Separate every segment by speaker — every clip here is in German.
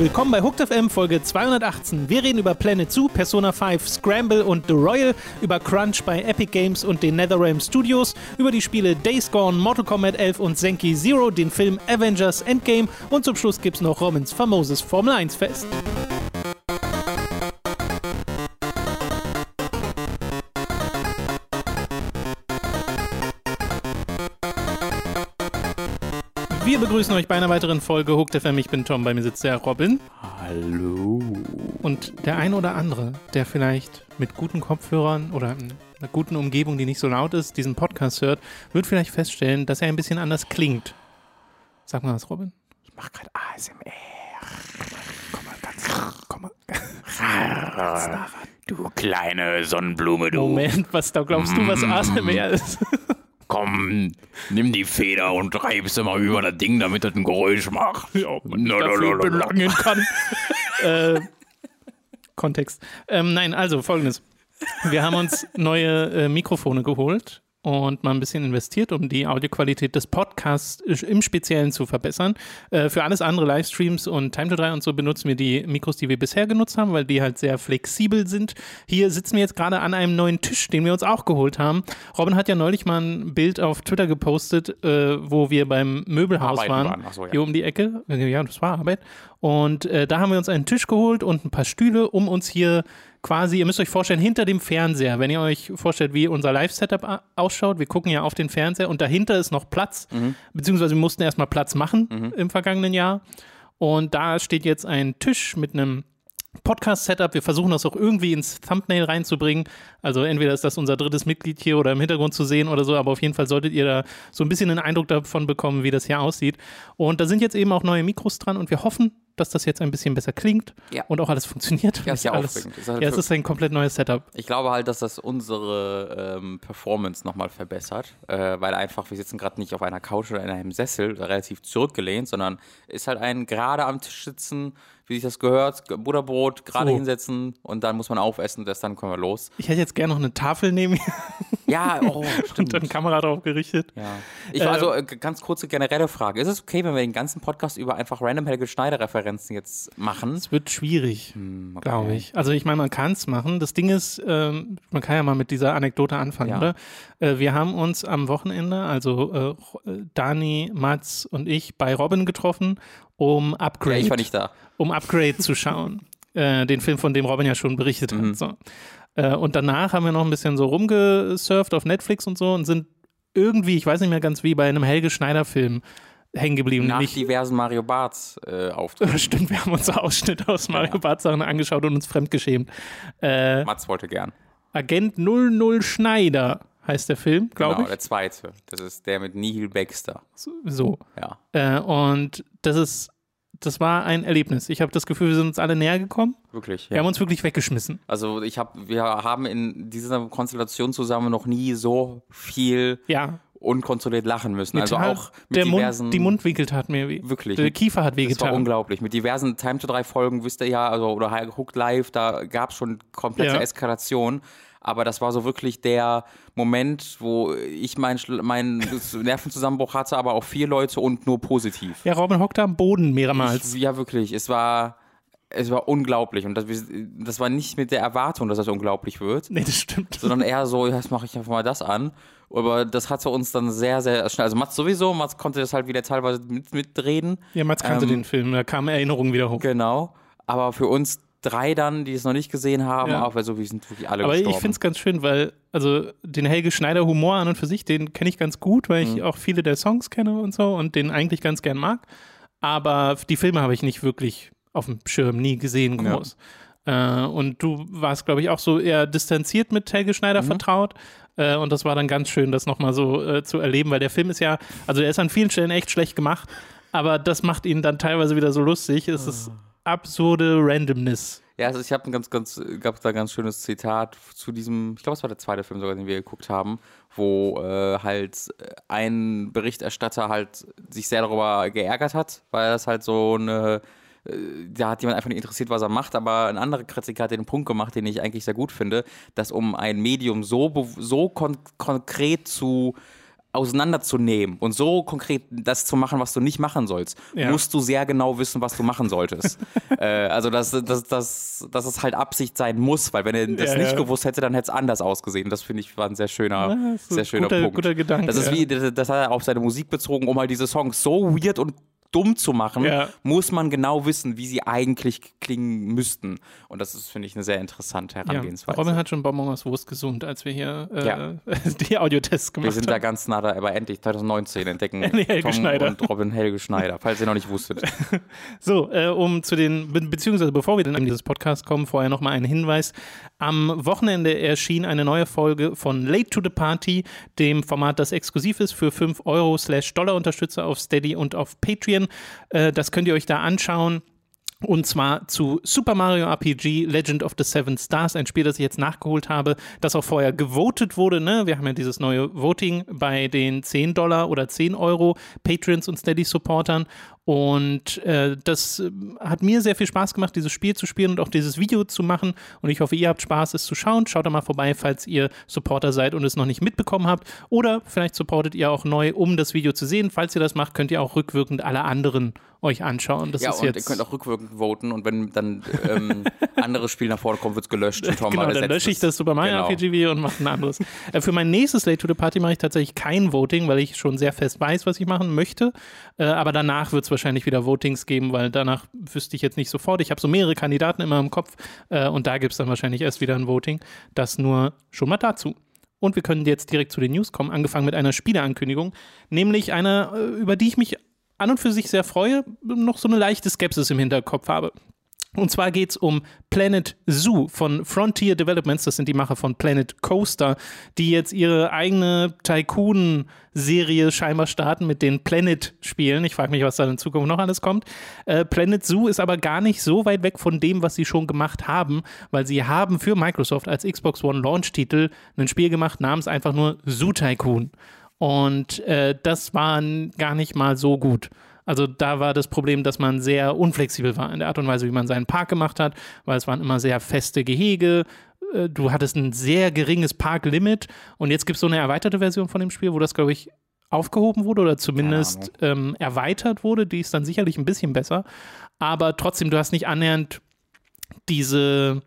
Speaker 1: Willkommen bei Hooked FM Folge 218. Wir reden über Planet Zoo, Persona 5, Scramble und The Royal, über Crunch bei Epic Games und den NetherRealm Studios, über die Spiele Days Gone, Mortal Kombat 11 und Senki Zero, den Film Avengers Endgame und zum Schluss gibt's noch Robins famoses Formel 1 Fest. Begrüßen euch bei einer weiteren Folge Hooked FM. Ich bin Tom, bei mir sitzt der Robin.
Speaker 2: Hallo.
Speaker 1: Und der ein oder andere, der vielleicht mit guten Kopfhörern oder in einer guten Umgebung, die nicht so laut ist, diesen Podcast hört, wird vielleicht feststellen, dass er ein bisschen anders klingt. Sag mal was, Robin.
Speaker 2: Ich mach gerade ASMR.
Speaker 1: Komm mal ganz, komm mal ganz nah ran.
Speaker 2: Du kleine Sonnenblume, du.
Speaker 1: Moment, was da glaubst du, was ASMR ist?
Speaker 2: Komm, nimm die Feder und treibst sie mal über das Ding, damit das ein Geräusch macht.
Speaker 1: Ja, ob man dafür belangen kann. äh, Kontext. Ähm, nein, also folgendes. Wir haben uns neue äh, Mikrofone geholt und mal ein bisschen investiert, um die Audioqualität des Podcasts im Speziellen zu verbessern. Äh, für alles andere Livestreams und Time to 3 und so benutzen wir die Mikros, die wir bisher genutzt haben, weil die halt sehr flexibel sind. Hier sitzen wir jetzt gerade an einem neuen Tisch, den wir uns auch geholt haben. Robin hat ja neulich mal ein Bild auf Twitter gepostet, äh, wo wir beim Möbelhaus
Speaker 2: Arbeiten
Speaker 1: waren.
Speaker 2: waren. So, ja.
Speaker 1: Hier um die Ecke. Ja, das war Arbeit. Und äh, da haben wir uns einen Tisch geholt und ein paar Stühle, um uns hier quasi, ihr müsst euch vorstellen, hinter dem Fernseher, wenn ihr euch vorstellt, wie unser Live-Setup ausschaut, wir gucken ja auf den Fernseher und dahinter ist noch Platz,
Speaker 2: Mhm.
Speaker 1: beziehungsweise wir mussten erstmal Platz machen im vergangenen Jahr. Und da steht jetzt ein Tisch mit einem Podcast-Setup. Wir versuchen das auch irgendwie ins Thumbnail reinzubringen. Also entweder ist das unser drittes Mitglied hier oder im Hintergrund zu sehen oder so, aber auf jeden Fall solltet ihr da so ein bisschen einen Eindruck davon bekommen, wie das hier aussieht. Und da sind jetzt eben auch neue Mikros dran und wir hoffen, dass das jetzt ein bisschen besser klingt
Speaker 3: Ja.
Speaker 1: und auch alles funktioniert.
Speaker 3: Ja, ist ja
Speaker 1: alles,
Speaker 3: aufregend. Ist halt
Speaker 1: ja, es ist ein komplett neues Setup.
Speaker 3: Ich glaube halt, dass das unsere ähm, Performance nochmal verbessert, äh, weil einfach, wir sitzen gerade nicht auf einer Couch oder in einem Sessel, relativ zurückgelehnt, sondern ist halt ein gerade am Tisch sitzen, wie sich das gehört, Ge- Butterbrot, gerade
Speaker 1: So.
Speaker 3: hinsetzen und dann muss man aufessen und erst dann können wir los.
Speaker 1: Ich hätte jetzt gerne noch eine Tafel neben mir
Speaker 3: Ja, oh,
Speaker 1: und
Speaker 3: stimmt.
Speaker 1: dann Kamera drauf gerichtet.
Speaker 3: Ja. Ich, also äh, ganz kurze generelle Frage. Ist es okay, wenn wir den ganzen Podcast über einfach random Helge Schneider-Referenzen jetzt machen?
Speaker 1: Es wird schwierig,
Speaker 3: Hm, okay.
Speaker 1: glaube ich. Also ich meine, man kann es machen. Das Ding ist, ähm, man kann ja mal mit dieser Anekdote anfangen,
Speaker 3: Ja.
Speaker 1: oder? Äh, wir haben uns am Wochenende, also äh, Dani, Mats und ich bei Robin getroffen, um
Speaker 3: Ja,
Speaker 1: Upgrade,
Speaker 3: ich war nicht da.
Speaker 1: um Upgrade zu schauen. Äh, den Film, von dem Robin ja schon berichtet
Speaker 3: Mhm.
Speaker 1: hat. So. Äh, und danach haben wir noch ein bisschen so rumgesurft auf Netflix und so und sind irgendwie, ich weiß nicht mehr ganz wie, bei einem Helge Schneider-Film hängen geblieben.
Speaker 3: Nach
Speaker 1: nämlich-
Speaker 3: diversen Mario Barts äh, Auftritten.
Speaker 1: Stimmt, wir haben uns Ausschnitte aus Mario Bart Sachen angeschaut und uns fremdgeschämt. Äh,
Speaker 3: Mats wollte gern.
Speaker 1: Agent 00 Schneider heißt der Film, glaube
Speaker 3: genau,
Speaker 1: ich.
Speaker 3: der zweite. Das ist der mit Nihil Baxter.
Speaker 1: So.
Speaker 3: Ja.
Speaker 1: Äh, und das ist, das war ein Erlebnis. Ich habe das Gefühl, wir sind uns alle näher gekommen.
Speaker 3: Wirklich.
Speaker 1: Wir haben uns wirklich weggeschmissen.
Speaker 3: Also ich habe, wir haben in dieser Konstellation zusammen noch nie so viel
Speaker 1: Ja.
Speaker 3: Unkontrolliert lachen müssen.
Speaker 1: Mir
Speaker 3: also
Speaker 1: tat
Speaker 3: auch mit
Speaker 1: der
Speaker 3: diversen.
Speaker 1: Mund, die Mundwinkel tat mir weh.
Speaker 3: Wirklich.
Speaker 1: Der Kiefer hat
Speaker 3: das war
Speaker 1: wehgetan.
Speaker 3: unglaublich. Mit diversen Time to 3 Folgen, wisst ihr ja, also oder Hooked Live, da gab es schon komplette
Speaker 1: Ja.
Speaker 3: Eskalation. Aber das war so wirklich der Moment, wo ich meinen mein Nervenzusammenbruch hatte, aber auch vier Leute und nur positiv.
Speaker 1: Ja, Robin hockte am Boden mehrmals.
Speaker 3: Ich, ja, wirklich. Es war, es war unglaublich. Und das, das war nicht mit der Erwartung, dass das unglaublich wird,
Speaker 1: nee, das stimmt.
Speaker 3: sondern eher so, ja, jetzt mache ich einfach mal das an. Aber das hatte uns dann sehr, sehr schnell. Also Mats sowieso, Mats konnte das halt wieder teilweise mit, mitreden.
Speaker 1: Ja, Mats kannte
Speaker 3: Ähm,
Speaker 1: den Film, da kamen Erinnerungen wieder hoch.
Speaker 3: Genau. Aber für uns drei dann, die es noch nicht gesehen haben,
Speaker 1: Ja.
Speaker 3: auch weil so, wir sind wirklich alle
Speaker 1: Aber ich
Speaker 3: gestorben.
Speaker 1: finde es ganz schön, weil, also den Helge Schneider Humor an und für sich, den kenne ich ganz gut, weil
Speaker 3: Mhm.
Speaker 1: ich auch viele der Songs kenne und so und den eigentlich ganz gern mag. Aber die Filme habe ich nicht wirklich auf dem Schirm, nie gesehen
Speaker 3: Ja.
Speaker 1: groß. Äh, und du warst, glaube ich, auch so eher distanziert mit Helge
Speaker 3: Mhm.
Speaker 1: Schneider vertraut. Äh, und das war dann ganz schön, das nochmal so äh, zu erleben, weil der Film ist ja, also er ist an vielen Stellen echt schlecht gemacht, aber das macht ihn dann teilweise wieder so lustig. Es
Speaker 3: Ah.
Speaker 1: ist absurde Randomness.
Speaker 3: Ja, also ich habe ein ganz, ganz, gab da ein ganz schönes Zitat zu diesem, ich glaube, es war der zweite Film sogar, den wir geguckt haben, wo äh, halt ein Berichterstatter halt sich sehr darüber geärgert hat, weil das halt so eine, äh, da hat jemand einfach nicht interessiert, was er macht, aber ein anderer Kritiker hat den Punkt gemacht, den ich eigentlich sehr gut finde, dass um ein Medium so, so kon konkret zu auseinanderzunehmen und so konkret das zu machen, was du nicht machen sollst,
Speaker 1: Ja.
Speaker 3: musst du sehr genau wissen, was du machen solltest. äh, also, dass, dass, dass, dass es halt Absicht sein muss, weil wenn er das
Speaker 1: Ja,
Speaker 3: nicht
Speaker 1: ja.
Speaker 3: gewusst hätte, dann hätte es anders ausgesehen. Das finde ich war ein sehr schöner,
Speaker 1: ist
Speaker 3: sehr schöner
Speaker 1: guter-
Speaker 3: Punkt.
Speaker 1: guter Gedanke,
Speaker 3: das ist wie, das, das hat er auf seine Musik bezogen, um halt diese Songs so weird und dumm zu machen,
Speaker 1: Ja.
Speaker 3: muss man genau wissen, wie sie eigentlich klingen müssten. Und das ist, finde ich, eine sehr interessante
Speaker 1: Ja,
Speaker 3: Herangehensweise.
Speaker 1: Robin hat schon Bonbon aus Wurst gesund, als wir hier äh,
Speaker 3: Ja.
Speaker 1: die Audiotests gemacht
Speaker 3: Wir sind da
Speaker 1: haben.
Speaker 3: ganz nah da, aber endlich 2019 entdecken
Speaker 1: Helge
Speaker 3: Tom
Speaker 1: Schneider.
Speaker 3: und Robin Helge Schneider, falls ihr noch nicht wusstet.
Speaker 1: So, äh, um zu den, be beziehungsweise bevor wir dann in dieses Podcast kommen, vorher nochmal ein Hinweis. Am Wochenende erschien eine neue Folge von Late to the Party, dem Format, das exklusiv ist für 5 Euro slash Dollar Unterstützer auf Steady und auf Patreon. Äh, das könnt ihr euch da anschauen. Und zwar zu Super Mario RPG Legend of the Seven Stars, ein Spiel, das ich jetzt nachgeholt habe, das auch vorher gewotet wurde. Ne? Wir haben ja dieses neue Voting bei den 10 Dollar oder 10 Euro Patrons und Steady-Supportern. Und äh, das äh, hat mir sehr viel Spaß gemacht, dieses Spiel zu spielen und auch dieses Video zu machen. Und ich hoffe, ihr habt Spaß, es zu schauen. Schaut da mal vorbei, falls ihr Supporter seid und es noch nicht mitbekommen habt. Oder vielleicht supportet ihr auch neu, um das Video zu sehen. Falls ihr das macht, könnt ihr auch rückwirkend alle anderen euch anschauen. Das
Speaker 3: ja,
Speaker 1: ist
Speaker 3: und
Speaker 1: jetzt
Speaker 3: ihr könnt auch rückwirkend voten und wenn dann ähm, anderes Spiel nach vorne kommt, wird es gelöscht und Tom
Speaker 1: Genau, dann
Speaker 3: ersetzt
Speaker 1: lösche ich das Super Mario
Speaker 3: Genau.
Speaker 1: RPG und mache ein anderes. äh, für mein nächstes Late to the Party mache ich tatsächlich kein Voting, weil ich schon sehr fest weiß, was ich machen möchte. Äh, aber danach wird es wahrscheinlich wieder Votings geben, weil danach wüsste ich jetzt nicht sofort. Ich habe so mehrere Kandidaten immer im Kopf äh, und da gibt es dann wahrscheinlich erst wieder ein Voting. Das nur schon mal dazu. Und wir können jetzt direkt zu den News kommen, angefangen mit einer Spieleankündigung, nämlich einer, äh, über die ich mich an und für sich sehr freue, noch so eine leichte Skepsis im Hinterkopf habe. Und zwar geht es um Planet Zoo von Frontier Developments. Das sind die Macher von Planet Coaster, die jetzt ihre eigene Tycoon-Serie scheinbar starten mit den Planet-Spielen. Ich frage mich, was da in Zukunft noch alles kommt. Äh, Planet Zoo ist aber gar nicht so weit weg von dem, was sie schon gemacht haben, weil sie haben für Microsoft als Xbox One Launch-Titel ein Spiel gemacht namens einfach nur Zoo Tycoon. Und äh, das war gar nicht mal so gut. Also da war das Problem, dass man sehr unflexibel war in der Art und Weise, wie man seinen Park gemacht hat, weil es waren immer sehr feste Gehege. Äh, Du hattest ein sehr geringes Parklimit und jetzt gibt es so eine erweiterte Version von dem Spiel, wo das, glaube ich, aufgehoben wurde oder zumindest ähm, erweitert wurde. Die ist dann sicherlich ein bisschen besser. Aber trotzdem, du hast nicht annähernd diese,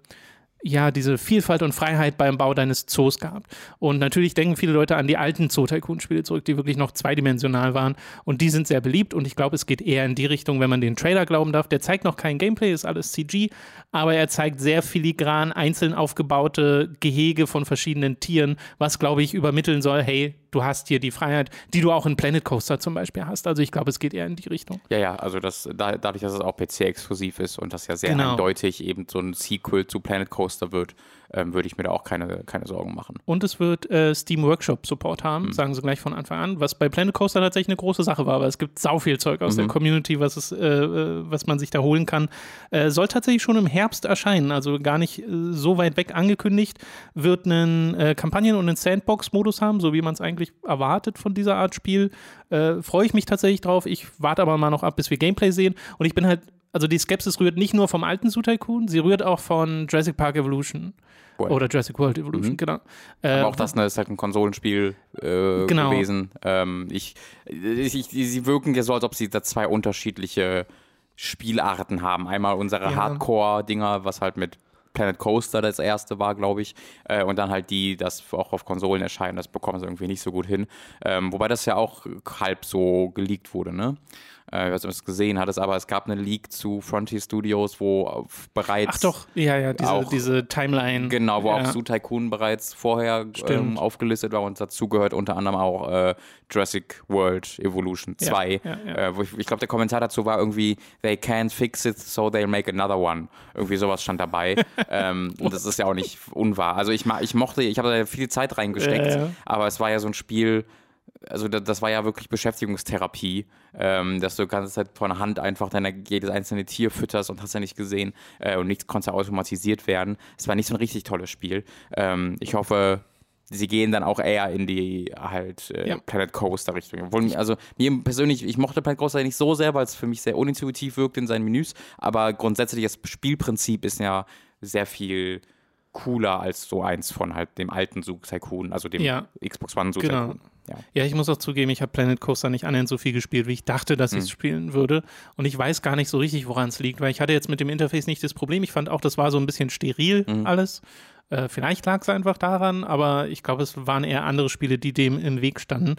Speaker 1: ja, diese Vielfalt und Freiheit beim Bau deines Zoos gehabt. Und natürlich denken viele Leute an die alten Zoo-Tycoon-Spiele zurück, die wirklich noch zweidimensional waren. Und die sind sehr beliebt. Und ich glaube, es geht eher in die Richtung, wenn man den Trailer glauben darf. Der zeigt noch kein Gameplay, ist alles CG, aber er zeigt sehr filigran einzeln aufgebaute Gehege von verschiedenen Tieren, was, glaube ich, übermitteln soll, hey, du hast hier die Freiheit, die du auch in Planet Coaster zum Beispiel hast. Also ich glaube, es geht eher in die Richtung.
Speaker 3: Ja, ja, also das, da, dadurch, dass es auch PC-exklusiv ist und das ja sehr
Speaker 1: Genau.
Speaker 3: eindeutig eben so ein Sequel zu Planet Coaster wird, ähm, würde ich mir da auch keine, keine Sorgen machen.
Speaker 1: Und es wird äh, Steam Workshop Support haben,
Speaker 3: Mhm.
Speaker 1: sagen sie gleich von Anfang an, was bei Planet Coaster tatsächlich eine große Sache war, weil es gibt sau viel Zeug aus
Speaker 3: Mhm.
Speaker 1: der Community, was, es, äh, äh, was man sich da holen kann. Äh, soll tatsächlich schon im Herbst erscheinen, also gar nicht äh, so weit weg angekündigt. Wird einen äh, Kampagnen- und einen Sandbox-Modus haben, so wie man es eigentlich erwartet von dieser Art Spiel. Freue ich mich tatsächlich drauf. Ich warte aber mal noch ab, bis wir Gameplay sehen. Und ich bin halt, also die Skepsis rührt nicht nur vom alten Zoo Tycoon, sie rührt auch von Jurassic Park Evolution.
Speaker 3: World.
Speaker 1: Oder Jurassic World Evolution, genau. Äh,
Speaker 3: Aber auch das ne, ist halt ein Konsolenspiel äh,
Speaker 1: Genau.
Speaker 3: gewesen. Ähm, ich, ich, ich, sie wirken ja so, als ob sie da zwei unterschiedliche Spielarten haben. Einmal unsere
Speaker 1: Ja.
Speaker 3: Hardcore-Dinger, was halt mit Planet Coaster das erste war, glaube ich. Äh, und dann halt die, das auch auf Konsolen erscheinen, das bekommen sie irgendwie nicht so gut hin. Ähm, wobei das ja auch halb so geleakt wurde, ne? Äh, ich weiß nicht, ob du es gesehen hattest, aber es gab einen Leak zu Frontier Studios, wo bereits
Speaker 1: Ach doch, ja, ja, diese,
Speaker 3: Auch-
Speaker 1: diese Timeline.
Speaker 3: Genau, wo
Speaker 1: ja.
Speaker 3: auch Zoo Tycoon bereits vorher ähm, aufgelistet war und dazu gehört unter anderem auch äh, Jurassic World Evolution
Speaker 1: Ja,
Speaker 3: 2.
Speaker 1: ja, ja.
Speaker 3: Äh, ich ich glaube, der Kommentar dazu war irgendwie, they can't fix it, so they'll make another one. Irgendwie sowas stand dabei. ähm, und das ist ja auch nicht unwahr. Also ich, ich mochte, ich habe da viel Zeit reingesteckt, aber es war ja so ein Spiel, also da- das war ja wirklich Beschäftigungstherapie, ähm, dass du die ganze Zeit von Hand einfach deine, jedes einzelne Tier fütterst und hast ja nicht gesehen äh, und nichts konnte automatisiert werden. Es war nicht so ein richtig tolles Spiel. Ähm, ich hoffe, sie gehen dann auch eher in die halt äh,
Speaker 1: Ja.
Speaker 3: Planet Coaster Richtung. Obwohl, also mir persönlich, ich mochte Planet Coaster nicht so sehr, weil es für mich sehr unintuitiv wirkt in seinen Menüs, aber grundsätzlich das Spielprinzip ist ja sehr viel cooler als so eins von halt dem alten Zoom Tycoon, also dem
Speaker 1: Ja.
Speaker 3: Xbox One Zoom
Speaker 1: Genau.
Speaker 3: Ja.
Speaker 1: Ja, ich muss auch zugeben, ich habe Planet Coaster nicht annähernd so viel gespielt, wie ich dachte, dass ich
Speaker 3: Hm.
Speaker 1: es spielen würde. Und ich weiß gar nicht so richtig, woran es liegt, weil ich hatte jetzt mit dem Interface nicht das Problem. Ich fand auch, das war so ein bisschen steril
Speaker 3: Hm.
Speaker 1: alles. Äh, vielleicht lag es einfach daran, aber ich glaube, es waren eher andere Spiele, die dem im Weg standen.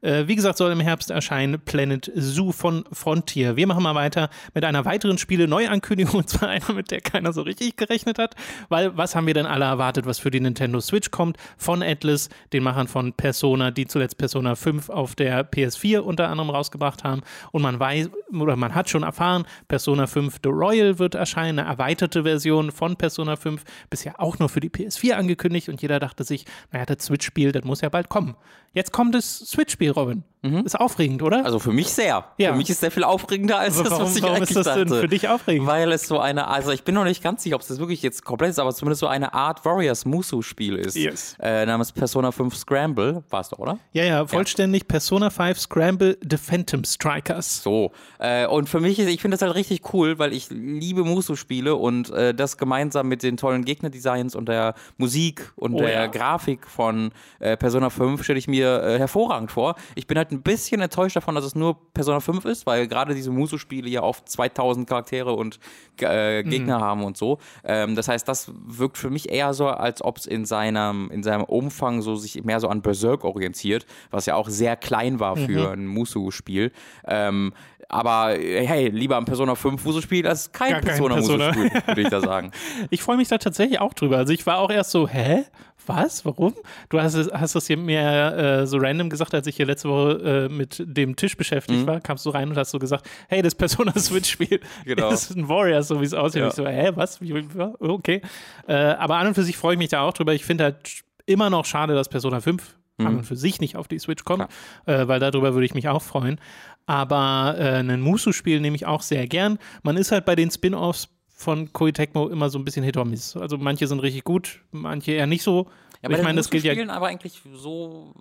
Speaker 1: Äh, wie gesagt, soll im Herbst erscheinen Planet Zoo von Frontier. Wir machen mal weiter mit einer weiteren Spiele-Neuankündigung, und zwar einer, mit der keiner so richtig gerechnet hat. Weil, was haben wir denn alle erwartet, was für die Nintendo Switch kommt? Von Atlas, den Machern von Persona, die zuletzt Persona 5 auf der PS4 unter anderem rausgebracht haben. Und man weiß, oder man hat schon erfahren, Persona 5 The Royal wird erscheinen, eine erweiterte Version von Persona 5, bisher auch nur für die PS4 angekündigt und jeder dachte sich, naja, das Switch-Spiel, das muss ja bald kommen. Jetzt kommt das Switch-Spiel, Robin. Ist aufregend, oder?
Speaker 3: Also für mich sehr.
Speaker 1: Ja.
Speaker 3: Für mich ist sehr viel aufregender als
Speaker 1: Aber
Speaker 3: das,
Speaker 1: warum,
Speaker 3: was ich
Speaker 1: warum
Speaker 3: eigentlich
Speaker 1: ist das denn für dich aufregend?
Speaker 3: Weil es so eine, also ich bin noch nicht ganz sicher, ob es das wirklich jetzt komplett ist, aber zumindest so eine Art Warriors Musu-Spiel ist.
Speaker 1: Yes.
Speaker 3: Äh, namens Persona 5 Scramble. Warst du, oder?
Speaker 1: ja, ja, vollständig Persona 5 Scramble The Phantom Strikers.
Speaker 3: So. Äh, und für mich ist, ich finde das halt richtig cool, weil ich liebe Musu-Spiele und äh, das gemeinsam mit den tollen Gegnerdesigns und der Musik und
Speaker 1: Oh
Speaker 3: der
Speaker 1: ja.
Speaker 3: Grafik von äh, Persona 5 stelle ich mir äh, hervorragend vor. Ich bin halt ein bisschen enttäuscht davon, dass es nur Persona 5 ist, weil gerade diese Musu-Spiele ja oft 2000 Charaktere und äh,
Speaker 1: Mhm.
Speaker 3: Gegner haben und so. Ähm, das heißt, das wirkt für mich eher so, als ob es in seinem, in seinem Umfang so sich mehr so an Berserk orientiert, was ja auch sehr klein war
Speaker 1: Mhm.
Speaker 3: für ein Musu-Spiel. Ähm, aber äh, hey, lieber ein Persona 5 Musu-Spiel als kein
Speaker 1: Gar
Speaker 3: Persona
Speaker 1: Persona.
Speaker 3: Musu-Spiel, würde ich da sagen.
Speaker 1: Ich freue mich da tatsächlich auch drüber. Also ich war auch erst so, hä? Was? Warum? Du hast, es- hast das hier mir äh, so random gesagt, als ich hier letzte Woche äh, mit dem Tisch beschäftigt
Speaker 3: Mhm.
Speaker 1: war, kamst du rein und hast so gesagt, hey, das Persona Switch-Spiel
Speaker 3: Genau.
Speaker 1: ist ein Warrior, so wie es aussieht.
Speaker 3: Ja.
Speaker 1: Ich so, hä, was? Ja, okay. Äh, aber an und für sich freue ich mich da auch drüber. Ich finde halt immer noch schade, dass Persona 5 an und für sich nicht auf die Switch kommt, äh, weil darüber würde ich mich auch freuen. Aber äh, ein Musu-Spiel nehme ich auch sehr gern. Man ist halt bei den Spin-Offs von Koei Tecmo immer so ein bisschen Hit or Miss. Also manche sind richtig gut, manche eher nicht so.
Speaker 3: Ja,
Speaker 1: ich meine, das gilt ja.
Speaker 3: spielen aber eigentlich so,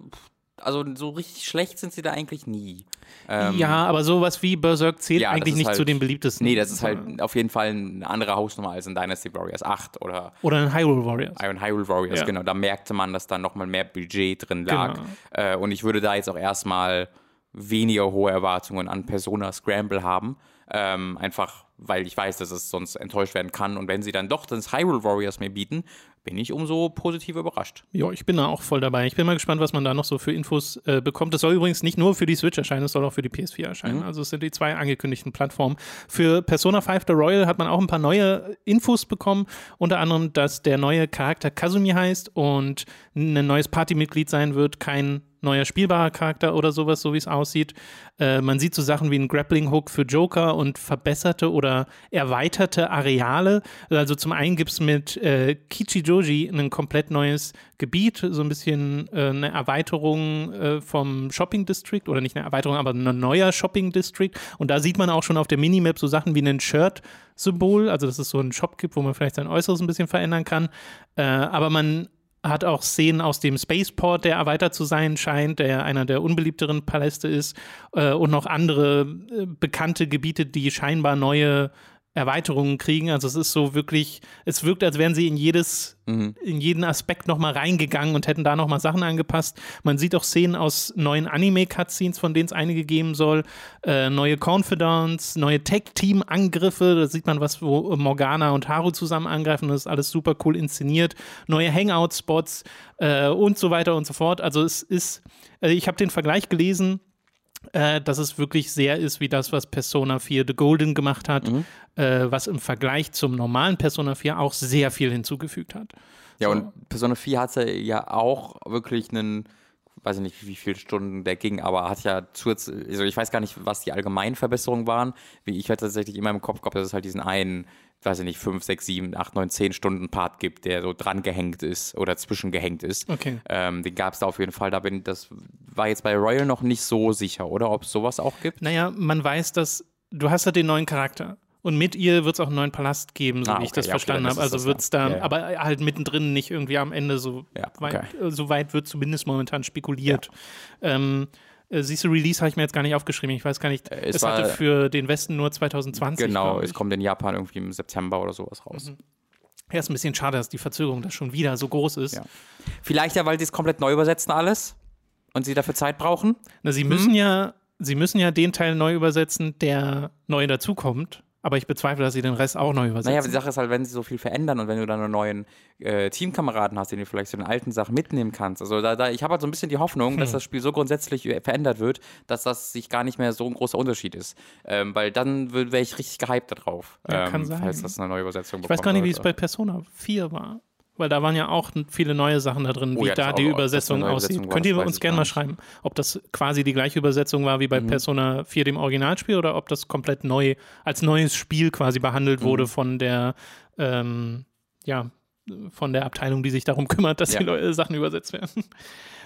Speaker 3: also so richtig schlecht sind sie da eigentlich nie. Ähm,
Speaker 1: Ja, aber sowas wie Berserk zählt
Speaker 3: Ja,
Speaker 1: eigentlich nicht
Speaker 3: halt-
Speaker 1: zu den beliebtesten.
Speaker 3: Nee, das ist halt auf jeden Fall eine andere Hausnummer als in Dynasty Warriors 8 oder
Speaker 1: Oder ein Hyrule Warriors.
Speaker 3: Iron Hyrule Warriors,
Speaker 1: Ja.
Speaker 3: genau. Da merkte man, dass da nochmal mehr Budget drin lag.
Speaker 1: Genau.
Speaker 3: Äh, und ich würde da jetzt auch erstmal weniger hohe Erwartungen an Persona Scramble haben. Ähm, einfach, weil ich weiß, dass es sonst enttäuscht werden kann. Und wenn sie dann doch das Hyrule Warriors mir bieten, bin ich umso positiver überrascht.
Speaker 1: Ja, ich bin da auch voll dabei. Ich bin mal gespannt, was man da noch so für Infos äh, bekommt. Das soll übrigens nicht nur für die Switch erscheinen, es soll auch für die PS4 erscheinen. Also es sind die zwei angekündigten Plattformen. Für Persona 5 The Royal hat man auch ein paar neue Infos bekommen. Unter anderem, dass der neue Charakter Kazumi heißt und ein neues Partymitglied sein wird. Kein neuer spielbarer Charakter oder sowas, so wie es aussieht. Äh, man sieht so Sachen wie einen Grappling-Hook für Joker und verbesserte oder erweiterte Areale. Also zum einen gibt es mit äh, Kichijoji ein komplett neues Gebiet, so ein bisschen äh, eine Erweiterung äh, vom Shopping District oder nicht eine Erweiterung, aber ein neuer Shopping District. Und da sieht man auch schon auf der Minimap so Sachen wie ein Shirt-Symbol, also dass es so einen Shop gibt, wo man vielleicht sein Äußeres ein bisschen verändern kann. Äh, aber man hat auch Szenen aus dem Spaceport, der erweitert zu sein scheint, der einer der unbeliebteren Paläste ist, äh, und noch andere äh, bekannte Gebiete, die scheinbar neue Erweiterungen kriegen. Also es ist so wirklich, es wirkt, als wären sie in jedes, in jeden Aspekt nochmal reingegangen und hätten da nochmal Sachen angepasst. Man sieht auch Szenen aus neuen Anime-Cutscenes, von denen es einige geben soll, äh, neue Confidants, neue Tag-Team-Angriffe, da sieht man was, wo Morgana und Haru zusammen angreifen, das ist alles super cool inszeniert, neue Hangout-Spots äh, und so weiter und so fort. Also es ist, äh, ich habe den Vergleich gelesen, äh, dass es wirklich sehr ist wie das, was Persona 4 The Golden gemacht hat, äh, was im Vergleich zum normalen Persona 4 auch sehr viel hinzugefügt hat.
Speaker 3: Ja,
Speaker 1: So.
Speaker 3: und Persona 4 hatte ja auch wirklich einen, weiß ich nicht, wie viele Stunden der ging, aber hat ja zusätzlich, also ich weiß gar nicht, was die allgemeinen Verbesserungen waren. Wie ich hatte tatsächlich immer im Kopf gehabt, dass es halt diesen einen, weiß ich nicht, 5, 6, 7, 8, 9, 10 Stunden Part gibt, der so dran gehängt ist oder zwischengehängt ist.
Speaker 1: Okay.
Speaker 3: Ähm, den gab es da auf jeden Fall. Da bin das war jetzt bei Royal noch nicht so sicher, oder? Ob es sowas auch gibt?
Speaker 1: Naja, man weiß, dass du hast ja den neuen Charakter. Und mit ihr wird es auch einen neuen Palast geben, so
Speaker 3: Ah,
Speaker 1: wie ich
Speaker 3: okay,
Speaker 1: das
Speaker 3: ja, okay,
Speaker 1: verstanden
Speaker 3: dann
Speaker 1: habe. Also wird es da,
Speaker 3: Ja, ja.
Speaker 1: aber halt mittendrin, nicht irgendwie am Ende so
Speaker 3: Ja,
Speaker 1: weit,
Speaker 3: okay.
Speaker 1: äh, so weit wird zumindest momentan spekuliert. Ähm, äh, siehst du, Release habe ich mir jetzt gar nicht aufgeschrieben. Ich weiß gar nicht,
Speaker 3: Äh,
Speaker 1: es,
Speaker 3: es war-
Speaker 1: hatte für den Westen nur 2020.
Speaker 3: Genau, es kommt in Japan irgendwie im September oder sowas raus.
Speaker 1: Ja, ist ein bisschen schade, dass die Verzögerung da schon wieder so groß ist.
Speaker 3: Ja. Vielleicht ja, weil sie es komplett neu übersetzen alles. und sie dafür Zeit brauchen.
Speaker 1: Na, sie müssen ja, sie müssen ja den Teil neu übersetzen, der neu dazukommt. Aber ich bezweifle, dass sie den Rest auch neu übersetzen.
Speaker 3: Naja, aber die Sache ist halt, wenn sie so viel verändern und wenn du dann einen neuen äh, Teamkameraden hast, den du vielleicht zu den alten Sachen mitnehmen kannst. Also da, da ich habe halt so ein bisschen die Hoffnung,
Speaker 1: Hm.
Speaker 3: dass das Spiel so grundsätzlich äh, verändert wird, dass das sich gar nicht mehr so ein großer Unterschied ist. Ähm, weil dann wäre ich richtig gehypt darauf,
Speaker 1: Ja,
Speaker 3: ähm,
Speaker 1: kann sein.
Speaker 3: falls das eine neue Übersetzung
Speaker 1: ich weiß gar nicht, wie es bei Persona 4 war. Weil da waren ja auch viele neue Sachen da drin,
Speaker 3: Oh
Speaker 1: wie
Speaker 3: ja,
Speaker 1: da die Übersetzung aussieht.
Speaker 3: Übersetzung
Speaker 1: Könnt ihr uns gerne mal schreiben, ob das quasi die gleiche Übersetzung war wie bei
Speaker 3: Mhm.
Speaker 1: Persona 4 dem Originalspiel oder ob das komplett neu als neues Spiel quasi behandelt wurde
Speaker 3: Mhm.
Speaker 1: von der ähm, ja von der Abteilung, die sich darum kümmert, dass
Speaker 3: Ja.
Speaker 1: die Leu- Sachen übersetzt werden.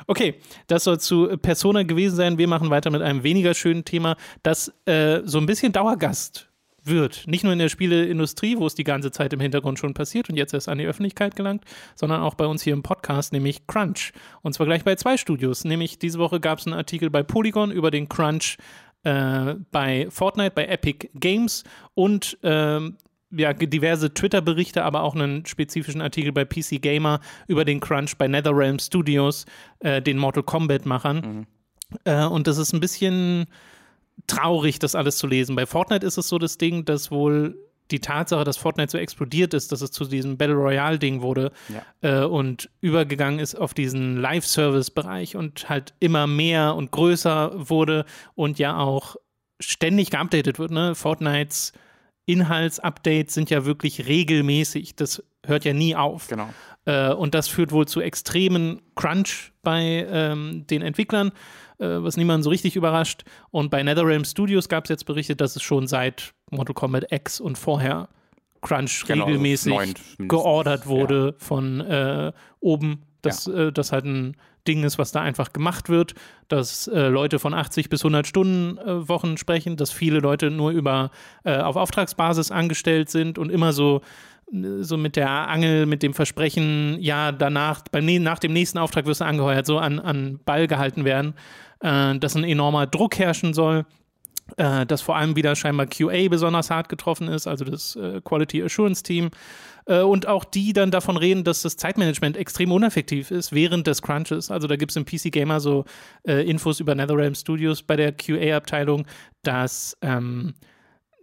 Speaker 1: Okay, das soll zu Persona gewesen sein. Wir machen weiter mit einem weniger schönen Thema, das äh, so ein bisschen Dauergast wird. Nicht nur in der Spieleindustrie, wo es die ganze Zeit im Hintergrund schon passiert und jetzt erst an die Öffentlichkeit gelangt, sondern auch bei uns hier im Podcast, nämlich Crunch. Und zwar gleich bei zwei Studios. Nämlich diese Woche gab es einen Artikel bei Polygon über den Crunch äh, bei Fortnite, bei Epic Games und ähm, ja, diverse Twitter-Berichte, aber auch einen spezifischen Artikel bei PC Gamer über den Crunch bei NetherRealm Studios, äh, den Mortal Kombat-Machern. Äh, und das ist ein bisschen traurig, das alles zu lesen. Bei Fortnite ist es so das Ding, dass wohl die Tatsache, dass Fortnite so explodiert ist, dass es zu diesem Battle Royale-Ding wurde äh, und übergegangen ist auf diesen Live-Service-Bereich und halt immer mehr und größer wurde und ja auch ständig geupdatet wird. Ne? Fortnites Inhaltsupdates sind ja wirklich regelmäßig. Das hört ja nie auf.
Speaker 3: Genau.
Speaker 1: Äh, und das führt wohl zu extremen Crunch bei ähm, den Entwicklern, äh, was niemanden so richtig überrascht. Und bei NetherRealm Studios gab es jetzt Berichte, dass es schon seit Mortal Kombat X und vorher Crunch
Speaker 3: Genau,
Speaker 1: regelmäßig geordert wurde von äh, oben, dass äh, das halt ein Ding ist, was da einfach gemacht wird, dass äh, Leute von 80 bis 100 Stunden äh, Wochen sprechen, dass viele Leute nur über äh, auf Auftragsbasis angestellt sind und immer so so mit der Angel, mit dem Versprechen, ja, danach, beim, nach dem nächsten Auftrag wirst du angeheuert, so an, an Ball gehalten werden, äh, dass ein enormer Druck herrschen soll, äh, dass vor allem wieder scheinbar QA besonders hart getroffen ist, also das äh, Quality Assurance Team. Äh, und auch die dann davon reden, dass das Zeitmanagement extrem uneffektiv ist während des Crunches. Also da gibt es im PC Gamer so äh, Infos über NetherRealm Studios bei der QA-Abteilung, dass ähm,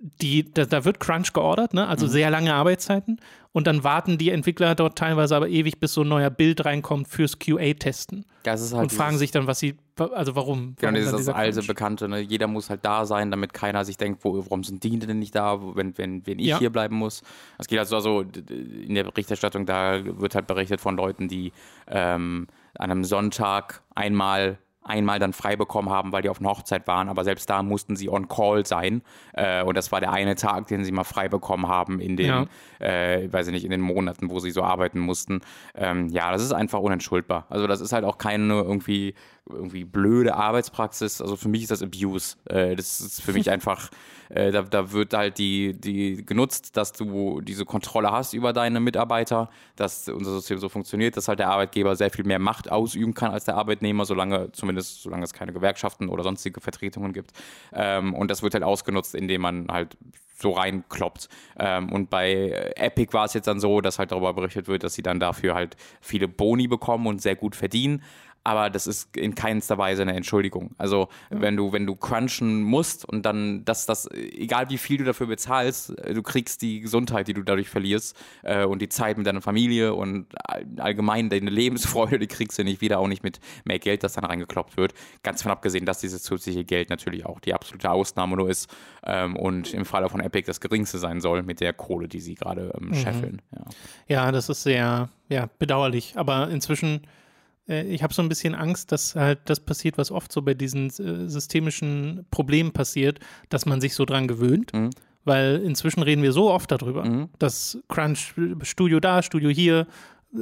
Speaker 1: die, da, da wird Crunch geordert, ne? also sehr lange Arbeitszeiten. Und dann warten die Entwickler dort teilweise aber ewig, bis so ein neuer Bild reinkommt fürs QA-Testen.
Speaker 3: Das ist halt
Speaker 1: Und fragen sich dann, was sie, also warum?
Speaker 3: Genau,
Speaker 1: warum
Speaker 3: das ist das alte? Bekannte. Ne? Jeder muss halt da sein, damit keiner sich denkt, wo, warum sind die denn nicht da, wenn, wenn, wenn ich
Speaker 1: Ja.
Speaker 3: hier bleiben muss. Es geht also, also d- in der Berichterstattung, da wird halt berichtet von Leuten, die ähm, an einem Sonntag einmal einmal dann frei bekommen haben, weil die auf einer Hochzeit waren, aber selbst da mussten sie on call sein äh, und das war der eine Tag, den sie mal frei bekommen haben in den,
Speaker 1: Ja.
Speaker 3: äh, weiß ich nicht, in den Monaten, wo sie so arbeiten mussten. Ähm, ja, das ist einfach unentschuldbar. Also das ist halt auch keine irgendwie irgendwie blöde Arbeitspraxis. Also für mich ist das Abuse. Äh, das ist für mich einfach, äh, da, da wird halt die, die genutzt, dass du diese Kontrolle hast über deine Mitarbeiter, dass unser System so funktioniert, dass halt der Arbeitgeber sehr viel mehr Macht ausüben kann als der Arbeitnehmer, solange, zumindest solange es keine Gewerkschaften oder sonstige Vertretungen gibt. Ähm, und das wird halt ausgenutzt, indem man halt so reinkloppt. Ähm, und bei Epic war es jetzt dann so, dass halt darüber berichtet wird, dass sie dann dafür halt viele Boni bekommen und sehr gut verdienen. Aber das ist in keinster Weise eine Entschuldigung. Also wenn du, wenn du crunchen musst und dann, dass das, egal wie viel du dafür bezahlst, äh, du kriegst die Gesundheit, die du dadurch verlierst äh, und die Zeit mit deiner Familie und all- allgemein deine Lebensfreude, die kriegst du nicht wieder, auch nicht mit mehr Geld, das dann reingekloppt wird. Ganz von abgesehen, dass dieses zusätzliche Geld natürlich auch die absolute Ausnahme nur ist ähm, und im Falle von Epic das geringste sein soll mit der Kohle, die sie gerade ähm, scheffeln. Ja.
Speaker 1: Ja, das ist sehr ja, bedauerlich. Aber inzwischen, ich habe so ein bisschen Angst, dass halt das passiert, was oft so bei diesen äh, systemischen Problemen passiert, dass man sich so dran gewöhnt.
Speaker 3: Mhm.
Speaker 1: Weil inzwischen reden wir so oft darüber, dass Crunch, Studio da, Studio hier.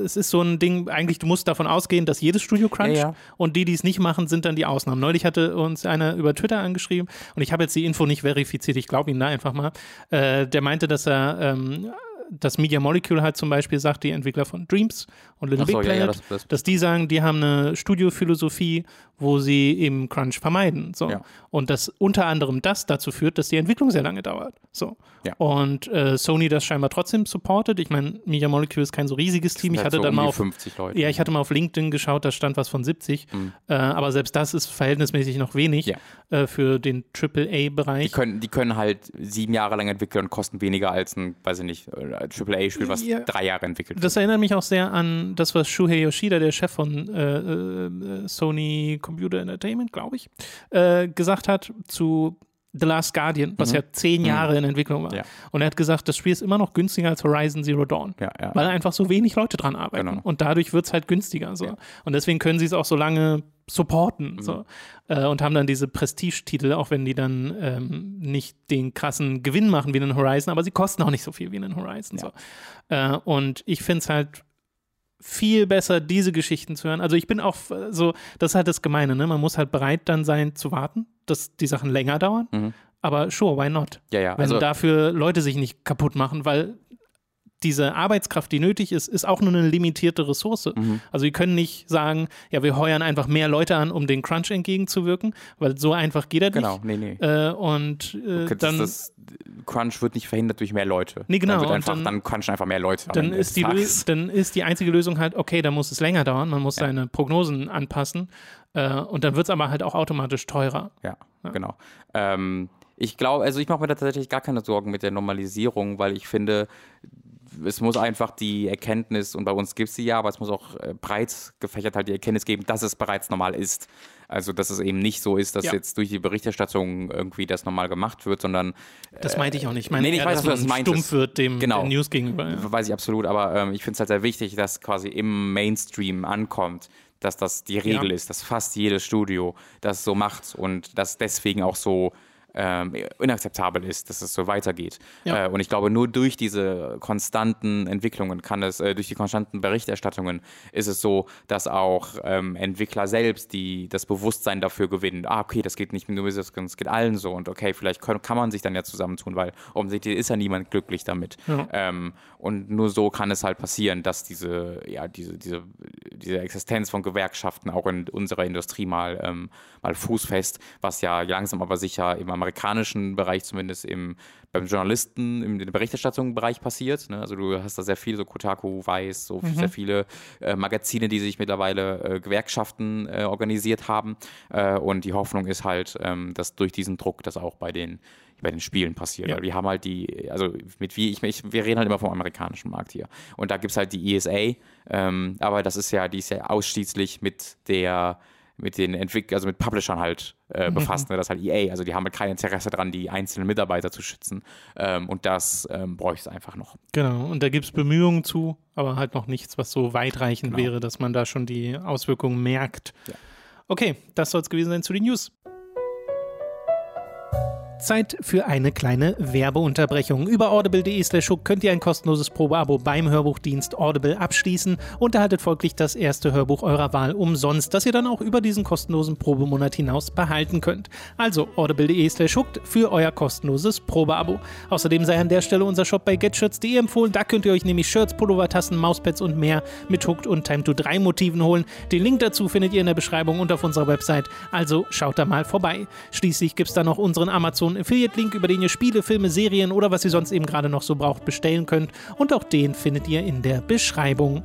Speaker 1: Es ist so ein Ding, eigentlich, du musst davon ausgehen, dass jedes Studio cruncht
Speaker 3: Ja, ja.
Speaker 1: und die, die es nicht machen, sind dann die Ausnahmen. Neulich hatte uns einer über Twitter angeschrieben und ich habe jetzt die Info nicht verifiziert, ich glaube ihm da einfach mal. Äh, der meinte, dass er ähm, das Media Molecule halt zum Beispiel sagt, die Entwickler von Dreams und Little
Speaker 3: so,
Speaker 1: Big
Speaker 3: ja, ja,
Speaker 1: Planet,
Speaker 3: das- das-
Speaker 1: dass die sagen, die haben eine Studiophilosophie, wo sie eben Crunch vermeiden. So.
Speaker 3: Ja.
Speaker 1: Und dass unter anderem das dazu führt, dass die Entwicklung sehr lange dauert. So.
Speaker 3: Ja.
Speaker 1: Und äh, Sony das scheinbar trotzdem supportet. Ich meine, Media Molecule ist kein so riesiges Team. Ich
Speaker 3: Halt
Speaker 1: hatte
Speaker 3: so
Speaker 1: dann
Speaker 3: um
Speaker 1: mal
Speaker 3: die
Speaker 1: auf
Speaker 3: 50 Leute.
Speaker 1: ja, ich hatte mal auf LinkedIn geschaut, da stand was von 70. Äh, aber selbst das ist verhältnismäßig noch wenig
Speaker 3: Mhm. Ja.
Speaker 1: äh, für den
Speaker 3: Die
Speaker 1: AAA-Bereich.
Speaker 3: können, die können halt sieben Jahre lang entwickeln und kosten weniger als ein, weiß ich nicht, AAA-Spiel, was
Speaker 1: Ja.
Speaker 3: drei Jahre entwickelt
Speaker 1: Das erinnert mich auch sehr an das, was Shuhei Yoshida, der Chef von äh, äh, Sony Computer Entertainment, glaube ich, äh, gesagt hat zu The Last Guardian, was ja zehn Jahre in Entwicklung war.
Speaker 3: Mhm. Ja.
Speaker 1: Und er hat gesagt, das Spiel ist immer noch günstiger als Horizon Zero Dawn.
Speaker 3: Ja, ja.
Speaker 1: Weil einfach so wenig Leute dran arbeiten.
Speaker 3: Genau.
Speaker 1: Und dadurch wird es halt günstiger. So. Und deswegen können sie es auch so lange
Speaker 3: Mhm.
Speaker 1: supporten. So. Äh, und haben dann diese Prestige-Titel, auch wenn die dann ähm, nicht den krassen Gewinn machen wie in Horizon, aber sie kosten auch nicht so viel wie in Horizon. So. Äh, und ich finde es halt viel besser, diese Geschichten zu hören. Also ich bin auch äh, so, das ist halt das Gemeine, ne? Man muss halt bereit dann sein zu warten, dass die Sachen länger dauern. Aber sure, why not?
Speaker 3: Ja, ja,
Speaker 1: Wenn
Speaker 3: also-
Speaker 1: dafür Leute sich nicht kaputt machen, weil diese Arbeitskraft, die nötig ist, ist auch nur eine limitierte Ressource.
Speaker 3: Mhm.
Speaker 1: Also wir können nicht sagen, ja, wir heuern einfach mehr Leute an, um den Crunch entgegenzuwirken, weil so einfach geht er
Speaker 3: Genau,
Speaker 1: nicht.
Speaker 3: nee, nee.
Speaker 1: Äh, und äh, dann,
Speaker 3: das, Crunch wird nicht verhindert durch mehr Leute.
Speaker 1: Nee, genau,
Speaker 3: Dann, wird einfach,
Speaker 1: dann-
Speaker 3: dann, crunchen einfach mehr Leute.
Speaker 1: dann ist, die dann ist die einzige Lösung halt, okay, da muss es länger dauern, man muss seine Prognosen anpassen äh, und dann wird es aber halt auch automatisch teurer.
Speaker 3: Ja, genau. Ähm, ich glaube, also ich mache mir da tatsächlich gar keine Sorgen mit der Normalisierung, weil ich finde, es muss einfach die Erkenntnis, und bei uns gibt es sie ja, aber es muss auch äh, breit gefächert halt die Erkenntnis geben, dass es bereits normal ist. Also, dass es eben nicht so ist, dass
Speaker 1: Ja.
Speaker 3: jetzt durch die Berichterstattung irgendwie das normal gemacht wird, sondern
Speaker 1: Das meinte ich auch nicht. Ich meine,
Speaker 3: nee, ich
Speaker 1: eher,
Speaker 3: weiß,
Speaker 1: dass
Speaker 3: du
Speaker 1: man
Speaker 3: meintest.
Speaker 1: stumpf wird dem
Speaker 3: Genau.
Speaker 1: News gegenüber. Ja.
Speaker 3: weiß ich absolut, aber ähm, ich finde es halt sehr wichtig, dass quasi im Mainstream ankommt, dass das die Regel
Speaker 1: Ja.
Speaker 3: ist, dass fast jedes Studio das so macht und dass deswegen auch so ähm, inakzeptabel ist, dass es so weitergeht.
Speaker 1: Ja.
Speaker 3: Äh, und ich glaube, nur durch diese konstanten Entwicklungen kann es, äh, durch die konstanten Berichterstattungen ist es so, dass auch ähm, Entwickler selbst, die das Bewusstsein dafür gewinnen, ah, okay, das geht nicht nur mir, das geht allen so und okay, vielleicht kann, kann man sich dann ja zusammentun, weil offensichtlich ist ja niemand glücklich damit.
Speaker 1: Ja.
Speaker 3: Ähm, und nur so kann es halt passieren, dass diese, ja, diese, diese, diese Existenz von Gewerkschaften auch in unserer Industrie mal, ähm, mal fußfest, was ja langsam aber sicher im amerikanischen Bereich, zumindest im, beim Journalisten, im Berichterstattungsbereich passiert. Ne? Also du hast da sehr viel, so Kotaku, Weiß, so sehr viele äh, Magazine, die sich mittlerweile äh, Gewerkschaften äh, organisiert haben. Äh, und die Hoffnung ist halt, ähm, dass durch diesen Druck das auch bei den bei den Spielen passiert.
Speaker 1: Ja.
Speaker 3: Weil wir haben halt die, also mit wie, ich, ich, wir reden halt immer vom amerikanischen Markt hier. Und da gibt es halt die ESA, ähm, aber das ist ja, die ist ja ausschließlich mit der, mit den Entwicklern, also mit Publishern halt äh, befasst, ne? das ist halt EA, also die haben halt kein Interesse daran, die einzelnen Mitarbeiter zu schützen. Ähm, und das ähm, bräuchte es einfach noch.
Speaker 1: Genau, und da gibt es Bemühungen zu, aber halt noch nichts, was so weitreichend
Speaker 3: Genau.
Speaker 1: wäre, dass man da schon die Auswirkungen merkt.
Speaker 3: Ja.
Speaker 1: Okay, das soll es gewesen sein zu den News. Zeit für eine kleine Werbeunterbrechung. Über audible.de slash könnt ihr ein kostenloses Probeabo beim Hörbuchdienst Audible abschließen und erhaltet folglich das erste Hörbuch eurer Wahl umsonst, das ihr dann auch über diesen kostenlosen Probemonat hinaus behalten könnt. Also audible.de slash für euer kostenloses Probeabo. Außerdem sei an der Stelle unser Shop bei getshirts.de empfohlen. Da könnt ihr euch nämlich Shirts, Pullover, Tassen, Mauspads und mehr mit Hooked und Time to 3 Motiven holen. Den Link dazu findet ihr in der Beschreibung und auf unserer Website. Also schaut da mal vorbei. Schließlich gibt es da noch unseren Amazon Affiliate-Link, über den ihr Spiele, Filme, Serien oder was ihr sonst eben gerade noch so braucht bestellen könnt. Und auch den findet ihr in der Beschreibung.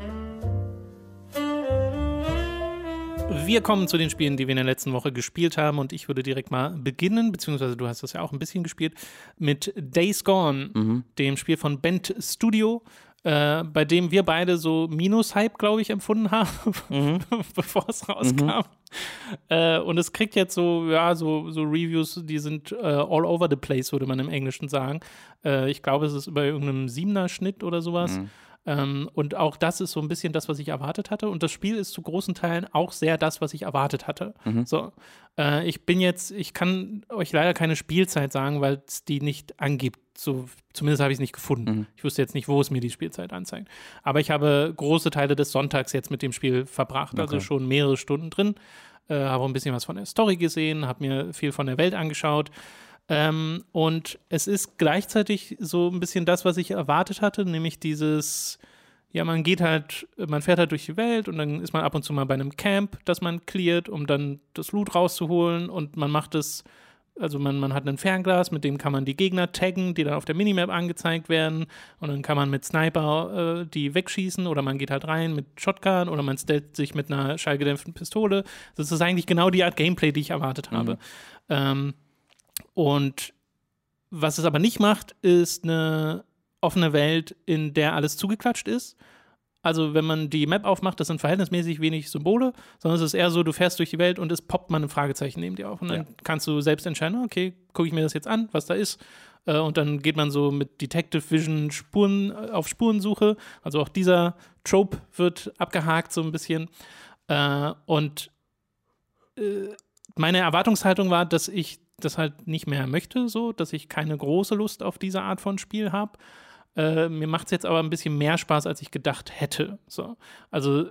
Speaker 1: Wir kommen zu den Spielen, die wir in der letzten Woche gespielt haben und ich würde direkt mal beginnen, beziehungsweise du hast das ja auch ein bisschen gespielt, mit Days Gone, dem Spiel von Bent Studio, äh, bei dem wir beide so Minus-Hype, glaube ich, empfunden haben, bevor es rauskam. Äh, und es kriegt jetzt so, ja, so, so Reviews, die sind äh, all over the place, würde man im Englischen sagen. Äh, ich glaube, es ist über irgendeinem Siebener-Schnitt oder sowas. Ähm, und auch das ist so ein bisschen das, was ich erwartet hatte. Und das Spiel ist zu großen Teilen auch sehr das, was ich erwartet hatte. So, äh, ich bin jetzt, ich kann euch leider keine Spielzeit sagen, weil es die nicht angibt. So, zumindest habe ich es nicht gefunden. Ich wusste jetzt nicht, wo es mir die Spielzeit anzeigt. Aber ich habe große Teile des Sonntags jetzt mit dem Spiel verbracht, also schon mehrere Stunden drin. Äh, habe ein bisschen was von der Story gesehen, habe mir viel von der Welt angeschaut. Ähm, und es ist gleichzeitig so ein bisschen das, was ich erwartet hatte, nämlich dieses, ja, man geht halt, man fährt halt durch die Welt und dann ist man ab und zu mal bei einem Camp, das man cleart, um dann das Loot rauszuholen und man macht es, also man, man hat ein Fernglas, mit dem kann man die Gegner taggen, die dann auf der Minimap angezeigt werden und dann kann man mit Sniper äh, die wegschießen oder man geht halt rein mit Shotgun oder man stellt sich mit einer schallgedämpften Pistole. Das ist eigentlich genau die Art Gameplay, die ich erwartet habe. Ähm, und was es aber nicht macht, ist eine offene Welt, in der alles zugeklatscht ist. Also, wenn man die Map aufmacht, das sind verhältnismäßig wenig Symbole, sondern es ist eher so, du fährst durch die Welt und es poppt mal ein Fragezeichen neben dir auf. Und dann
Speaker 3: Ja.
Speaker 1: kannst du selbst entscheiden, okay, gucke ich mir das jetzt an, was da ist. Äh, Und dann geht man so mit Detective Vision Spuren äh, auf Spurensuche. Also auch dieser Trope wird abgehakt so ein bisschen. Äh, Und meine Erwartungshaltung war, dass ich das halt nicht mehr möchte, so, dass ich keine große Lust auf diese Art von Spiel habe. Äh, mir macht es jetzt aber ein bisschen mehr Spaß, als ich gedacht hätte. So. Also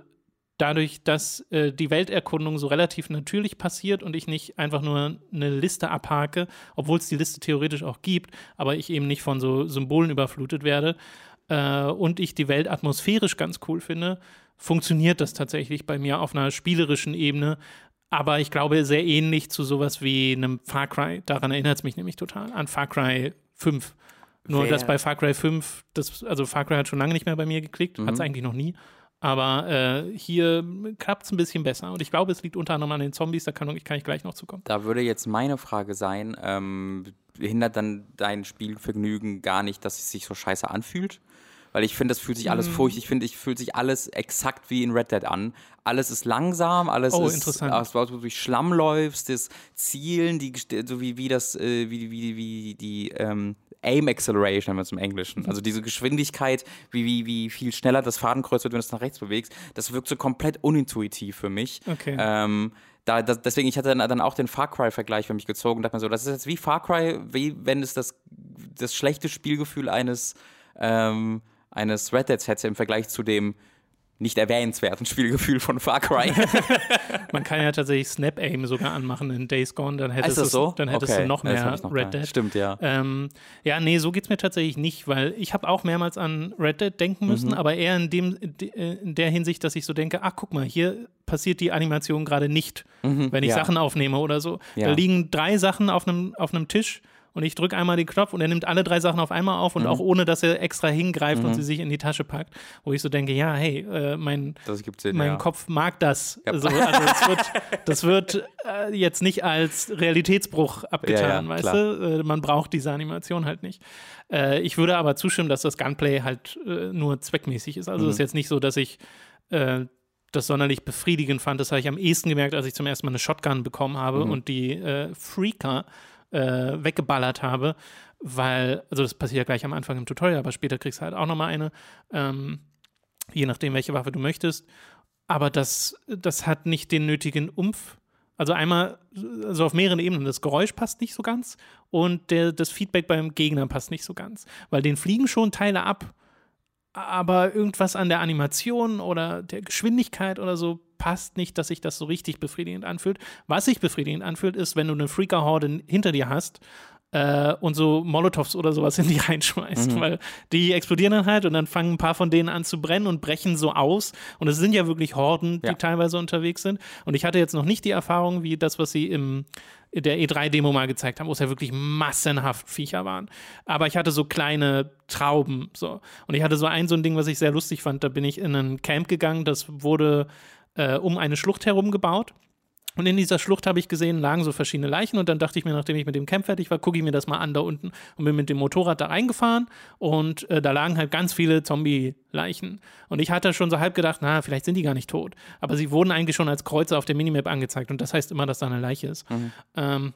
Speaker 1: dadurch, dass äh, die Welterkundung so relativ natürlich passiert und ich nicht einfach nur eine Liste abhake, obwohl es die Liste theoretisch auch gibt, aber ich eben nicht von so Symbolen überflutet werde äh, und ich die Welt atmosphärisch ganz cool finde, funktioniert das tatsächlich bei mir auf einer spielerischen Ebene. Aber ich glaube, sehr ähnlich zu sowas wie einem Far Cry. Daran erinnert es mich nämlich total an Far Cry 5. Nur,
Speaker 3: Wer-
Speaker 1: dass bei Far Cry 5, das, also Far Cry hat schon lange nicht mehr bei mir geklickt, hat es eigentlich noch nie. Aber äh, hier klappt es ein bisschen besser. Und ich glaube, es liegt unter anderem an den Zombies, da kann, ich- kann ich gleich noch zukommen.
Speaker 3: Da würde jetzt meine Frage sein, ähm, hindert dann dein Spielvergnügen gar nicht, dass es sich so scheiße anfühlt? Weil ich finde, das fühlt sich alles
Speaker 1: Mhm.
Speaker 3: furcht. Ich finde, ich fühlt sich alles exakt wie in Red Dead an. Alles ist langsam, alles
Speaker 1: Oh,
Speaker 3: ist,
Speaker 1: interessant.
Speaker 3: als du durch Schlamm läufst, das Zielen, die, so wie, wie das, äh, wie, wie, wie die ähm, Aim Acceleration, haben wir es im Englischen. Also diese Geschwindigkeit, wie, wie, wie viel schneller das Fadenkreuz wird, wenn du es nach rechts bewegst, das wirkt so komplett unintuitiv für mich.
Speaker 1: Okay.
Speaker 3: Ähm, da, das, deswegen, ich hatte dann, dann auch den Far Cry-Vergleich für mich gezogen und dachte mir so, das ist jetzt wie Far Cry, wie wenn es das, das schlechte Spielgefühl eines, ähm, eines Red Dead hätte im Vergleich zu dem nicht erwähnenswerten Spielgefühl von Far Cry.
Speaker 1: Man kann ja tatsächlich Snap Aim sogar anmachen in Days Gone, dann hättest,
Speaker 3: das so?
Speaker 1: du, dann hättest
Speaker 3: Okay.
Speaker 1: du noch mehr
Speaker 3: noch
Speaker 1: Red. Dead.
Speaker 3: Stimmt, ja.
Speaker 1: Ähm, ja, nee, so geht es mir tatsächlich nicht, weil ich habe auch mehrmals an Red Dead denken müssen,
Speaker 3: Mhm.
Speaker 1: aber eher in, dem, in der Hinsicht, dass ich so denke, ach guck mal, hier passiert die Animation gerade nicht, wenn ich
Speaker 3: ja.
Speaker 1: Sachen aufnehme oder so. Da
Speaker 3: Ja.
Speaker 1: liegen drei Sachen auf einem auf einem Tisch und ich drücke einmal den Knopf und er nimmt alle drei Sachen auf einmal auf
Speaker 3: Mhm.
Speaker 1: und auch ohne, dass er extra hingreift und sie sich in die Tasche packt, wo ich so denke, ja, hey, äh, mein,
Speaker 3: Sinn,
Speaker 1: mein
Speaker 3: ja.
Speaker 1: Kopf mag das.
Speaker 3: Ja.
Speaker 1: Also, also das wird, das wird äh, jetzt nicht als Realitätsbruch abgetan,
Speaker 3: Ja,
Speaker 1: weißt
Speaker 3: klar.
Speaker 1: du? Äh, man braucht diese Animation halt nicht. Äh, ich würde aber zustimmen, dass das Gunplay halt äh, nur zweckmäßig ist. Also es ist
Speaker 3: Mhm.
Speaker 1: jetzt nicht so, dass ich äh, das sonderlich befriedigend fand. Das habe ich am ehesten gemerkt, als ich zum ersten Mal eine Shotgun bekommen habe
Speaker 3: Mhm.
Speaker 1: und die Freaker äh, weggeballert habe, weil, also das passiert ja gleich am Anfang im Tutorial, aber später kriegst du halt auch nochmal eine, ähm, je nachdem, welche Waffe du möchtest. Aber das, das hat nicht den nötigen Umf. Also einmal, also auf mehreren Ebenen, das Geräusch passt nicht so ganz und der, das Feedback beim Gegner passt nicht so ganz. Weil den fliegen schon Teile ab, aber irgendwas an der Animation oder der Geschwindigkeit oder so passt nicht, dass sich das so richtig befriedigend anfühlt. Was sich befriedigend anfühlt, ist, wenn du eine Freaker-Horde hinter dir hast äh, und so Molotovs oder sowas in die reinschmeißt, weil die explodieren dann halt und dann fangen ein paar von denen an zu brennen und brechen so aus. Und es sind ja wirklich Horden, die
Speaker 3: Ja.
Speaker 1: teilweise unterwegs sind. Und ich hatte jetzt noch nicht die Erfahrung, wie das, was sie im in der E3-Demo mal gezeigt haben, wo es ja wirklich massenhaft Viecher waren. Aber ich hatte so kleine Trauben. So. Und ich hatte so ein so ein Ding, was ich sehr lustig fand. Da bin ich in ein Camp gegangen, das wurde äh, um eine Schlucht herum gebaut. Und in dieser Schlucht habe ich gesehen, lagen so verschiedene Leichen und dann dachte ich mir, nachdem ich mit dem Camp fertig war, gucke ich mir das mal an da unten und bin mit dem Motorrad da reingefahren und äh, da lagen halt ganz viele Zombie-Leichen. Und ich hatte schon so halb gedacht, na, vielleicht sind die gar nicht tot. Aber sie wurden eigentlich schon als Kreuze auf der Minimap angezeigt und das heißt immer, dass da eine Leiche ist. Ähm,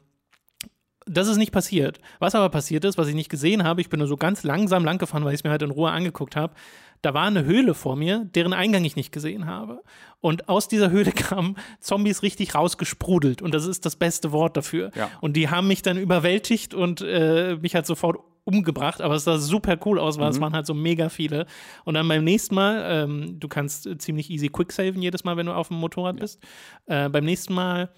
Speaker 1: das ist nicht passiert. Was aber passiert ist, was ich nicht gesehen habe, ich bin nur so ganz langsam lang gefahren, weil ich es mir halt in Ruhe angeguckt habe. Da war eine Höhle vor mir, deren Eingang ich nicht gesehen habe. Und aus dieser Höhle kamen Zombies richtig rausgesprudelt. Und das ist das beste Wort dafür.
Speaker 3: Ja.
Speaker 1: Und die haben mich dann überwältigt und äh, mich halt sofort umgebracht, aber es sah super cool aus, weil es waren halt so mega viele. Und dann beim nächsten Mal, ähm, du kannst äh, ziemlich easy quicksaven jedes Mal, wenn du auf dem Motorrad bist. Äh, beim nächsten Mal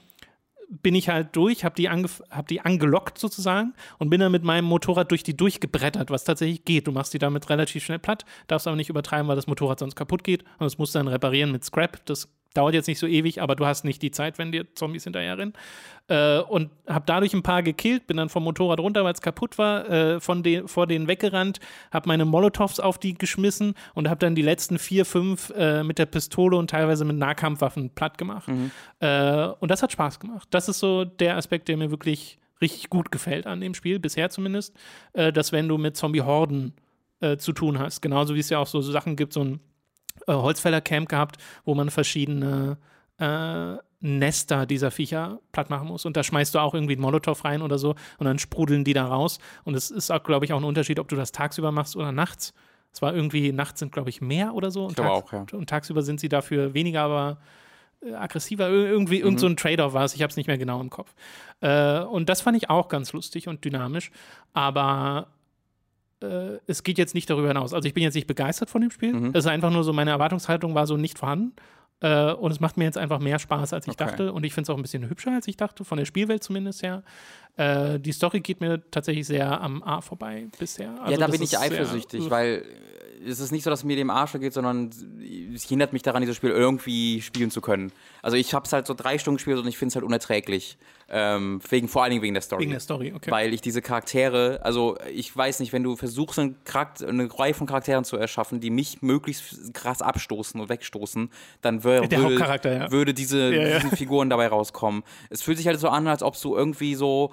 Speaker 1: bin ich halt durch, habe die, angef- hab die angelockt sozusagen und bin dann mit meinem Motorrad durch die durchgebrettert, was tatsächlich geht. Du machst die damit relativ schnell platt, darfst aber nicht übertreiben, weil das Motorrad sonst kaputt geht und das musst du dann reparieren mit Scrap. Das dauert jetzt nicht so ewig, aber du hast nicht die Zeit, wenn dir Zombies hinterherrennen. Äh, und habe dadurch ein paar gekillt, bin dann vom Motorrad runter, weil es kaputt war, äh, von den, vor denen weggerannt, habe meine Molotovs auf die geschmissen und habe dann die letzten vier, fünf äh, mit der Pistole und teilweise mit Nahkampfwaffen platt gemacht. Äh, und das hat Spaß gemacht. Das ist so der Aspekt, der mir wirklich richtig gut gefällt an dem Spiel, bisher zumindest, äh, dass wenn du mit Zombie-Horden äh, zu tun hast, genauso wie es ja auch so, so Sachen gibt, so ein äh, Holzfäller-Camp gehabt, wo man verschiedene äh, Nester dieser Viecher platt machen muss. Und da schmeißt du auch irgendwie einen Molotow rein oder so und dann sprudeln die da raus. Und es ist auch, glaube ich, auch ein Unterschied, ob du das tagsüber machst oder nachts. Es war irgendwie, nachts sind, glaube ich, mehr oder so. Und, tags-
Speaker 3: auch, ja.
Speaker 1: und tagsüber sind sie dafür weniger, aber äh, aggressiver. Ir- Irgendwie, irgend so ein Trade-off war es. Ich habe es nicht mehr genau im Kopf. Äh, und das fand ich auch ganz lustig und dynamisch. Aber äh, es geht jetzt nicht darüber hinaus. Also ich bin jetzt nicht begeistert von dem Spiel.
Speaker 3: Mhm.
Speaker 1: Es ist einfach nur so, meine Erwartungshaltung war so nicht vorhanden. Äh, und es macht mir jetzt einfach mehr Spaß, als ich
Speaker 3: Okay.
Speaker 1: dachte. Und ich finde es auch ein bisschen hübscher, als ich dachte, von der Spielwelt zumindest her. Äh, die Story geht mir tatsächlich sehr am A vorbei bisher. Also
Speaker 3: ja, da bin ich
Speaker 1: ist sehr-
Speaker 3: eifersüchtig, weil es ist nicht so, dass mir dem Arsch geht, sondern es hindert mich daran, dieses Spiel irgendwie spielen zu können. Also ich habe es halt so drei Stunden gespielt und ich finde es halt unerträglich. Ähm, wegen, vor allen Dingen wegen der Story.
Speaker 1: Wegen der Story, okay.
Speaker 3: Weil ich diese Charaktere, also ich weiß nicht, wenn du versuchst, einen Charakter, eine Reihe von Charakteren zu erschaffen, die mich möglichst krass abstoßen und wegstoßen, dann wär, würde,
Speaker 1: ja.
Speaker 3: würde diese,
Speaker 1: Ja, ja.
Speaker 3: diese Figuren dabei rauskommen. Es fühlt sich halt so an, als ob du irgendwie so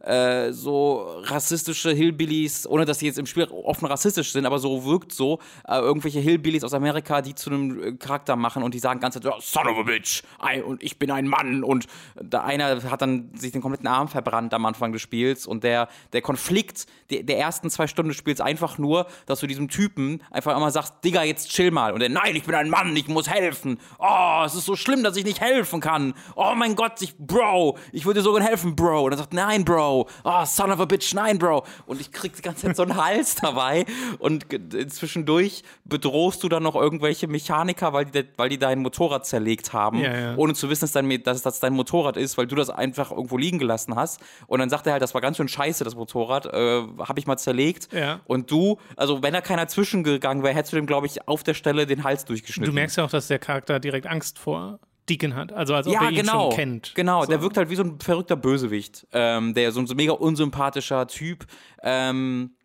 Speaker 3: äh, so rassistische Hillbillies, ohne dass sie jetzt im Spiel offen rassistisch sind, aber so wirkt so, äh, irgendwelche Hillbillies aus Amerika, die zu einem äh, Charakter machen und die sagen ganz oh, Son of a bitch, I, und ich bin ein Mann. Und da einer hat dann sich den kompletten Arm verbrannt am Anfang des Spiels und der, der Konflikt der, der ersten zwei Stunden des Spiels einfach nur, dass du diesem Typen einfach immer sagst, Digga, jetzt chill mal. Und der, nein, ich bin ein Mann, ich muss helfen, oh, es ist so schlimm, dass ich nicht helfen kann, oh mein Gott, ich, Bro, ich würde dir so gerne helfen, Bro, und er sagt, nein, Bro, oh, son of a bitch, nein, Bro, und ich krieg die ganze Zeit so einen Hals dabei und zwischendurch bedrohst du dann noch irgendwelche Mechaniker, weil die, weil die dein Motorrad zerlegt haben,
Speaker 1: Ja, ja.
Speaker 3: ohne zu wissen, dass, dein, dass das dein Motorrad ist, weil du das einfach irgendwo liegen gelassen hast. Und dann sagt er halt, das war ganz schön scheiße, das Motorrad, äh, habe ich mal zerlegt.
Speaker 1: Ja.
Speaker 3: Und du, also wenn da keiner zwischengegangen wäre, hättest du dem, glaube ich, auf der Stelle den Hals
Speaker 1: Du
Speaker 3: durchgeschnitten.
Speaker 1: merkst ja auch, dass der Charakter direkt Angst vor Deacon hat. Also als ob
Speaker 3: ja,
Speaker 1: er ihn
Speaker 3: genau.
Speaker 1: schon kennt.
Speaker 3: Genau,
Speaker 1: So.
Speaker 3: der wirkt halt wie so ein verrückter Bösewicht. Ähm, der so ein so mega unsympathischer Typ. Ähm,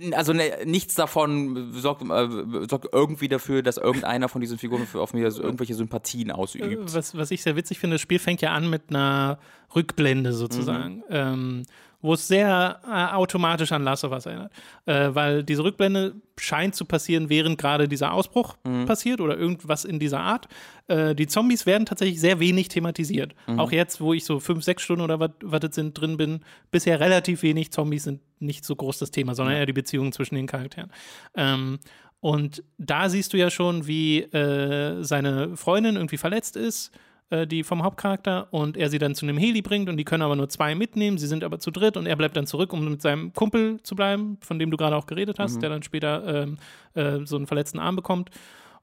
Speaker 3: äh, also ne, nichts davon sorgt, äh, sorgt irgendwie dafür, dass irgendeiner von diesen Figuren auf mir irgendwelche Sympathien ausübt.
Speaker 1: was, was ich sehr witzig finde, das Spiel fängt ja an mit einer Rückblende sozusagen,
Speaker 3: Mhm.
Speaker 1: ähm, wo es sehr äh, automatisch an Last of Us erinnert. Äh, weil diese Rückblende scheint zu passieren, während gerade dieser Ausbruch
Speaker 3: Mhm.
Speaker 1: passiert oder irgendwas in dieser Art. Äh, die Zombies werden tatsächlich sehr wenig thematisiert.
Speaker 3: Mhm.
Speaker 1: Auch jetzt, wo ich so fünf, sechs Stunden oder was das sind drin bin, bisher relativ wenig. Zombies sind nicht so groß das Thema, sondern eher die Beziehungen zwischen den Charakteren. Ähm, und da siehst du ja schon, wie äh, seine Freundin irgendwie verletzt ist, äh, die vom Hauptcharakter, und er sie dann zu einem Heli bringt und die können aber nur zwei mitnehmen. Sie sind aber zu dritt und er bleibt dann zurück, um mit seinem Kumpel zu bleiben, von dem du gerade auch geredet hast, der dann später ähm, äh, so einen verletzten Arm bekommt.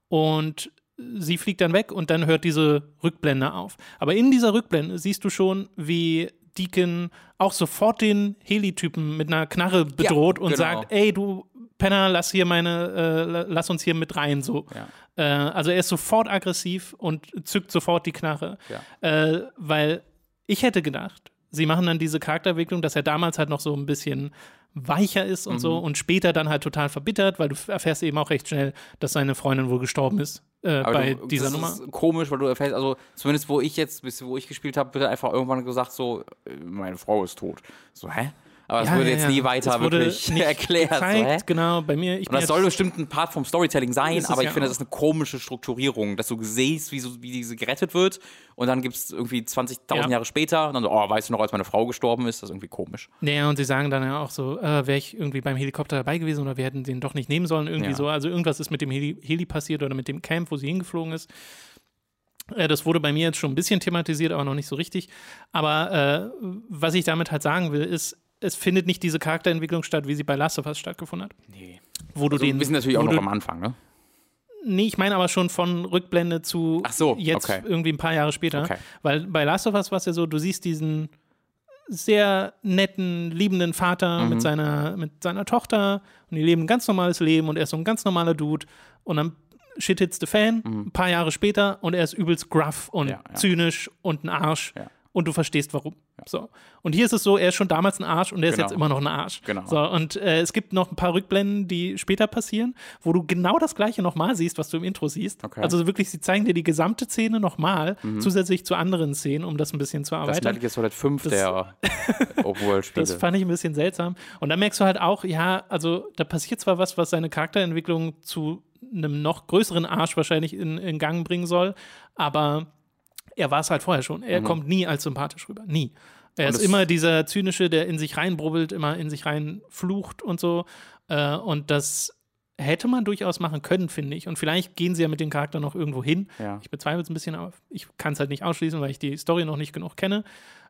Speaker 1: Und sie fliegt dann weg und dann hört diese Rückblende auf. Aber in dieser Rückblende siehst du schon, wie Deacon auch sofort den Heli-Typen mit einer Knarre bedroht und
Speaker 3: genau.
Speaker 1: sagt, ey, du Penner, lass hier meine, äh, la- lass uns hier mit rein, so.
Speaker 3: Ja.
Speaker 1: Äh, also er ist sofort aggressiv und zückt sofort die Knarre.
Speaker 3: Ja.
Speaker 1: Äh, weil ich hätte gedacht, sie machen dann diese Charakterentwicklung, dass er damals halt noch so ein bisschen weicher ist und
Speaker 3: Mhm.
Speaker 1: so und später dann halt total verbittert, weil du erfährst eben auch recht schnell, dass seine Freundin wohl gestorben ist äh, bei
Speaker 3: du,
Speaker 1: dieser
Speaker 3: das
Speaker 1: Nummer.
Speaker 3: ist komisch, weil du erfährst, also zumindest wo ich jetzt, bis wo ich gespielt habe, wird einfach irgendwann gesagt so, äh, meine Frau ist tot. So, hä? Aber es
Speaker 1: Ja,
Speaker 3: wurde
Speaker 1: ja,
Speaker 3: jetzt nie weiter wirklich erklärt.
Speaker 1: Gezeigt,
Speaker 3: so,
Speaker 1: genau, bei mir. Ich
Speaker 3: Und das soll bestimmt ein Part vom Storytelling sein, aber ich finde,
Speaker 1: auch.
Speaker 3: das ist eine komische Strukturierung, dass du siehst, wie, so, wie diese gerettet wird und dann gibt es irgendwie 20.000
Speaker 1: Ja.
Speaker 3: Jahre später und dann so, oh, weißt du noch, als meine Frau gestorben ist? Das ist irgendwie komisch.
Speaker 1: Naja, und sie sagen dann ja auch so, äh, wäre ich irgendwie beim Helikopter dabei gewesen oder wir hätten den doch nicht nehmen sollen, irgendwie so. Also irgendwas ist mit dem Heli, Heli passiert oder mit dem Camp, wo sie hingeflogen ist. Äh, das wurde bei mir jetzt schon ein bisschen thematisiert, aber noch nicht so richtig. Aber äh, was ich damit halt sagen will, ist, es findet nicht diese Charakterentwicklung statt, wie sie bei Last of Us stattgefunden hat.
Speaker 3: Nee.
Speaker 1: Wo du
Speaker 3: Also,
Speaker 1: den,
Speaker 3: wir sind natürlich auch noch am Anfang, ne?
Speaker 1: Nee, ich meine aber schon von Rückblende zu
Speaker 3: so,
Speaker 1: jetzt
Speaker 3: okay.
Speaker 1: irgendwie ein paar Jahre später.
Speaker 3: Okay.
Speaker 1: Weil bei Last of Us war es ja so, du siehst diesen sehr netten, liebenden Vater
Speaker 3: Mhm.
Speaker 1: mit, seiner, mit seiner Tochter und die leben ein ganz normales Leben und er ist so ein ganz normaler Dude und dann shit hits the fan, ein paar Jahre später und er ist übelst gruff und
Speaker 3: Mhm. Ja, ja.
Speaker 1: zynisch und ein Arsch
Speaker 3: Ja.
Speaker 1: Und du verstehst warum. So. Und hier ist es so, er ist schon damals ein Arsch und er ist
Speaker 3: Genau.
Speaker 1: jetzt immer noch ein Arsch.
Speaker 3: Genau.
Speaker 1: So, und äh, es gibt noch ein paar Rückblenden, die später passieren, wo du genau das gleiche nochmal siehst, was du im Intro siehst.
Speaker 3: Okay. Mhm.
Speaker 1: Also wirklich, sie zeigen dir die gesamte Szene nochmal, zusätzlich zu anderen Szenen, um das ein bisschen zu
Speaker 3: Das ist
Speaker 1: erweitern.
Speaker 3: Gear Solid 5
Speaker 1: Das-
Speaker 3: der Open-World-Spiele.
Speaker 1: Das fand ich ein bisschen seltsam. Und dann merkst du halt auch, ja, also da passiert zwar was, was seine Charakterentwicklung zu einem noch größeren Arsch wahrscheinlich in, in Gang bringen soll, aber er war es halt vorher schon. Er kommt nie als sympathisch rüber. Nie. Er
Speaker 3: Mhm. Und
Speaker 1: ist immer dieser Zynische, der in sich reinbrubbelt, immer in sich rein flucht und so. Äh, und das hätte man durchaus machen können, finde ich. Und vielleicht gehen sie ja mit dem Charakter noch irgendwo hin.
Speaker 3: Ja.
Speaker 1: Ich bezweifle es ein bisschen, aber ich kann es halt nicht ausschließen, weil ich die Story noch nicht genug kenne,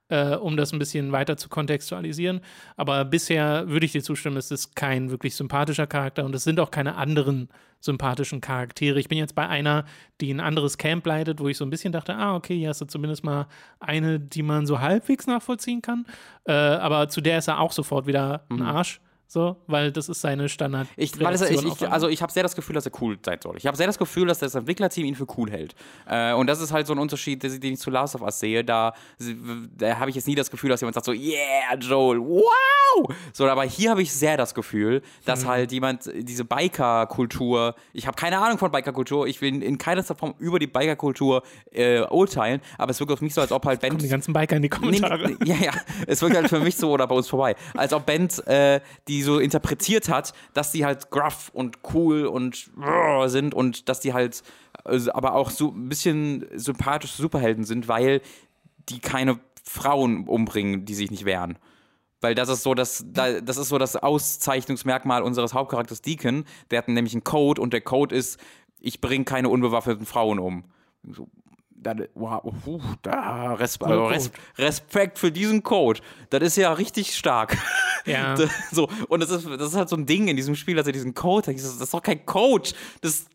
Speaker 1: äh, um das ein bisschen weiter zu kontextualisieren. Aber bisher würde ich dir zustimmen, es ist kein wirklich sympathischer Charakter und es sind auch keine anderen sympathischen Charaktere. Ich bin jetzt bei einer, die ein anderes Camp leitet, wo ich so ein bisschen dachte, ah, okay, hier hast du zumindest mal eine, die man so halbwegs nachvollziehen kann. Äh, aber zu der ist er auch sofort wieder ein Arsch. So, weil das ist seine Standard.
Speaker 3: Ich, weil es, ich, ich, also ich habe sehr das Gefühl, dass er cool sein soll. Ich habe sehr das Gefühl, dass das Entwicklerteam ihn für cool hält. Äh, und das ist halt so ein Unterschied, den ich zu Last of Us sehe. Da, da habe ich jetzt nie das Gefühl, dass jemand sagt so, yeah, Joel, wow! So, aber hier habe ich sehr das Gefühl, dass halt jemand diese Biker-Kultur, ich habe keine Ahnung von Biker-Kultur, ich will in keiner Form über die Biker-Kultur äh, urteilen, aber es wirkt auf mich so, als ob halt Ben
Speaker 1: die ganzen Biker in die Kommentare.
Speaker 3: nee, ja, ja. Es wirkt halt für mich so oder bei uns vorbei. Als ob Band äh, die so interpretiert hat, dass die halt gruff und cool und sind und dass die halt äh, aber auch so ein bisschen sympathische Superhelden sind, weil die keine Frauen umbringen, die sich nicht wehren. Weil das ist so das, da- das ist so das Auszeichnungsmerkmal unseres Hauptcharakters Deacon. Der hat nämlich einen Code und der Code ist, ich bringe keine unbewaffneten Frauen um. So, da, wow, puh, da, Res, also. Res, Respekt für diesen Code. Das ist ja richtig stark.
Speaker 1: Ja.
Speaker 3: so, und das ist, das ist halt so ein Ding in diesem Spiel, dass er diesen Code hat. Das ist doch kein Code. Das,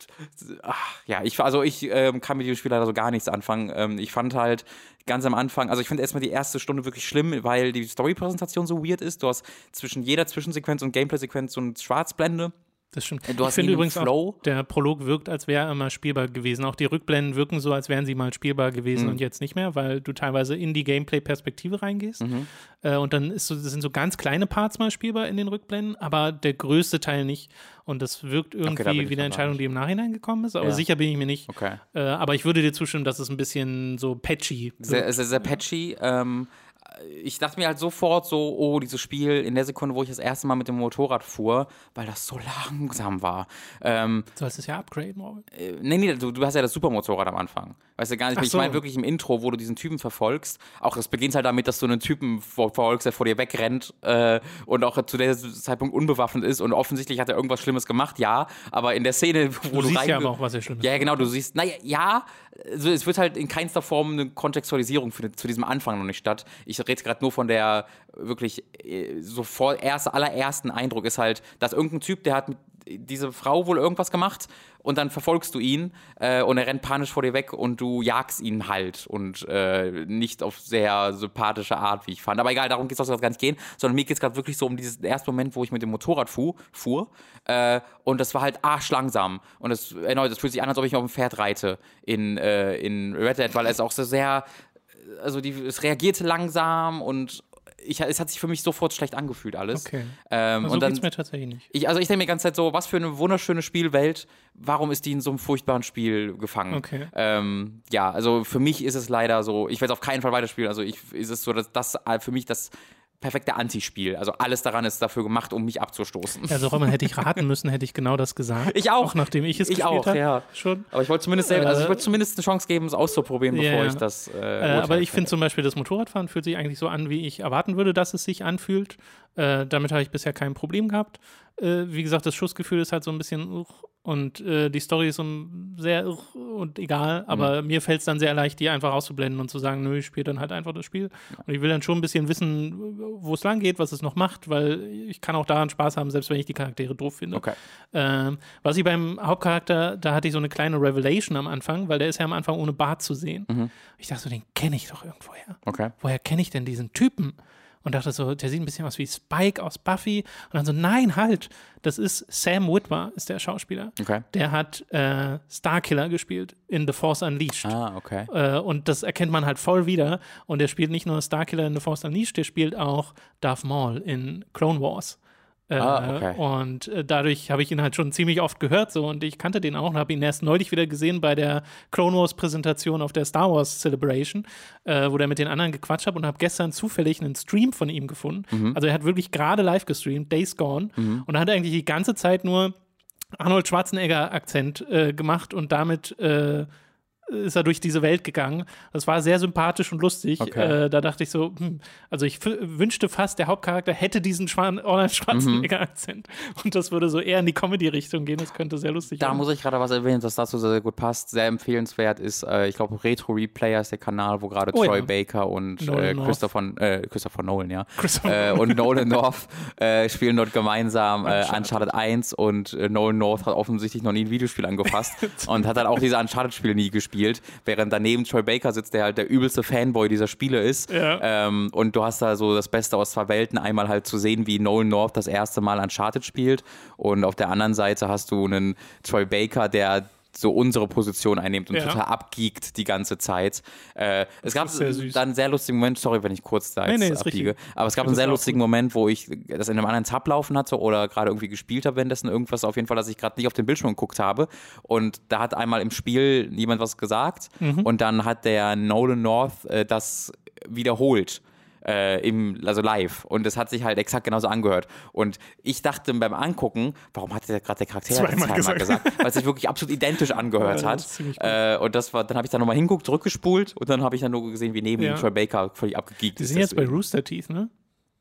Speaker 3: ach, ja, ich, also ich ähm, kann mit dem Spiel leider so gar nichts anfangen. Ähm, ich fand halt ganz am Anfang, also ich finde erstmal die erste Stunde wirklich schlimm, weil die Story-Präsentation so weird ist. Du hast zwischen jeder Zwischensequenz und Gameplay-Sequenz so eine Schwarzblende.
Speaker 1: Das stimmt.
Speaker 3: Du
Speaker 1: ich
Speaker 3: hast
Speaker 1: finde
Speaker 3: nie einen
Speaker 1: übrigens
Speaker 3: Flow.
Speaker 1: auch, der Prolog wirkt, als wäre er immer spielbar gewesen. Auch die Rückblenden wirken so, als wären sie mal spielbar gewesen
Speaker 3: Mhm.
Speaker 1: und jetzt nicht mehr, weil du teilweise in die Gameplay-Perspektive reingehst.
Speaker 3: Mhm.
Speaker 1: Äh, und dann so, sind so ganz kleine Parts mal spielbar in den Rückblenden, aber der größte Teil nicht. Und das wirkt irgendwie
Speaker 3: ich
Speaker 1: wie eine. Entscheidung, die im Nachhinein gekommen ist. Aber
Speaker 3: Ja.
Speaker 1: sicher bin ich mir nicht.
Speaker 3: Okay.
Speaker 1: Äh, aber ich würde dir zustimmen, dass es ein bisschen so patchy
Speaker 3: Sehr, sehr, sehr patchy. Ähm, ich dachte mir halt sofort so, oh, dieses Spiel in der Sekunde, wo ich das erste Mal mit dem Motorrad fuhr, weil das so langsam war. Ähm,
Speaker 1: Du sollst es ja upgraden, Robin.
Speaker 3: äh, nee, nee, du, du hast ja das Supermotorrad am Anfang. Weißt du gar nicht,
Speaker 1: Ach
Speaker 3: ich
Speaker 1: so.
Speaker 3: meine wirklich im Intro, wo du diesen Typen verfolgst. Auch es beginnt halt damit, dass du einen Typen ver- verfolgst, der vor dir wegrennt äh, und auch zu dem Zeitpunkt unbewaffnet ist und offensichtlich hat er irgendwas Schlimmes gemacht, ja. Aber in der Szene, wo
Speaker 1: Du
Speaker 3: du,
Speaker 1: siehst ja aber auch, was er schlimm ist.
Speaker 3: ja, ja, genau, du siehst, naja, ja, also es wird halt in keinster Form eine Kontextualisierung für, zu diesem Anfang noch nicht statt. Ich rede gerade nur von der wirklich äh, sofort erste, allerersten Eindruck ist halt, dass irgendein Typ, der hat mit diese Frau wohl irgendwas gemacht und dann verfolgst du ihn äh, und er rennt panisch vor dir weg und du jagst ihn halt und äh, nicht auf sehr sympathische Art, wie ich fand. Aber egal, darum geht es auch gar nicht gehen, sondern mir geht es gerade wirklich so um diesen ersten Moment, wo ich mit dem Motorrad fuhr, fuhr äh, und das war halt arschlangsam und es erneut, das fühlt sich an, als ob ich auf dem Pferd reite in, äh, in Red Dead, weil es auch so sehr, also die, es reagierte langsam und ich, es hat sich für mich sofort schlecht angefühlt alles.
Speaker 1: Okay.
Speaker 3: Ähm,
Speaker 1: So
Speaker 3: und dann,
Speaker 1: geht's mir tatsächlich nicht.
Speaker 3: ich, also ich denke mir die ganze Zeit so, was für eine wunderschöne Spielwelt, warum ist die in so einem furchtbaren Spiel gefangen?
Speaker 1: Okay.
Speaker 3: Ähm, ja, also für mich ist es leider so, ich werde es auf keinen Fall weiterspielen, also ich, ist es so, dass das für mich das perfekte Antispiel, also alles daran ist dafür gemacht, um mich abzustoßen.
Speaker 1: Also Roman, hätte ich raten müssen, hätte ich genau das gesagt.
Speaker 3: Ich auch.
Speaker 1: Auch nachdem ich es
Speaker 3: Ich
Speaker 1: gespielt
Speaker 3: auch,
Speaker 1: habe.
Speaker 3: ja.
Speaker 1: Schon.
Speaker 3: Aber ich wollte zumindest, selber, also ich
Speaker 1: Äh,
Speaker 3: wollte zumindest eine Chance geben, es auszuprobieren, bevor
Speaker 1: Ja.
Speaker 3: ich das. Äh,
Speaker 1: Äh, aber ich finde zum Beispiel, das Motorradfahren fühlt sich eigentlich so an, wie ich erwarten würde, dass es sich anfühlt. Äh, damit habe ich bisher kein Problem gehabt. Äh, wie gesagt, das Schussgefühl ist halt so ein bisschen, uch, und äh, die Story ist um sehr irr und egal, aber mir fällt es dann sehr leicht, die einfach auszublenden und zu sagen, nö, ich spiele dann halt einfach das Spiel. Und ich will dann schon ein bisschen wissen, wo es lang geht, was es noch macht, weil ich kann auch daran Spaß haben, selbst wenn ich die Charaktere doof finde.
Speaker 3: Okay.
Speaker 1: Ähm, was ich beim Hauptcharakter, da hatte ich so eine kleine Revelation am Anfang, weil der ist ja am Anfang ohne Bart zu sehen. Ich dachte so, den kenne ich doch irgendwoher.
Speaker 3: Okay.
Speaker 1: Woher kenne ich denn diesen Typen? Und dachte so, der sieht ein bisschen aus wie Spike aus Buffy. Und dann so, nein, halt, das ist Sam Witwer, ist der Schauspieler.
Speaker 3: Okay.
Speaker 1: Der hat äh, Starkiller gespielt in The Force Unleashed.
Speaker 3: Ah, okay.
Speaker 1: Äh, und das erkennt man halt voll wieder. Und er spielt nicht nur Starkiller in The Force Unleashed, der spielt auch Darth Maul in Clone Wars. Äh,
Speaker 3: Ah, okay.
Speaker 1: Und äh, dadurch habe ich ihn halt schon ziemlich oft gehört so und ich kannte den auch und habe ihn erst neulich wieder gesehen bei der Clone Wars Präsentation auf der Star Wars Celebration, äh, wo der mit den anderen gequatscht hat und habe gestern zufällig einen Stream von ihm gefunden.
Speaker 3: Mhm.
Speaker 1: Also er hat wirklich gerade live gestreamt, Days Gone und er hat eigentlich die ganze Zeit nur Arnold Schwarzenegger Akzent äh, gemacht und damit äh, ist er durch diese Welt gegangen. Das war sehr sympathisch und lustig.
Speaker 3: Okay.
Speaker 1: Äh, da dachte ich so, hm, also ich wünschte fast, der Hauptcharakter hätte diesen Schwan Arnold Schwarzenegger Akzent und das würde so eher in die Comedy-Richtung gehen. Das könnte sehr lustig
Speaker 3: Da
Speaker 1: werden.
Speaker 3: muss ich gerade was erwähnen, das dazu sehr, sehr gut passt. Sehr empfehlenswert ist, äh, ich glaube, Retro Replayer ist der Kanal, wo gerade
Speaker 1: Oh
Speaker 3: Troy
Speaker 1: ja.
Speaker 3: Baker und äh. Christopher, äh, Christopher Nolan, ja.
Speaker 1: Christopher
Speaker 3: Äh, und Nolan North äh, spielen dort gemeinsam äh, Uncharted 1 und Nolan North hat offensichtlich noch nie ein Videospiel angefasst und hat dann auch diese Uncharted-Spiele nie gespielt, während daneben Troy Baker sitzt, der halt der übelste Fanboy dieser Spiele ist.
Speaker 1: Ja.
Speaker 3: Ähm, und du hast da so das Beste aus zwei Welten. Einmal halt zu sehen, wie Nolan North das erste Mal Uncharted spielt. Und auf der anderen Seite hast du einen Troy Baker, der so unsere Position einnimmt und
Speaker 1: Ja.
Speaker 3: total abgeekt die ganze Zeit. Äh, es gab
Speaker 1: sehr
Speaker 3: dann einen sehr lustigen Moment, sorry, wenn ich kurz da jetzt
Speaker 1: nee,
Speaker 3: abbiege, aber es gab einen sehr lustigen Moment, wo ich das in einem anderen Tab laufen hatte oder gerade irgendwie gespielt habe, währenddessen irgendwas auf jeden Fall, dass ich gerade nicht auf den Bildschirm geguckt habe und da hat einmal im Spiel jemand was gesagt
Speaker 1: Mhm.
Speaker 3: und dann hat der Nolan North äh, das wiederholt. Äh, im, also live. Und es hat sich halt exakt genauso angehört. Und ich dachte beim Angucken, warum hat der gerade der Charakter
Speaker 1: Zweimal gesagt.
Speaker 3: gesagt? Weil es sich wirklich absolut identisch angehört
Speaker 1: Ja,
Speaker 3: hat.
Speaker 1: das.
Speaker 3: Äh, und das war, dann habe ich da nochmal hinguckt, zurückgespult und dann habe ich dann nur gesehen, wie neben
Speaker 1: Ja.
Speaker 3: ihm Troy Baker völlig abgegeekt
Speaker 1: die
Speaker 3: ist.
Speaker 1: sind jetzt bei
Speaker 3: deswegen.
Speaker 1: Rooster Teeth, ne?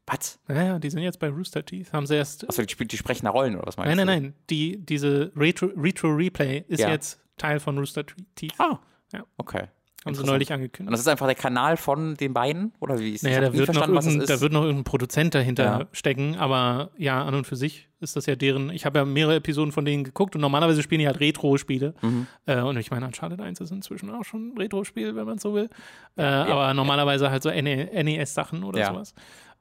Speaker 3: Was?
Speaker 1: Naja, die sind jetzt bei Rooster Teeth. Haben sie erst.
Speaker 3: Achso, die, die sprechen da Rollen oder was meinst
Speaker 1: Nein, nein,
Speaker 3: du?
Speaker 1: nein. Die, diese Retro, Retro Replay ist
Speaker 3: Ja.
Speaker 1: jetzt Teil von Rooster Teeth.
Speaker 3: Ah,
Speaker 1: Ja.
Speaker 3: okay.
Speaker 1: Haben sie neulich
Speaker 3: Und
Speaker 1: angekündigt.
Speaker 3: das ist einfach der Kanal von den beiden? Oder wie ist
Speaker 1: Naja,
Speaker 3: ich
Speaker 1: da wird, noch
Speaker 3: was
Speaker 1: da wird noch irgendein Produzent dahinter
Speaker 3: Ja.
Speaker 1: stecken, aber ja, an und für sich ist das ja deren. Ich habe ja mehrere Episoden von denen geguckt und normalerweise spielen die halt Retro-Spiele.
Speaker 3: Mhm.
Speaker 1: Äh, und ich meine, Uncharted 1 ist inzwischen auch schon ein Retro-Spiel, wenn man so will. Äh, Aber normalerweise halt so NES-Sachen oder
Speaker 3: Ja.
Speaker 1: sowas.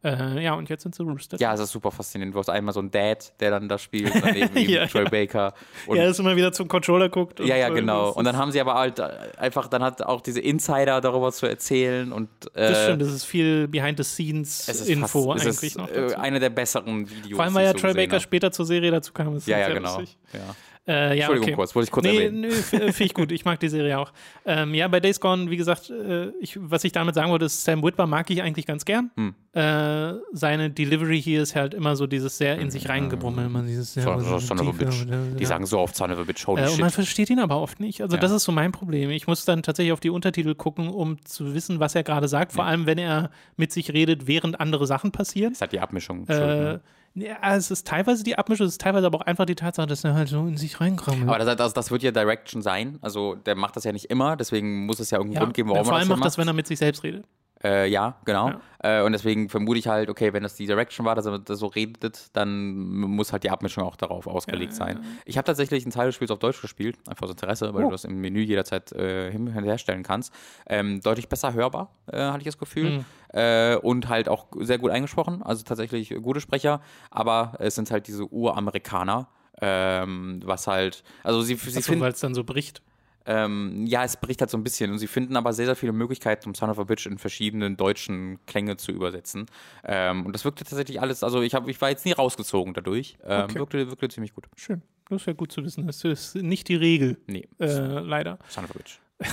Speaker 1: Äh, ja, und jetzt sind sie Rooster.
Speaker 3: ja, es ist super faszinierend. Du hast einmal so einen Dad, der dann da spielt, daneben
Speaker 1: Ja,
Speaker 3: Troy
Speaker 1: ja.
Speaker 3: Baker. Und
Speaker 1: er ist immer wieder zum Controller guckt.
Speaker 3: Ja, ja, genau. Und dann haben sie aber halt äh, einfach, dann hat auch diese Insider darüber zu erzählen und äh,
Speaker 1: Das stimmt, das ist viel Behind-the-Scenes-Info eigentlich noch.
Speaker 3: äh,
Speaker 1: Dazu.
Speaker 3: eine der besseren Videos.
Speaker 1: Vor allem, weil ja Troy Baker
Speaker 3: hab.
Speaker 1: später zur Serie dazu kam. Ist
Speaker 3: Ja, ja, genau. Ja.
Speaker 1: Äh, ja,
Speaker 3: Entschuldigung
Speaker 1: okay.
Speaker 3: kurz, wollte ich kurz
Speaker 1: nee,
Speaker 3: erwähnen.
Speaker 1: F- äh, finde ich gut. Ich mag die Serie auch. Ähm, ja, bei Days Gone, wie gesagt, äh, ich, was ich damit sagen wollte, ist, Sam Witwer mag ich eigentlich ganz gern.
Speaker 3: Hm.
Speaker 1: Äh, seine Delivery hier ist halt immer so dieses sehr in sich reingebrummel, man dieses sehr
Speaker 3: So, so, son of a
Speaker 1: tiefe-
Speaker 3: bitch. Die sagen so oft Son of a bitch, holy
Speaker 1: äh, und man
Speaker 3: shit.
Speaker 1: versteht ihn aber oft nicht. Also
Speaker 3: Ja.
Speaker 1: das ist so mein Problem. Ich muss dann tatsächlich auf die Untertitel gucken, um zu wissen, was er gerade sagt. Vor allem, wenn er mit sich redet, während andere Sachen passieren.
Speaker 3: Das hat die Abmischung.
Speaker 1: Äh? Ja, es ist teilweise die Abmischung, es ist teilweise aber auch einfach die Tatsache, dass er halt so in sich reinkrammelt.
Speaker 3: Aber das, das, das wird ja Direction sein. Also der macht das ja nicht immer, deswegen muss es ja irgendeinen
Speaker 1: Ja,
Speaker 3: Grund geben, warum
Speaker 1: vor
Speaker 3: er
Speaker 1: allem
Speaker 3: das
Speaker 1: macht
Speaker 3: hier
Speaker 1: das, wenn er mit sich selbst redet.
Speaker 3: Äh, ja, genau.
Speaker 1: Ja.
Speaker 3: Äh, und deswegen vermute ich halt, okay, wenn das die Direction war, dass er das so redet, dann muss halt die Abmischung auch darauf ausgelegt sein. Ich habe tatsächlich einen Teil des Spiels auf Deutsch gespielt, einfach aus Interesse, weil
Speaker 1: Oh.
Speaker 3: du das im Menü jederzeit äh, herstellen kannst. Ähm, deutlich besser hörbar, äh, hatte ich das Gefühl.
Speaker 1: Hm.
Speaker 3: Äh, und halt auch sehr gut eingesprochen, also tatsächlich gute Sprecher, aber es sind halt diese Uramerikaner. Ähm, was halt, also sie, sie finden,
Speaker 1: weil es dann so bricht.
Speaker 3: Ähm, ja, es bricht halt so ein bisschen und sie finden aber sehr, sehr viele Möglichkeiten, um Son of a Bitch in verschiedenen deutschen Klänge zu übersetzen. Ähm, und das wirkte tatsächlich alles, also ich, hab, ich war jetzt nie rausgezogen dadurch. Ähm,
Speaker 1: Okay.
Speaker 3: wirkte, wirkte ziemlich gut.
Speaker 1: Schön. Das ist ja gut zu wissen. Das ist nicht die Regel,
Speaker 3: Nee,
Speaker 1: äh, leider.
Speaker 3: Son of a Bitch.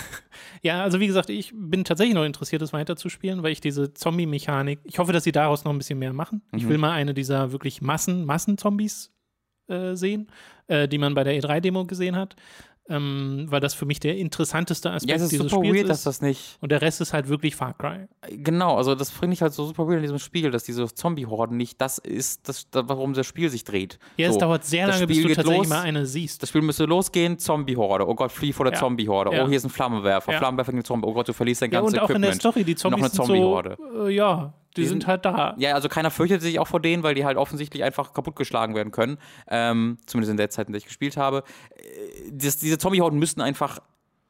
Speaker 1: Ja, also wie gesagt, ich bin tatsächlich noch interessiert, das weiterzuspielen, weil ich diese Zombie-Mechanik, ich hoffe, dass sie daraus noch ein bisschen mehr machen. Ich will mal eine dieser wirklich Massen, Massen-Zombies äh, sehen, äh, die man bei der E3-Demo gesehen hat. Ähm, weil das für mich der interessanteste
Speaker 3: Ja,
Speaker 1: Aspekt
Speaker 3: es ist
Speaker 1: dieses
Speaker 3: super
Speaker 1: Spiels
Speaker 3: weird, dass
Speaker 1: ist.
Speaker 3: das nicht.
Speaker 1: Und der Rest ist halt wirklich Far Cry.
Speaker 3: Genau, also das finde ich halt so super weird in diesem Spiel, dass diese Zombie-Horden nicht das ist, das, da- warum das Spiel sich dreht.
Speaker 1: Ja, es
Speaker 3: so,
Speaker 1: dauert sehr
Speaker 3: das
Speaker 1: lange, bis du tatsächlich
Speaker 3: los,
Speaker 1: mal eine siehst.
Speaker 3: Das Spiel müsste losgehen, Zombie-Horde. Oh Gott, flieh vor der
Speaker 1: Ja.
Speaker 3: Zombie-Horde.
Speaker 1: Ja.
Speaker 3: Oh, hier ist ein Flammenwerfer.
Speaker 1: Ja.
Speaker 3: Flammenwerfer gegen Zombie. Oh Gott, du verlierst dein
Speaker 1: Ja,
Speaker 3: ganzes
Speaker 1: und auch in der Story, die Zombies
Speaker 3: Noch eine Zombie-Horde.
Speaker 1: so, äh, ja, die,
Speaker 3: Die
Speaker 1: sind
Speaker 3: sind-
Speaker 1: halt da.
Speaker 3: Ja, also keiner fürchtet sich auch vor denen, weil die halt offensichtlich einfach kaputtgeschlagen werden können. Ähm, zumindest in der Zeit, in der ich gespielt habe. Äh, Das, diese Zombie-Horden müssten einfach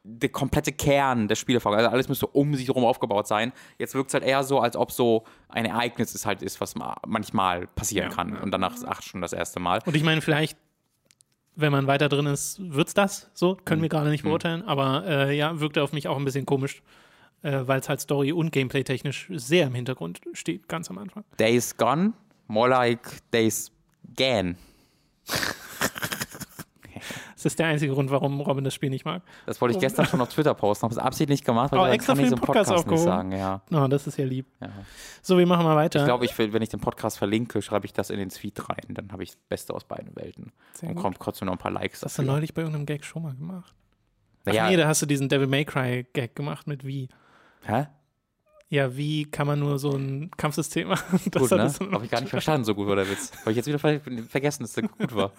Speaker 3: der komplette Kern der Spielerfahrung, also alles müsste um sich herum aufgebaut sein. Jetzt wirkt es halt eher so, als ob so ein Ereignis es halt ist, was ma- manchmal passieren
Speaker 1: Ja,
Speaker 3: kann. Und danach ist acht Stunden das erste Mal.
Speaker 1: Und ich meine, vielleicht, wenn man weiter drin ist, wird's das so. Können
Speaker 3: Mhm.
Speaker 1: wir gerade nicht beurteilen. Aber äh, ja, wirkte auf mich auch ein bisschen komisch, äh, weil es halt Story- und Gameplay-technisch sehr im Hintergrund steht, ganz am Anfang.
Speaker 3: Days Gone, more like Days Gone.
Speaker 1: Das ist der einzige Grund, warum Robin das Spiel nicht mag.
Speaker 3: Das wollte ich gestern schon auf Twitter posten, habe es absichtlich gemacht, weil
Speaker 1: Oh, extra
Speaker 3: kann ich
Speaker 1: den
Speaker 3: im
Speaker 1: Podcast
Speaker 3: Podcast nicht sagen. Ja,
Speaker 1: Oh, das ist ja lieb.
Speaker 3: ja.
Speaker 1: So, wir machen mal weiter.
Speaker 3: Ich glaube, ich will, wenn ich den Podcast verlinke, schreibe ich das in den Tweet rein. Dann habe ich das Beste aus beiden Welten.
Speaker 1: Sehr
Speaker 3: und
Speaker 1: gut.
Speaker 3: kommt trotzdem noch ein paar Likes.
Speaker 1: das hast du neulich bei irgendeinem Gag schon mal gemacht. Ach
Speaker 3: Naja,
Speaker 1: nee, da hast du diesen Devil May Cry Gag gemacht mit wie.
Speaker 3: Hä?
Speaker 1: Ja, wie kann man nur so ein Kampfsystem machen? Das
Speaker 3: Gut, ne?
Speaker 1: dann
Speaker 3: Habe ich gar nicht verstanden, so gut war der Witz. Habe ich jetzt wieder ver vergessen, dass der gut war.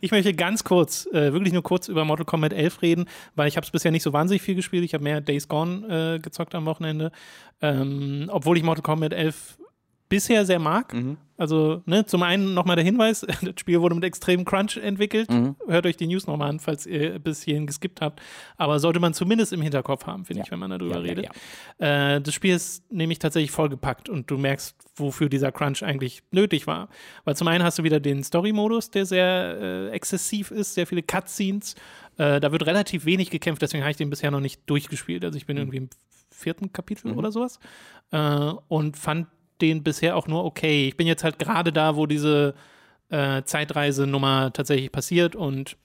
Speaker 1: Ich möchte ganz kurz, äh, wirklich nur kurz über Mortal Kombat 11 reden, weil ich habe es bisher nicht so wahnsinnig viel gespielt. Ich habe mehr Days Gone äh, gezockt am Wochenende. Ähm, obwohl ich Mortal Kombat 11 bisher sehr mag.
Speaker 3: Mhm.
Speaker 1: Also, ne, zum einen nochmal der Hinweis, das Spiel wurde mit extremem Crunch entwickelt.
Speaker 3: Mhm.
Speaker 1: Hört euch die News nochmal an, falls ihr bis hierhin geskippt habt. Aber sollte man zumindest im Hinterkopf haben, finde
Speaker 3: Ja.
Speaker 1: ich, wenn man darüber
Speaker 3: Ja,
Speaker 1: redet.
Speaker 3: ja.
Speaker 1: Äh, das Spiel ist nämlich tatsächlich vollgepackt und du merkst, wofür dieser Crunch eigentlich nötig war. Weil zum einen hast du wieder den Story-Modus, der sehr äh, exzessiv ist, sehr viele Cutscenes. Äh, da wird relativ wenig gekämpft, deswegen habe ich den bisher noch nicht durchgespielt. Also ich bin irgendwie im vierten Kapitel oder sowas äh, und fand den bisher auch nur okay. Ich bin jetzt halt gerade da, wo diese äh, Zeitreise-Nummer tatsächlich passiert und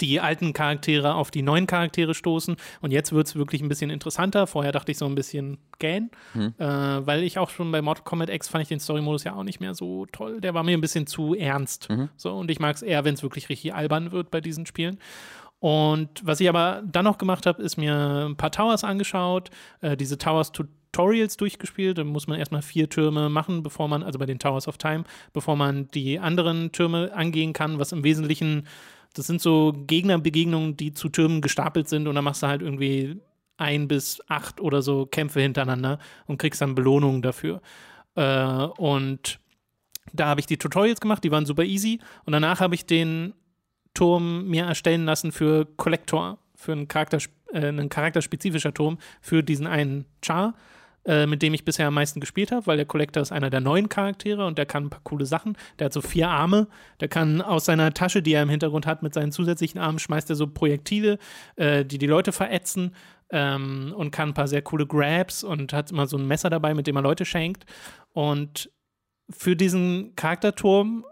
Speaker 1: die alten Charaktere auf die neuen Charaktere stoßen. Und jetzt wird es wirklich ein bisschen interessanter. Vorher dachte ich so ein bisschen gähn, äh, weil ich auch schon bei Mortal Kombat X fand ich den Story-Modus ja auch nicht mehr so toll. Der war mir ein bisschen zu ernst. So, und ich mag es eher, wenn es wirklich richtig albern wird bei diesen Spielen. Und was ich aber dann noch gemacht habe, ist mir ein paar Towers angeschaut, äh, diese Towers Tutorials durchgespielt. Da muss man erstmal vier Türme machen, bevor man, also bei den Towers of Time, bevor man die anderen Türme angehen kann, was im Wesentlichen, das sind so Gegnerbegegnungen, die zu Türmen gestapelt sind und dann machst du halt irgendwie ein bis acht oder so Kämpfe hintereinander und kriegst dann Belohnungen dafür. Äh, und da habe ich die Tutorials gemacht, die waren super easy. Und danach habe ich den Turm mir erstellen lassen für Collector, für einen, Charakter, äh, einen charakterspezifischer Turm für diesen einen Char, äh, mit dem ich bisher am meisten gespielt habe, weil der Collector ist einer der neuen Charaktere und der kann ein paar coole Sachen. Der hat so vier Arme, der kann aus seiner Tasche, die er im Hintergrund hat, mit seinen zusätzlichen Armen, schmeißt er so Projektile, äh, die die Leute verätzen ähm, und kann ein paar sehr coole Grabs und hat immer so ein Messer dabei, mit dem er Leute schenkt. Und für diesen Charakterturm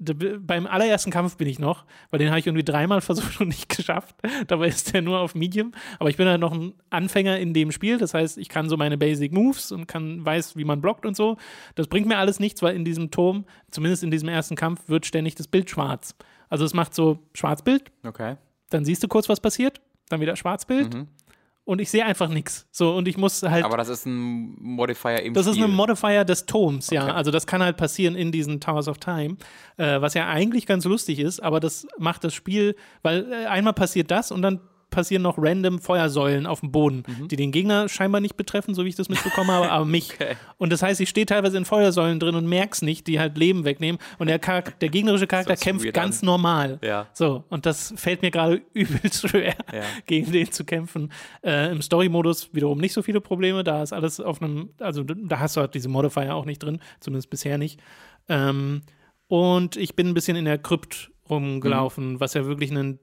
Speaker 1: beim allerersten Kampf bin ich noch, weil den habe ich irgendwie dreimal versucht und nicht geschafft. Dabei ist der nur auf Medium. Aber ich bin halt noch ein Anfänger in dem Spiel. Das heißt, ich kann so meine Basic Moves und kann weiß, wie man blockt und so. Das bringt mir alles nichts, weil in diesem Turm, zumindest in diesem ersten Kampf, wird ständig das Bild schwarz. Also es macht so Schwarzbild,
Speaker 3: Okay.
Speaker 1: dann siehst du kurz, was passiert, dann wieder Schwarzbild und ich sehe einfach nichts. So und ich muss halt
Speaker 3: Aber das ist ein Modifier im
Speaker 1: das ist
Speaker 3: Spiel.
Speaker 1: ein Modifier des Turms, ja.
Speaker 3: Okay.
Speaker 1: Also das kann halt passieren in diesen Towers of Time, äh, was ja eigentlich ganz lustig ist, aber das macht das Spiel, weil äh, einmal passiert das und dann passieren noch random Feuersäulen auf dem Boden,
Speaker 3: Mhm.
Speaker 1: die den Gegner scheinbar nicht betreffen, so wie ich das mitbekommen habe, aber mich.
Speaker 3: Okay.
Speaker 1: Und das heißt, ich stehe teilweise in Feuersäulen drin und merk's nicht, die halt Leben wegnehmen. Und der, Charak der gegnerische Charakter
Speaker 3: ist
Speaker 1: kämpft ganz
Speaker 3: an.
Speaker 1: normal.
Speaker 3: Ja.
Speaker 1: So, und das fällt mir gerade übelst schwer,
Speaker 3: Ja.
Speaker 1: gegen den zu kämpfen. Äh, Im Story-Modus wiederum nicht so viele Probleme. Da ist alles auf einem, also da hast du halt diese Modifier auch nicht drin, zumindest bisher nicht. Ähm, und ich bin ein bisschen in der Krypt rumgelaufen,
Speaker 3: Mhm.
Speaker 1: was ja wirklich ein,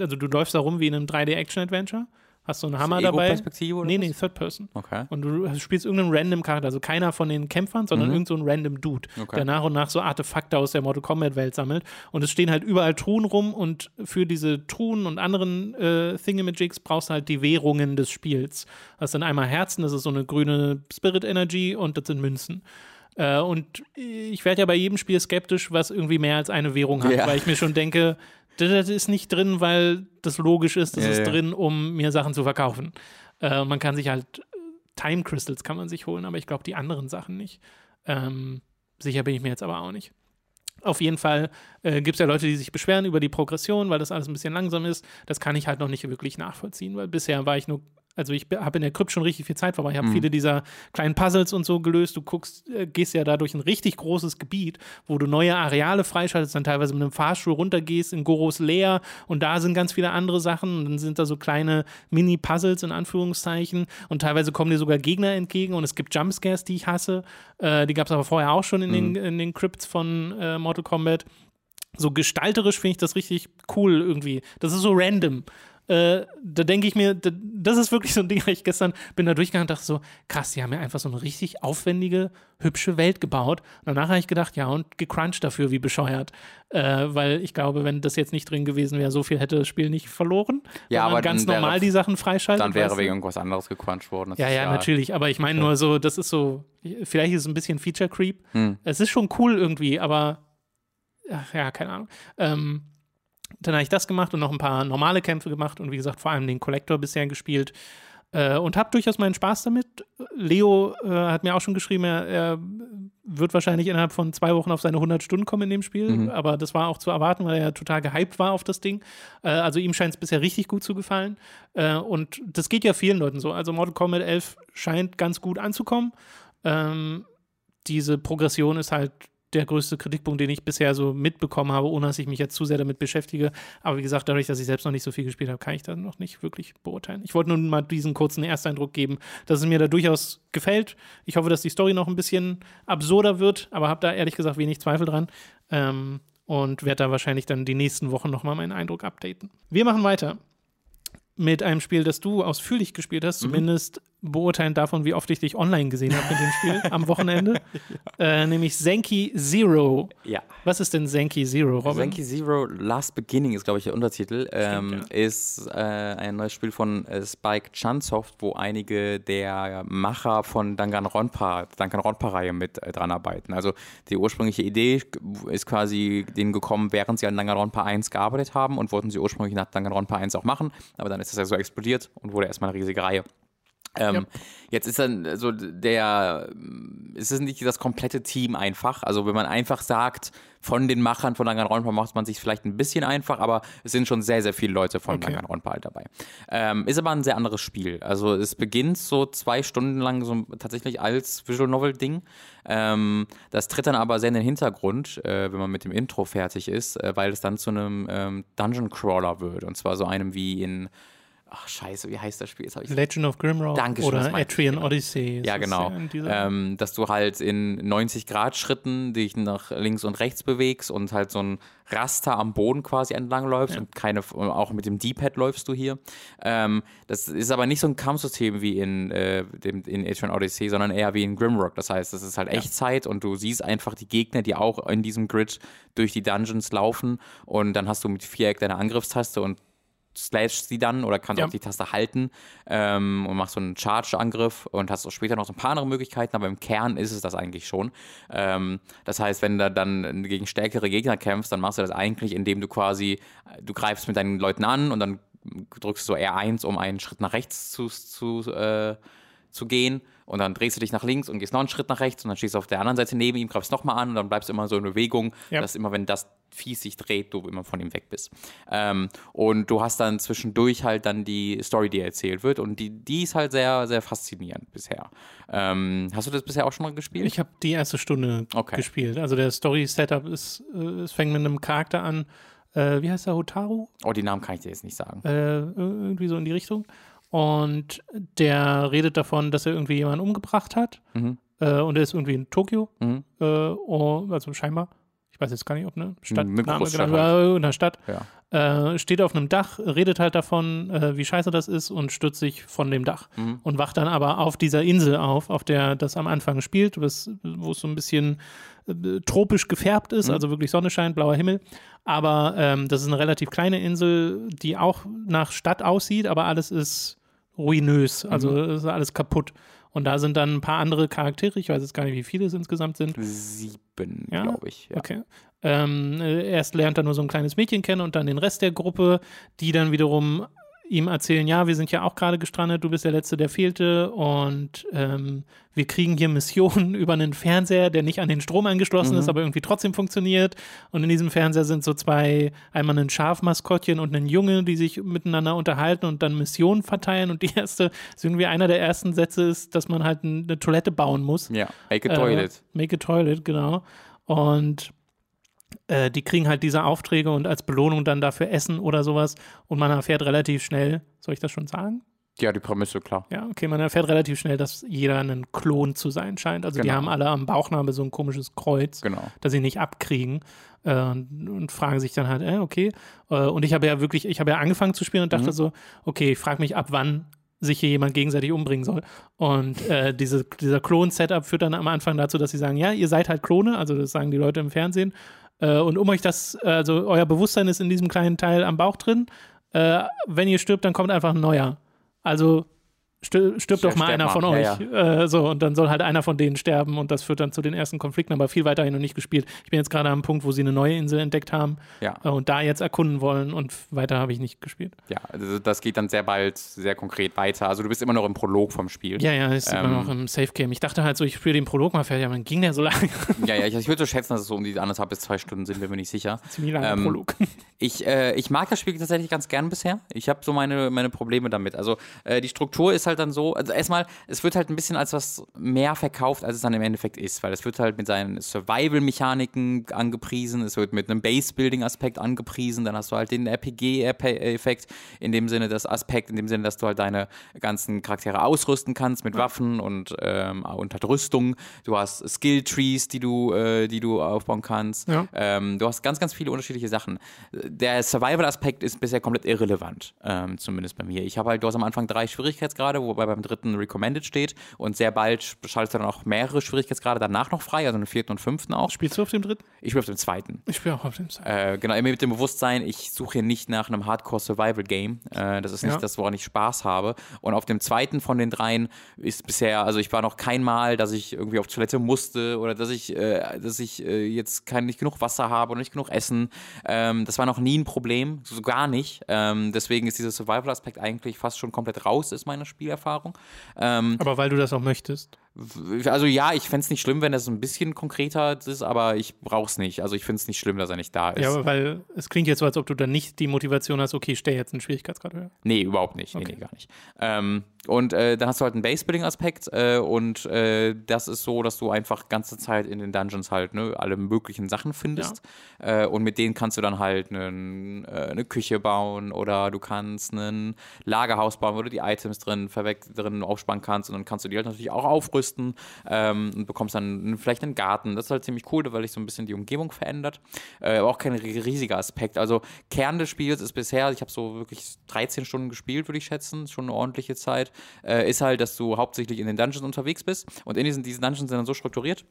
Speaker 1: also du läufst da rum wie in einem 3D-Action-Adventure, hast so einen Hammer dabei.
Speaker 3: Ego-Perspektive oder
Speaker 1: Nee, nee, Third Person.
Speaker 3: Okay.
Speaker 1: Und du spielst irgendeinen random Charakter, also keiner von den Kämpfern, sondern
Speaker 3: Mhm.
Speaker 1: irgend so ein random Dude,
Speaker 3: Okay.
Speaker 1: der nach und nach so Artefakte aus der Mortal Kombat-Welt sammelt. Und es stehen halt überall Truhen rum und für diese Truhen und anderen äh, Thingamajigs brauchst du halt die Währungen des Spiels. Das sind einmal Herzen, das ist so eine grüne Spirit Energy und das sind Münzen. Äh, und ich werde ja bei jedem Spiel skeptisch, was irgendwie mehr als eine Währung hat,
Speaker 3: Ja.
Speaker 1: weil ich mir schon denke, das ist nicht drin, weil das logisch ist, das
Speaker 3: Ja,
Speaker 1: ist
Speaker 3: ja.
Speaker 1: drin, um mir Sachen zu verkaufen. Äh, man kann sich halt äh, Time Crystals kann man sich holen, aber ich glaube die anderen Sachen nicht. Ähm, sicher bin ich mir jetzt aber auch nicht. Auf jeden Fall äh, gibt es ja Leute, die sich beschweren über die Progression, weil das alles ein bisschen langsam ist. Das kann ich halt noch nicht wirklich nachvollziehen, weil bisher war ich nur, also ich habe in der Krypt schon richtig viel Zeit verbracht. Ich habe viele dieser kleinen Puzzles und so gelöst. Du guckst, äh, gehst ja da durch ein richtig großes Gebiet, wo du neue Areale freischaltest, dann teilweise mit einem Fahrstuhl runtergehst in Goros Leer und da sind ganz viele andere Sachen. Und dann sind da so kleine Mini-Puzzles in Anführungszeichen und teilweise kommen dir sogar Gegner entgegen und es gibt Jumpscares, die ich hasse. Äh, die gab es aber vorher auch schon in, den, in den Crypts von äh, Mortal Kombat so gestalterisch finde ich das richtig cool irgendwie. Das ist so random. Äh, da denke ich mir, da, das ist wirklich so ein Ding, ich gestern bin da durchgegangen und dachte so, krass, die haben ja einfach so eine richtig aufwendige, hübsche Welt gebaut. Und danach habe ich gedacht, ja, und gecrunched dafür, wie bescheuert. Äh, weil ich glaube, wenn das jetzt nicht drin gewesen wäre, so viel hätte das Spiel nicht verloren.
Speaker 3: Ja, aber
Speaker 1: ganz
Speaker 3: wäre-
Speaker 1: normal die Sachen freischaltet.
Speaker 3: Dann wäre
Speaker 1: weißt du?
Speaker 3: wegen irgendwas anderes gecrunched worden.
Speaker 1: Ja,
Speaker 3: ist
Speaker 1: ja, natürlich. Aber ich meine nur so, das ist so, vielleicht ist es ein bisschen Feature Creep.
Speaker 3: Hm.
Speaker 1: Es ist schon cool irgendwie, aber ach, ja, keine Ahnung. Ähm, dann habe ich das gemacht und noch ein paar normale Kämpfe gemacht und wie gesagt, vor allem den Collector bisher gespielt. Äh, und habe durchaus meinen Spaß damit. Leo äh, hat mir auch schon geschrieben, er, er wird wahrscheinlich innerhalb von zwei Wochen auf seine 100 Stunden kommen in dem Spiel. Aber das war auch zu erwarten, weil er ja total gehypt war auf das Ding. Äh, also ihm scheint es bisher richtig gut zu gefallen. Äh, und das geht ja vielen Leuten so. Also Mortal Kombat 11 scheint ganz gut anzukommen. Ähm, diese Progression ist halt der größte Kritikpunkt, den ich bisher so mitbekommen habe, ohne dass ich mich jetzt zu sehr damit beschäftige. Aber wie gesagt, dadurch, dass ich selbst noch nicht so viel gespielt habe, kann ich das noch nicht wirklich beurteilen. Ich wollte nur mal diesen kurzen Ersteindruck geben, dass es mir da durchaus gefällt. Ich hoffe, dass die Story noch ein bisschen absurder wird, aber habe da ehrlich gesagt wenig Zweifel dran. Ähm, und werde da wahrscheinlich dann die nächsten Wochen nochmal meinen Eindruck updaten. Wir machen weiter mit einem Spiel, das du ausführlich gespielt hast, zumindest beurteilen davon, wie oft ich dich online gesehen habe mit dem Spiel am Wochenende, äh, nämlich Senki Zero.
Speaker 3: Ja.
Speaker 1: Was ist denn Senki Zero, Robin?
Speaker 3: Senki Zero Last Beginning ist, glaube ich, der Untertitel. ähm,
Speaker 1: ja.
Speaker 3: Ist äh, ein neues Spiel von äh, Spike Chunsoft, wo einige der Macher von Danganronpa, Danganronpa-Reihe mit äh, dran arbeiten. Also die ursprüngliche Idee ist quasi denen gekommen, während sie an Danganronpa 1 gearbeitet haben und wollten sie ursprünglich nach Danganronpa 1 auch machen, aber dann ist das ja so explodiert und wurde erstmal eine riesige Reihe. Ähm,
Speaker 1: Ja.
Speaker 3: Jetzt ist dann so der, es ist nicht das komplette Team einfach. Also wenn man einfach sagt, von den Machern von Danganronpa macht man sich vielleicht ein bisschen einfach, aber es sind schon sehr, sehr viele Leute von
Speaker 1: Okay.
Speaker 3: Danganronpa halt dabei. Ähm, ist aber ein sehr anderes Spiel. Also es beginnt so zwei Stunden lang so tatsächlich als Visual Novel Ding. Ähm, das tritt dann aber sehr in den Hintergrund, äh, wenn man mit dem Intro fertig ist, äh, weil es dann zu einem ähm, Dungeon Crawler wird. Und zwar so einem wie in Ach, scheiße, wie heißt das Spiel? Jetzt ich
Speaker 1: Legend of Grimrock
Speaker 3: Dankeschön, das
Speaker 1: oder Atrian
Speaker 3: genau.
Speaker 1: Odyssey.
Speaker 3: ja,
Speaker 1: Das
Speaker 3: genau.
Speaker 1: dieser-
Speaker 3: Ähm, dass du halt in 90 Grad Schritten dich nach links und rechts bewegst und halt so ein Raster am Boden quasi entlang läufst und keine, auch mit dem D-Pad läufst du hier. Ähm, das ist aber nicht so ein Kampfsystem wie in, äh, dem, in Atrian Odyssey, sondern eher wie in Grimrock. Das heißt, es ist halt Echtzeit und du siehst einfach die Gegner, die auch in diesem Grid durch die Dungeons laufen und dann hast du mit Viereck deine Angriffstaste und slashst sie dann oder kannst
Speaker 1: Ja.
Speaker 3: auch die Taste halten ähm, und machst so einen Charge-Angriff und hast auch später noch so ein paar andere Möglichkeiten, aber im Kern ist es das eigentlich schon. Ähm, das heißt, wenn du dann gegen stärkere Gegner kämpfst, dann machst du das eigentlich, indem du quasi, du greifst mit deinen Leuten an und dann drückst du so R1, um einen Schritt nach rechts zu, zu, äh, zu gehen und dann drehst du dich nach links und gehst noch einen Schritt nach rechts und dann stehst du auf der anderen Seite neben ihm, greifst nochmal an und dann bleibst du immer so in Bewegung,
Speaker 1: Ja.
Speaker 3: dass immer, wenn das Vieh sich dreht, du immer von ihm weg bist. Ähm, und du hast dann zwischendurch halt dann die Story, die erzählt wird und die, die ist halt sehr, sehr faszinierend bisher. Ähm, hast du das bisher auch schon mal gespielt?
Speaker 1: Ich habe die erste Stunde
Speaker 3: Okay.
Speaker 1: gespielt. Also der Story-Setup ist, äh, es fängt mit einem Charakter an, äh, wie heißt er, Hotaru?
Speaker 3: oh, die Namen kann ich dir jetzt nicht sagen.
Speaker 1: äh, irgendwie so in die Richtung. Und der redet davon, dass er irgendwie jemanden umgebracht hat.
Speaker 3: Mhm.
Speaker 1: Äh, und er ist irgendwie in Tokio.
Speaker 3: Mhm.
Speaker 1: Äh, oh, also scheinbar. Ich weiß jetzt gar nicht, ob eine Stadt,
Speaker 3: Eine
Speaker 1: Name genannt
Speaker 3: halt.
Speaker 1: war, in einer Stadt.
Speaker 3: Ja.
Speaker 1: Äh, steht auf einem Dach, redet halt davon, äh, wie scheiße das ist und stürzt sich von dem Dach.
Speaker 3: Mhm.
Speaker 1: Und wacht dann aber auf dieser Insel auf, auf der das am Anfang spielt, wo es so ein bisschen äh, tropisch gefärbt ist,
Speaker 3: Mhm.
Speaker 1: also wirklich Sonne scheint, blauer Himmel. Aber ähm, das ist eine relativ kleine Insel, die auch nach Stadt aussieht, aber alles ist ruinös, also
Speaker 3: Mhm.
Speaker 1: ist alles kaputt. Und da sind dann ein paar andere Charaktere, ich weiß jetzt gar nicht, wie viele es insgesamt sind.
Speaker 3: Sieben,
Speaker 1: Ja?
Speaker 3: glaube ich. Ja.
Speaker 1: Okay. Ähm, äh, erst lernt er nur so ein kleines Mädchen kennen und dann den Rest der Gruppe, die dann wiederum ihm erzählen, ja, wir sind ja auch gerade gestrandet, du bist der Letzte, der fehlte und ähm, wir kriegen hier Missionen über einen Fernseher, der nicht an den Strom angeschlossen ist, aber irgendwie trotzdem funktioniert. Und in diesem Fernseher sind so zwei, einmal ein Schafmaskottchen und ein Junge, die sich miteinander unterhalten und dann Missionen verteilen. Und die erste, ist irgendwie einer der ersten Sätze ist, dass man halt ein- eine Toilette bauen muss.
Speaker 3: Ja, Make a Toilet.
Speaker 1: Äh, make a Toilet, genau. Und äh, die kriegen halt diese Aufträge und als Belohnung dann dafür Essen oder sowas. Und man erfährt relativ schnell, soll ich das schon sagen?
Speaker 3: Ja, die Prämisse, klar.
Speaker 1: Ja, okay, man erfährt relativ schnell, dass jeder ein Klon zu sein scheint. Also die
Speaker 3: Genau.
Speaker 1: haben alle am Bauchnabel so ein komisches Kreuz,
Speaker 3: Genau.
Speaker 1: das sie nicht abkriegen. Äh, und, und fragen sich dann halt, äh, okay. Äh, und ich habe ja wirklich, ich habe ja angefangen zu spielen und dachte so, okay, ich frage mich ab wann sich hier jemand gegenseitig umbringen soll. Und äh, diese, dieser Klon-Setup führt dann am Anfang dazu, dass sie sagen, ja, ihr seid halt Klone, also das sagen die Leute im Fernsehen. Äh, und um euch das, also euer Bewusstsein ist in diesem kleinen Teil am Bauch drin. Äh, wenn ihr stirbt, dann kommt einfach ein neuer. Also stirbt
Speaker 3: Ja,
Speaker 1: doch mal einer von
Speaker 3: Ja,
Speaker 1: euch. Äh, so, und dann soll halt einer von denen sterben und das führt dann zu den ersten Konflikten, aber viel weiter habe ich noch nicht gespielt. Ich bin jetzt gerade am Punkt, wo sie eine neue Insel entdeckt haben
Speaker 3: Ja.
Speaker 1: äh, und da jetzt erkunden wollen und weiter habe ich nicht gespielt.
Speaker 3: Ja, also das geht dann sehr bald, sehr konkret weiter. Also du bist immer noch im Prolog vom Spiel.
Speaker 1: Ja, ja, ist immer
Speaker 3: Ähm,
Speaker 1: noch im Safe Game. Ich dachte halt so, ich spiele den Prolog mal fertig, aber dann ging der so lange.
Speaker 3: Ja, ja, ich, ich würde so schätzen, dass es so um die anderthalb bis zwei Stunden sind, bin mir nicht sicher.
Speaker 1: Ziemlich langer
Speaker 3: Ähm,
Speaker 1: Prolog.
Speaker 3: Ich, äh, ich mag das Spiel tatsächlich ganz gern bisher. Ich habe so meine, meine Probleme damit. Also äh, die Struktur ist halt dann so, also erstmal, es wird halt ein bisschen als was mehr verkauft, als es dann im Endeffekt ist, weil es wird halt mit seinen Survival-Mechaniken angepriesen, es wird mit einem Base-Building-Aspekt angepriesen, dann hast du halt den RPG-Effekt in dem Sinne, das Aspekt, in dem Sinne, dass du halt deine ganzen Charaktere ausrüsten kannst mit Waffen und, ähm, und halt Rüstung. Du hast Skill-Trees, die du, äh, die du aufbauen kannst.
Speaker 1: Ja.
Speaker 3: Ähm, du hast ganz, ganz viele unterschiedliche Sachen. Der Survival-Aspekt ist bisher komplett irrelevant, ähm, zumindest bei mir. Ich habe halt, du hast am Anfang drei Schwierigkeitsgrade, wobei beim dritten Recommended steht und sehr bald schaltest du dann auch mehrere Schwierigkeitsgrade danach noch frei, also einen vierten und fünften auch.
Speaker 1: Spielst du auf dem dritten?
Speaker 3: Ich bin auf dem zweiten.
Speaker 1: Ich spiele auch auf dem zweiten.
Speaker 3: Äh, genau, immer mit dem Bewusstsein, ich suche hier nicht nach einem Hardcore-Survival-Game. Äh, das ist nicht
Speaker 1: Ja.
Speaker 3: das, woran ich Spaß habe. Und auf dem zweiten von den dreien ist bisher, also ich war noch kein Mal, dass ich irgendwie auf Toilette musste oder dass ich, äh, dass ich äh, jetzt kein, nicht genug Wasser habe oder nicht genug Essen. Ähm, das war noch nie ein Problem, so gar nicht. Ähm, deswegen ist dieser Survival-Aspekt eigentlich fast schon komplett raus, ist meine Spielerfahrung. Ähm,
Speaker 1: Aber weil du das auch möchtest.
Speaker 3: also ja, ich fände es nicht schlimm, wenn das ein bisschen konkreter ist, aber ich brauche es nicht. Also ich finde es nicht schlimm, dass er nicht da ist.
Speaker 1: Ja, aber weil es klingt jetzt so, als ob du dann nicht die Motivation hast, okay, ich stelle jetzt einen Schwierigkeitsgrad höher.
Speaker 3: Nee, überhaupt nicht. Nee,
Speaker 1: Okay.
Speaker 3: nee, gar nicht. Ähm, und äh, dann hast du halt einen Base-Building-Aspekt äh, und äh, das ist so, dass du einfach ganze Zeit in den Dungeons halt ne, alle möglichen Sachen findest äh, und mit denen kannst du dann halt einen, äh, eine Küche bauen oder du kannst ein Lagerhaus bauen, wo du die Items drin, drin aufspannen kannst und dann kannst du die halt natürlich auch aufrüsten ähm, und bekommst dann vielleicht einen Garten. Das ist halt ziemlich cool, weil sich so ein bisschen die Umgebung verändert. Äh, aber auch kein ri- riesiger Aspekt. Also Kern des Spiels ist bisher, ich habe so wirklich 13 Stunden gespielt, würde ich schätzen, schon eine ordentliche Zeit, äh, ist halt, dass du hauptsächlich in den Dungeons unterwegs bist und in diesen, diese Dungeons sind dann so strukturiert,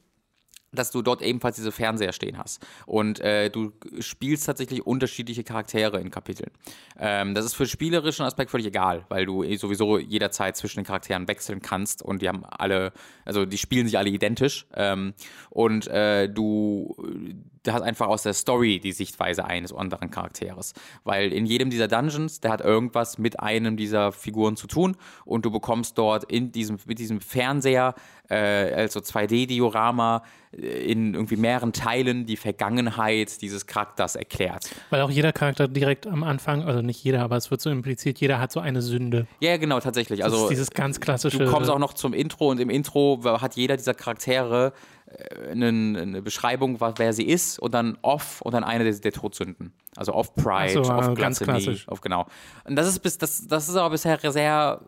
Speaker 3: dass du dort ebenfalls diese Fernseher stehen hast. Und äh, du spielst tatsächlich unterschiedliche Charaktere in Kapiteln. Ähm, das ist für spielerischen Aspekt völlig egal, weil du eh sowieso jederzeit zwischen den Charakteren wechseln kannst und die haben alle, also die spielen sich alle identisch. Ähm, und äh, du du hast einfach aus der Story die Sichtweise eines anderen Charakteres. Weil in jedem dieser Dungeons, der hat irgendwas mit einem dieser Figuren zu tun und du bekommst dort in diesem, mit diesem Fernseher, äh, also 2D-Diorama, äh, in irgendwie mehreren Teilen die Vergangenheit dieses Charakters erklärt.
Speaker 1: Weil auch jeder Charakter direkt am Anfang, also nicht jeder, aber es wird so impliziert, jeder hat so eine Sünde.
Speaker 3: Ja, genau, tatsächlich.
Speaker 1: Das
Speaker 3: Also
Speaker 1: ist dieses ganz klassische.
Speaker 3: Du kommst auch noch zum Intro und im Intro hat jeder dieser Charaktere eine Beschreibung, wer sie ist und dann off und dann eine der, der Todsünden. Also off Pride,
Speaker 1: so,
Speaker 3: off
Speaker 1: ah, ganz klassisch.
Speaker 3: auf genau. Und das ist bis das, das ist aber bisher sehr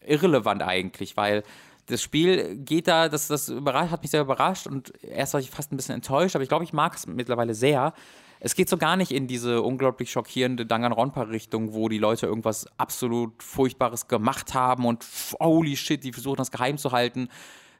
Speaker 3: äh, irrelevant eigentlich, weil das Spiel geht da, das, das überrascht, hat mich sehr überrascht und erst war ich fast ein bisschen enttäuscht, aber ich glaube, ich mag es mittlerweile sehr. Es geht so gar nicht in diese unglaublich schockierende Danganronpa-Richtung, wo die Leute irgendwas absolut Furchtbares gemacht haben und holy shit, die versuchen das geheim zu halten.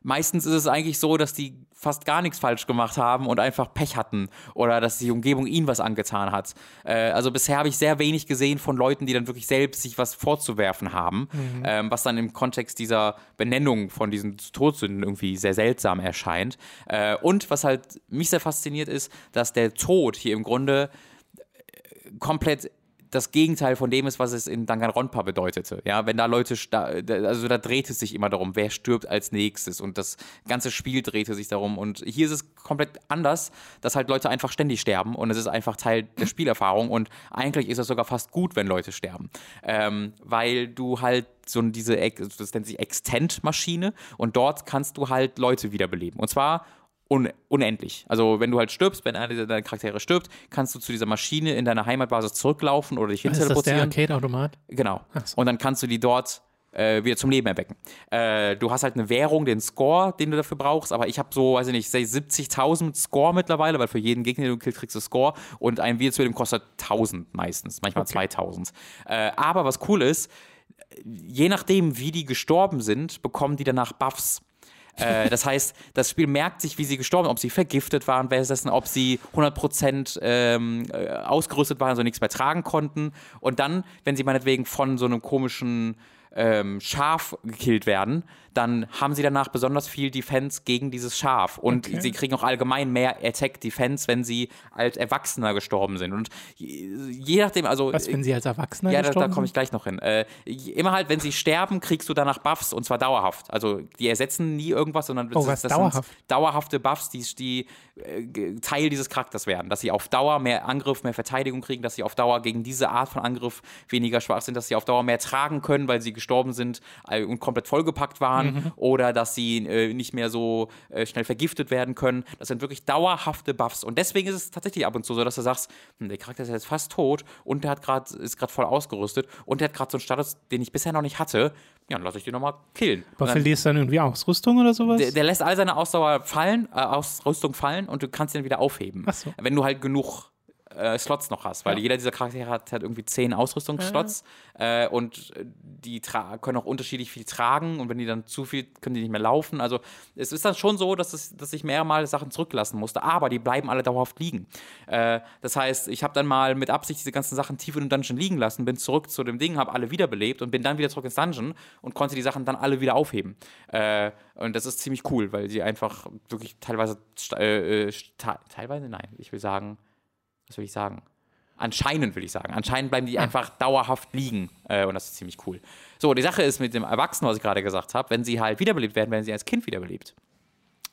Speaker 3: Meistens ist es eigentlich so, dass die fast gar nichts falsch gemacht haben und einfach Pech hatten oder dass die Umgebung ihnen was angetan hat. Äh, also bisher habe ich sehr wenig gesehen von Leuten, die dann wirklich selbst sich was vorzuwerfen haben, ähm, was dann im Kontext dieser Benennung von diesen Todsünden irgendwie sehr seltsam erscheint. Äh, und was halt mich sehr fasziniert ist, dass der Tod hier im Grunde komplett das Gegenteil von dem ist, was es in Danganronpa bedeutete. Ja, wenn da Leute, also da drehte es sich immer darum, wer stirbt als nächstes und das ganze Spiel drehte sich darum und hier ist es komplett anders, dass halt Leute einfach ständig sterben und es ist einfach Teil der Spielerfahrung und eigentlich ist es sogar fast gut, wenn Leute sterben, ähm, weil du halt so diese, das nennt sich Extend-Maschine und dort kannst du halt Leute wiederbeleben und zwar un unendlich. Also wenn du halt stirbst, wenn einer deiner Charaktere stirbt, kannst du zu dieser Maschine in deiner Heimatbasis zurücklaufen oder dich hin
Speaker 1: Ist das der. Arcade-Automat?
Speaker 3: Genau.
Speaker 1: so.
Speaker 3: Und dann kannst du die dort äh, wieder zum Leben erwecken. Äh, du hast halt eine Währung, den Score, den du dafür brauchst, aber ich habe so, weiß ich nicht, say 70.000 Score mittlerweile, weil für jeden Gegner, den du killst, kriegst du Score und ein Video zu dem kostet 1000 meistens, manchmal 2000. Äh, aber was cool ist, je nachdem, wie die gestorben sind, bekommen die danach Buffs. Äh, das heißt, das Spiel merkt sich, wie sie gestorben sind, ob sie vergiftet waren, währenddessen, ob sie 100% ähm, äh, ausgerüstet waren, also nichts mehr tragen konnten. Und dann, wenn sie meinetwegen von so einem komischen ähm, Schaf gekillt werden, dann haben sie danach besonders viel Defense gegen dieses Schaf. Und
Speaker 1: Okay.
Speaker 3: sie kriegen auch allgemein mehr Attack Defense, wenn sie als Erwachsener gestorben sind. Und je, nachdem, also.
Speaker 1: Was, wenn sie als Erwachsener
Speaker 3: Ja, da, da
Speaker 1: gestorben
Speaker 3: komme ich gleich noch hin. Äh, immer halt, wenn sie sterben, kriegst du danach Buffs und zwar dauerhaft. Also die ersetzen nie irgendwas, sondern
Speaker 1: Oh, was,
Speaker 3: das
Speaker 1: dauerhaft?
Speaker 3: sind dauerhafte Buffs, die, die äh, Teil dieses Charakters werden. Dass sie auf Dauer mehr Angriff, mehr Verteidigung kriegen, dass sie auf Dauer gegen diese Art von Angriff weniger schwach sind, dass sie auf Dauer mehr tragen können, weil sie gestorben sind äh, und komplett vollgepackt waren
Speaker 1: Mhm.
Speaker 3: oder dass sie äh, nicht mehr so äh, schnell vergiftet werden können. Das sind wirklich dauerhafte Buffs. Und deswegen ist es tatsächlich ab und zu so, dass du sagst, hm, der Charakter ist jetzt fast tot und der hat grad, ist gerade voll ausgerüstet und der hat gerade so einen Status, den ich bisher noch nicht hatte. Ja, dann lasse ich den nochmal killen.
Speaker 1: Aber verlierst du dann irgendwie Ausrüstung oder sowas?
Speaker 3: der, der lässt all seine Ausdauer fallen, äh, Ausrüstung fallen und du kannst ihn wieder aufheben.
Speaker 1: Ach so.
Speaker 3: Wenn du halt genug äh, Slots noch hast, weil jeder dieser Charaktere hat, hat irgendwie zehn Ausrüstungsslots äh, und äh, die tra- können auch unterschiedlich viel tragen und wenn die dann zu viel, können die nicht mehr laufen. Also es ist dann schon so, dass, es, dass ich mehrmals Sachen zurücklassen musste, aber die bleiben alle dauerhaft liegen. Äh, das heißt, ich habe dann mal mit Absicht diese ganzen Sachen tief in dem Dungeon liegen lassen, bin zurück zu dem Ding, habe alle wiederbelebt und bin dann wieder zurück ins Dungeon und konnte die Sachen dann alle wieder aufheben. Äh, und das ist ziemlich cool, weil sie einfach wirklich teilweise, äh, äh, teilweise, nein, ich will sagen, was will ich sagen? Anscheinend will ich sagen. Anscheinend bleiben die einfach dauerhaft liegen. Äh, und das ist ziemlich cool. So, die Sache ist mit dem Erwachsenen, was ich gerade gesagt habe, wenn sie halt wiederbelebt werden, werden sie als Kind wiederbelebt.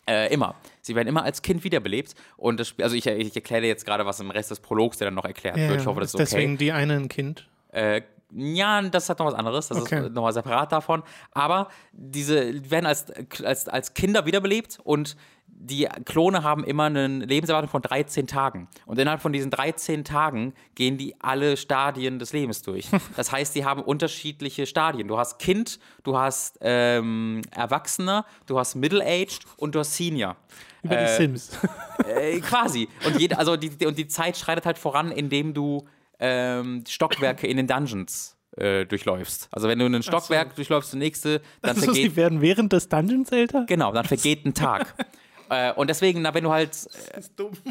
Speaker 3: Äh, immer. Sie werden immer als Kind wiederbelebt. Und das Spiel, also ich, ich erkläre jetzt gerade, was im Rest des Prologs, der dann noch erklärt
Speaker 1: ja,
Speaker 3: wird. Ich hoffe, das ist okay.
Speaker 1: Deswegen die eine ein Kind.
Speaker 3: Äh, ja, das hat noch was anderes. Das
Speaker 1: Okay.
Speaker 3: ist nochmal separat davon. Aber diese die werden als, als, als Kinder wiederbelebt und die Klone haben immer eine Lebenserwartung von 13 Tagen. Und innerhalb von diesen 13 Tagen gehen die alle Stadien des Lebens durch. Das heißt, die haben unterschiedliche Stadien. Du hast Kind, du hast ähm, Erwachsener, du hast Middle-Aged und du hast Senior.
Speaker 1: Über die Sims.
Speaker 3: Äh, quasi. Und, jede, also die, die- und die Zeit schreitet halt voran, indem du ähm, Stockwerke in den Dungeons äh, durchläufst. Also wenn du ein Stockwerk durchläufst, das nächste, dann
Speaker 1: Also,
Speaker 3: vergeht
Speaker 1: sie werden während des Dungeons älter?
Speaker 3: Genau, dann vergeht ein Tag. Äh, und deswegen, na, wenn du halt, äh,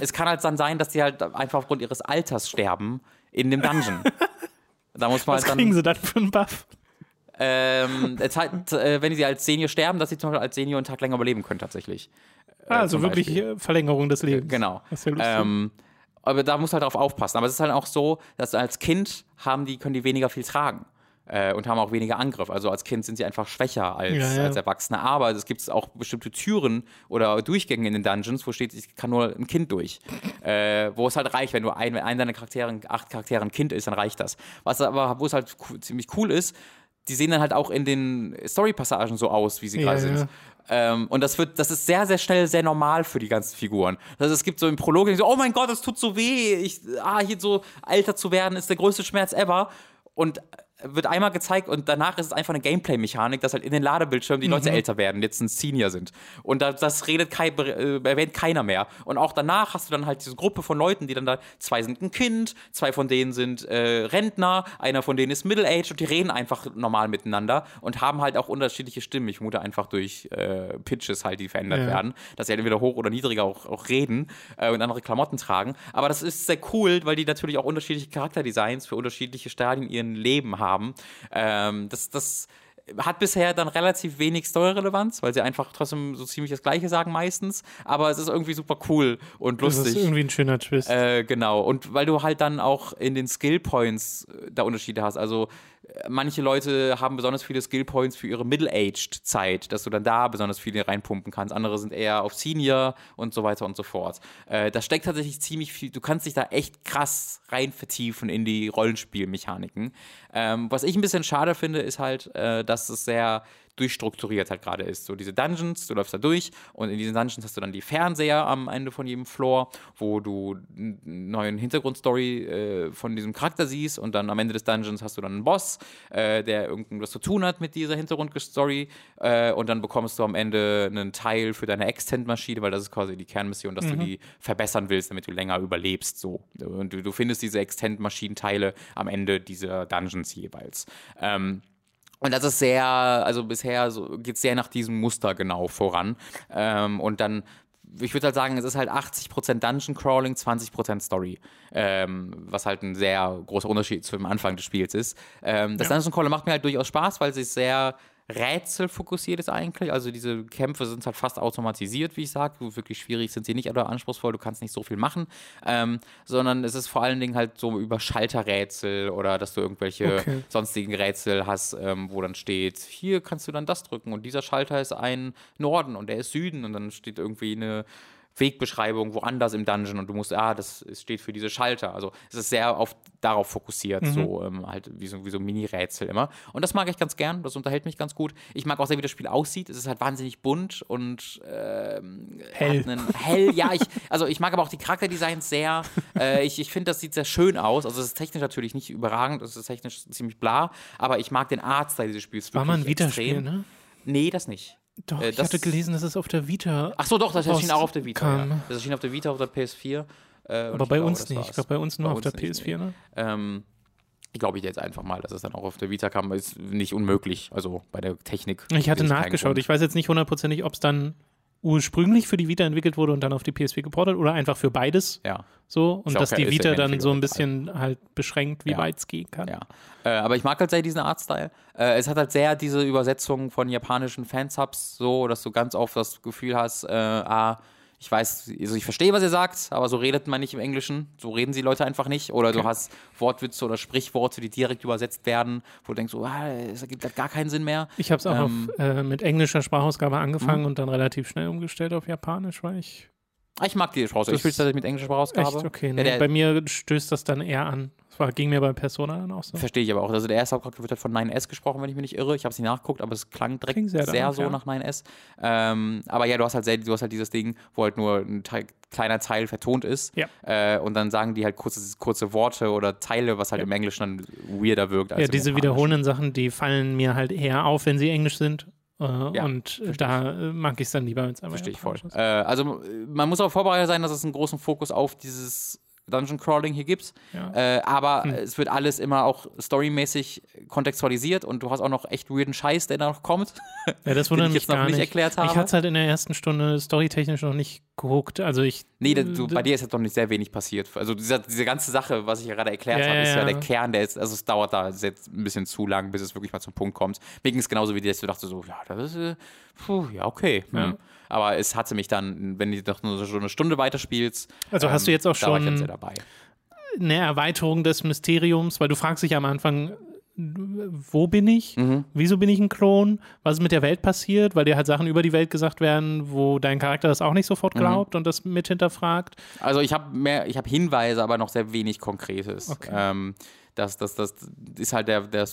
Speaker 3: es kann halt dann sein, dass die halt einfach aufgrund ihres Alters sterben in dem Dungeon. Da muss man
Speaker 1: Was
Speaker 3: halt
Speaker 1: kriegen
Speaker 3: dann,
Speaker 1: sie dann für einen Buff?
Speaker 3: ähm, halt, äh, wenn sie als Senior sterben, dass sie zum Beispiel als Senior einen Tag länger überleben können tatsächlich.
Speaker 1: Ah, also wirklich
Speaker 3: Beispiel.
Speaker 1: äh, Verlängerung des Lebens.
Speaker 3: Genau.
Speaker 1: Das ist ja lustig.
Speaker 3: ähm, aber da musst du halt darauf aufpassen. Aber es ist halt auch so, dass als Kind haben die, können die weniger viel tragen. Äh, und haben auch weniger Angriff. Also als Kind sind sie einfach schwächer als,
Speaker 1: Ja, ja.
Speaker 3: als Erwachsene. Aber es gibt auch bestimmte Türen oder Durchgänge in den Dungeons, wo steht, ich kann nur ein Kind durch. äh, wo es halt reicht, wenn du ein, wenn einer deiner Charaktere, acht Charaktere ein Kind ist, dann reicht das. Was aber, wo es halt ziemlich cool ist, die sehen dann halt auch in den Story-Passagen so aus, wie sie
Speaker 1: Ja,
Speaker 3: gerade sind. Ähm, und das wird, das ist sehr, sehr schnell sehr normal für die ganzen Figuren. Also es gibt so im Prolog, die so, oh mein Gott, es tut so weh, ich, ah, hier so älter zu werden ist der größte Schmerz ever. Und wird einmal gezeigt und danach ist es einfach eine Gameplay-Mechanik, dass halt in den Ladebildschirmen die Leute älter werden, jetzt ein Senior sind. Und da, das redet kein, äh, erwähnt keiner mehr. Und auch danach hast du dann halt diese Gruppe von Leuten, die dann da, zwei sind ein Kind, zwei von denen sind äh, Rentner, einer von denen ist Middle-Age und die reden einfach normal miteinander und haben halt auch unterschiedliche Stimmen. Ich vermute einfach durch äh, Pitches halt, die verändert
Speaker 1: Ja.
Speaker 3: werden, dass sie halt entweder hoch oder niedriger auch, auch reden äh, und andere Klamotten tragen. Aber das ist sehr cool, weil die natürlich auch unterschiedliche Charakterdesigns für unterschiedliche Stadien in ihrem Leben haben. Ähm, das, das hat bisher dann relativ wenig Story-Relevanz, weil sie einfach trotzdem so ziemlich das Gleiche sagen meistens. Aber es ist irgendwie super cool und
Speaker 1: Das
Speaker 3: lustig.
Speaker 1: ist irgendwie ein schöner Twist.
Speaker 3: Äh, genau. Und weil du halt dann auch in den Skill Points äh, da Unterschiede hast. Also manche Leute haben besonders viele Skill Points für ihre Middle-Aged Zeit, dass du dann da besonders viele reinpumpen kannst. Andere sind eher auf Senior und so weiter und so fort. Äh, da steckt tatsächlich ziemlich viel. Du kannst dich da echt krass rein vertiefen in die Rollenspielmechaniken. Ähm, was ich ein bisschen schade finde, ist halt, äh, dass es sehr durchstrukturiert halt gerade ist. So diese Dungeons, du läufst da durch und in diesen Dungeons hast du dann die Fernseher am Ende von jedem Floor, wo du eine neue Hintergrundstory äh, von diesem Charakter siehst und dann am Ende des Dungeons hast du dann einen Boss, äh, der irgendwas zu tun hat mit dieser Hintergrundstory äh, und dann bekommst du am Ende einen Teil für deine Extend-Maschine, weil das ist quasi die Kernmission, dass du die verbessern willst, damit du länger überlebst. So. Und du, du findest diese Extend-Maschinenteile am Ende dieser Dungeons jeweils. Ähm, und das ist sehr, also bisher so, geht es sehr nach diesem Muster genau voran. Ähm, und dann, ich würde halt sagen, es ist halt 80% Dungeon Crawling, 20% Story. Ähm, was halt ein sehr großer Unterschied zum Anfang des Spiels ist. Ähm, das Dungeon Crawler macht mir halt durchaus Spaß, weil sie sehr rätselfokussiert ist eigentlich. Also diese Kämpfe sind halt fast automatisiert, wie ich sage. Wirklich schwierig sind sie nicht oder anspruchsvoll, du kannst nicht so viel machen. Ähm, sondern es ist vor allen Dingen halt so über Schalterrätsel oder dass du irgendwelche
Speaker 1: Okay.
Speaker 3: sonstigen Rätsel hast, ähm, wo dann steht, hier kannst du dann das drücken und dieser Schalter ist ein Norden und der ist Süden und dann steht irgendwie eine Wegbeschreibung woanders im Dungeon und du musst, ah, das steht für diese Schalter. Also es ist sehr auf, darauf fokussiert, so ähm, halt wie so, wie so Mini-Rätsel immer. Und das mag ich ganz gern, das unterhält mich ganz gut. Ich mag auch sehr, wie das Spiel aussieht. Es ist halt wahnsinnig bunt und ähm,
Speaker 1: Hell.
Speaker 3: Hat einen hell, ja, ich, also ich mag aber auch die Charakterdesigns sehr. Äh, ich ich finde, das sieht sehr schön aus. Also es ist technisch natürlich nicht überragend, es ist technisch ziemlich bla, aber ich mag den Artstyle dieses Spiels
Speaker 1: War mal ein ne?
Speaker 3: Nee, das nicht.
Speaker 1: Doch,
Speaker 3: Äh,
Speaker 1: ich
Speaker 3: das-
Speaker 1: hatte gelesen, dass es auf der Vita.
Speaker 3: Ach so, doch, das erschien auch auf der Vita. Ja. Das erschien auf der Vita, auf der PS4. Äh,
Speaker 1: aber bei
Speaker 3: glaube,
Speaker 1: uns nicht.
Speaker 3: war's.
Speaker 1: Ich glaube, bei uns nur
Speaker 3: Bei
Speaker 1: auf der
Speaker 3: uns nicht,
Speaker 1: PS4, ne?
Speaker 3: Ähm, ich glaube ich jetzt einfach mal, dass es dann auch auf der Vita kam, ist nicht unmöglich. Also bei der Technik.
Speaker 1: Ich hatte nachgeschaut. Ich weiß jetzt nicht hundertprozentig, ob es dann ursprünglich für die Vita entwickelt wurde und dann auf die PS4 geportet oder einfach für beides
Speaker 3: Ja,
Speaker 1: so und dass die Vita dann so ein bisschen halt beschränkt, wie
Speaker 3: Ja.
Speaker 1: weit es gehen kann.
Speaker 3: ja. Äh, aber ich mag halt sehr diesen Artstyle. Äh, es hat halt sehr diese Übersetzung von japanischen Fansubs, so, dass du ganz oft das Gefühl hast, äh, ah, ich weiß, also ich verstehe, was ihr sagt, aber so redet man nicht im Englischen. So reden die Leute einfach nicht. Oder du hast Wortwitze oder Sprichworte, die direkt übersetzt werden, wo du denkst, ah, es ergibt halt gar keinen Sinn mehr.
Speaker 1: Ich habe es auch
Speaker 3: Ähm,
Speaker 1: auf, äh, mit englischer Sprachausgabe
Speaker 3: Mhm.
Speaker 1: angefangen und dann relativ schnell umgestellt auf Japanisch, weil ich
Speaker 3: Ah, Ich mag die Sprachausgabe. Ich
Speaker 1: Das
Speaker 3: spiele tatsächlich mit englischer Sprachausgabe.
Speaker 1: echt okay.
Speaker 3: Ja,
Speaker 1: Nee,
Speaker 3: der-
Speaker 1: bei mir stößt das dann eher an. Das war, ging mir bei Persona dann auch so.
Speaker 3: Verstehe ich aber auch. Also der erste Hauptcharakter wird halt von 9S gesprochen, wenn ich mich nicht irre. Ich habe es nicht nachgeguckt, aber es klang direkt
Speaker 1: Klingt sehr
Speaker 3: sehr,
Speaker 1: danach,
Speaker 3: so
Speaker 1: ja.
Speaker 3: nach 9S. Ähm, aber ja, du hast halt sehr, du hast halt dieses Ding, wo halt nur ein Teil, kleiner Teil vertont ist.
Speaker 1: Ja.
Speaker 3: Äh, und dann sagen die halt kurze, kurze Worte oder Teile, was halt
Speaker 1: Ja.
Speaker 3: im Englischen dann weirder wirkt. Als
Speaker 1: Ja, diese wiederholenden Sachen, die fallen mir halt eher auf, wenn sie englisch sind. Äh,
Speaker 3: Ja,
Speaker 1: und da äh, mag ich es dann lieber, wenn es einmal
Speaker 3: Verstehe ich voll. Äh, also äh, man muss auch vorbereitet sein, dass es einen großen Fokus auf dieses Dungeon Crawling hier gibt.
Speaker 1: Ja.
Speaker 3: Äh, aber
Speaker 1: Hm.
Speaker 3: es wird alles immer auch storymäßig kontextualisiert und du hast auch noch echt weirden Scheiß, der da noch kommt.
Speaker 1: Ja, das wundert
Speaker 3: ich
Speaker 1: mich
Speaker 3: jetzt noch
Speaker 1: gar
Speaker 3: nicht
Speaker 1: nicht.
Speaker 3: erklärt habe.
Speaker 1: Ich hatte es halt in der ersten Stunde storytechnisch noch nicht geguckt. Also ich.
Speaker 3: Nee, du,
Speaker 1: d-
Speaker 3: bei dir ist jetzt noch nicht sehr wenig passiert. Also dieser, diese ganze Sache, was ich ja gerade erklärt
Speaker 1: Ja,
Speaker 3: habe,
Speaker 1: ja,
Speaker 3: ist ja,
Speaker 1: ja.
Speaker 3: der Kern, der ist, also es dauert da jetzt ein bisschen zu lang, bis es wirklich mal zum Punkt kommt. Mir ging es genauso wie dir, dass du dachte so, ja, das ist, äh, puh, ja, okay. Hm.
Speaker 1: Ja.
Speaker 3: Aber es hatte mich dann, wenn du doch nur so eine Stunde weiterspielst.
Speaker 1: Also hast du jetzt auch
Speaker 3: da war ich
Speaker 1: schon-
Speaker 3: dann sehr dabei.
Speaker 1: eine Erweiterung des Mysteriums, weil du fragst dich am Anfang, wo bin ich?
Speaker 3: Mhm.
Speaker 1: Wieso bin ich ein Klon? Was ist mit der Welt passiert? Weil dir halt Sachen über die Welt gesagt werden, wo dein Charakter das auch nicht
Speaker 3: Mhm.
Speaker 1: sofort glaubt und das mit hinterfragt.
Speaker 3: Also ich habe mehr, ich habe Hinweise, aber noch sehr wenig Konkretes.
Speaker 1: Okay.
Speaker 3: Ähm, das, das, das ist halt der, der,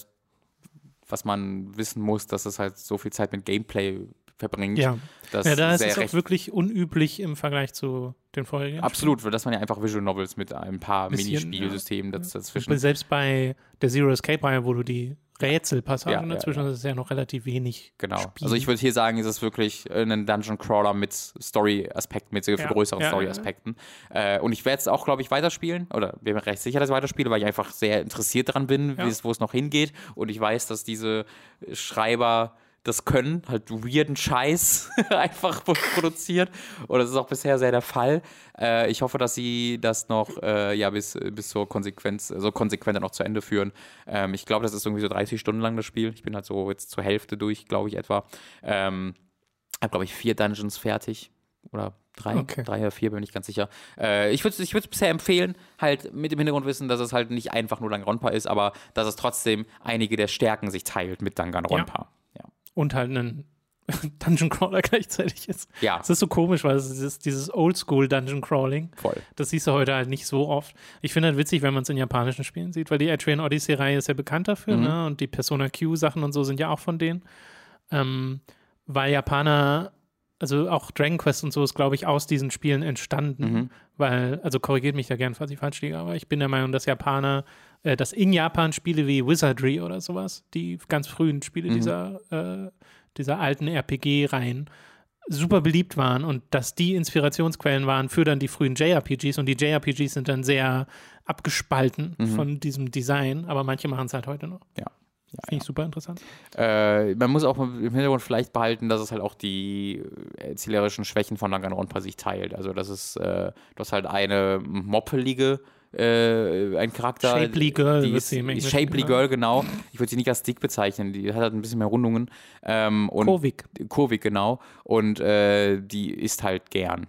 Speaker 3: was man wissen muss, dass es halt so viel Zeit mit Gameplay verbringt.
Speaker 1: Ja.
Speaker 3: Das
Speaker 1: ja, da ist es auch wirklich unüblich im Vergleich zu den vorherigen.
Speaker 3: Absolut, weil das waren ja einfach Visual Novels mit ein paar
Speaker 1: Bisschen,
Speaker 3: Minispielsystemen das-
Speaker 1: Spielen.
Speaker 3: dazwischen.
Speaker 1: Selbst bei der Zero Escape Reihe, wo du die Rätselpassagen
Speaker 3: Ja, ja,
Speaker 1: dazwischen hast, ist ja noch relativ wenig.
Speaker 3: Genau.
Speaker 1: Spiel.
Speaker 3: Also ich würde hier sagen, es ist wirklich äh, ein Dungeon Crawler mit Story-Aspekten, mit sehr viel
Speaker 1: Ja,
Speaker 3: größeren
Speaker 1: ja, ja,
Speaker 3: Story-Aspekten. Äh, und ich werde es auch, glaube ich, weiterspielen. Oder bin mir recht sicher, dass ich weiterspiele, weil ich einfach sehr interessiert daran bin,
Speaker 1: Ja.
Speaker 3: es, wo es noch hingeht. Und ich weiß, dass diese Schreiber das können, halt weirden Scheiß einfach produziert. Und das ist auch bisher sehr der Fall. Äh, ich hoffe, dass sie das noch äh, ja, bis, bis zur Konsequenz, so konsequent dann noch zu Ende führen. Ähm, ich glaube, das ist irgendwie so 30 Stunden lang das Spiel. Ich bin halt so jetzt zur Hälfte durch, glaube ich, etwa. Ähm, habe, glaube ich, vier Dungeons fertig. Oder drei,
Speaker 1: Okay.
Speaker 3: drei oder vier, bin ich ganz sicher. Äh, ich würde es ich würd's bisher empfehlen, halt mit dem Hintergrundwissen, dass es halt nicht einfach nur Danganronpa ist, aber dass es trotzdem einige der Stärken sich teilt mit Danganronpa. Ja.
Speaker 1: Und halt einen Dungeon Crawler gleichzeitig ist.
Speaker 3: Ja,
Speaker 1: Es ist so komisch, weil es ist dieses Oldschool Dungeon Crawling.
Speaker 3: voll.
Speaker 1: Das siehst du heute halt nicht so oft. Ich finde halt witzig, wenn man es in japanischen Spielen sieht, weil die Adrian Odyssey-Reihe ist ja bekannt dafür,
Speaker 3: Mhm.
Speaker 1: ne? Und die Persona Q-Sachen und so sind ja auch von denen. Ähm, weil Japaner, also auch Dragon Quest und so ist, glaube ich, aus diesen Spielen entstanden.
Speaker 3: Mhm.
Speaker 1: Weil, also korrigiert mich da gern, falls ich falsch liege, aber ich bin der Meinung, dass Japaner, äh, dass in Japan Spiele wie Wizardry oder sowas, die ganz frühen Spiele
Speaker 3: Mhm.
Speaker 1: dieser, äh, dieser alten RPG-Reihen, super beliebt waren und dass die Inspirationsquellen waren für dann die frühen JRPGs und die JRPGs sind dann sehr abgespalten von diesem Design, aber manche machen es halt heute noch.
Speaker 3: Ja. Ja,
Speaker 1: Finde ich super interessant.
Speaker 3: Äh, man muss auch im Hintergrund vielleicht behalten, dass es halt auch die erzählerischen Schwächen von Danganronpa sich teilt. Also das ist, äh, du hast halt eine moppelige äh, ein Charakter.
Speaker 1: Shapely Girl
Speaker 3: die ist,
Speaker 1: sie Englischen
Speaker 3: Shapely. Girl, genau. Ich würde sie nicht als dick bezeichnen. Die hat halt ein bisschen mehr Rundungen. Ähm, und
Speaker 1: Kurvig.
Speaker 3: Kurvig, genau. Und äh, die isst halt gern.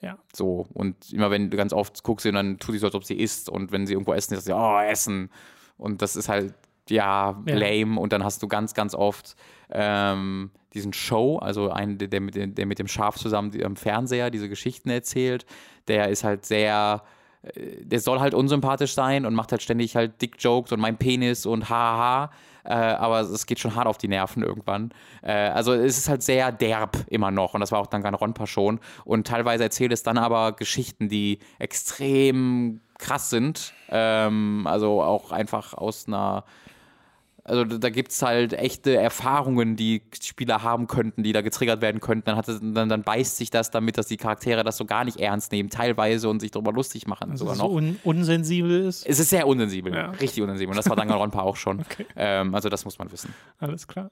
Speaker 1: Ja.
Speaker 3: So. Und immer wenn du ganz oft guckst sie und dann tut sie so, als ob sie isst. Und wenn sie irgendwo essen, ist sie, oh, essen. Und das ist halt, ja,
Speaker 1: Ja.
Speaker 3: lame. Und dann hast du ganz, ganz oft ähm, diesen Show, also einen, der, mit, dem- der mit dem Schaf zusammen am Fernseher diese Geschichten erzählt. Der ist halt sehr der soll halt unsympathisch sein und macht halt ständig halt Dick-Jokes und mein Penis und haha. Äh, aber es geht schon hart auf die Nerven irgendwann. Äh, also es ist halt sehr derb immer noch und das war auch Danganronpa schon. Und teilweise erzählt es dann aber Geschichten, die extrem krass sind. Ähm, also auch einfach aus einer also da da gibt's halt echte Erfahrungen, die Spieler haben könnten, die da getriggert werden könnten. Dann, hat es, dann, dann beißt sich das damit, dass die Charaktere das so gar nicht ernst nehmen, teilweise und sich darüber lustig machen
Speaker 1: Also
Speaker 3: sogar
Speaker 1: so
Speaker 3: noch.
Speaker 1: un unsensibel ist.
Speaker 3: Es ist sehr unsensibel,
Speaker 1: Ja.
Speaker 3: richtig unsensibel. Und das war Danganronpa auch schon. Ähm, also das muss man wissen.
Speaker 1: Alles klar.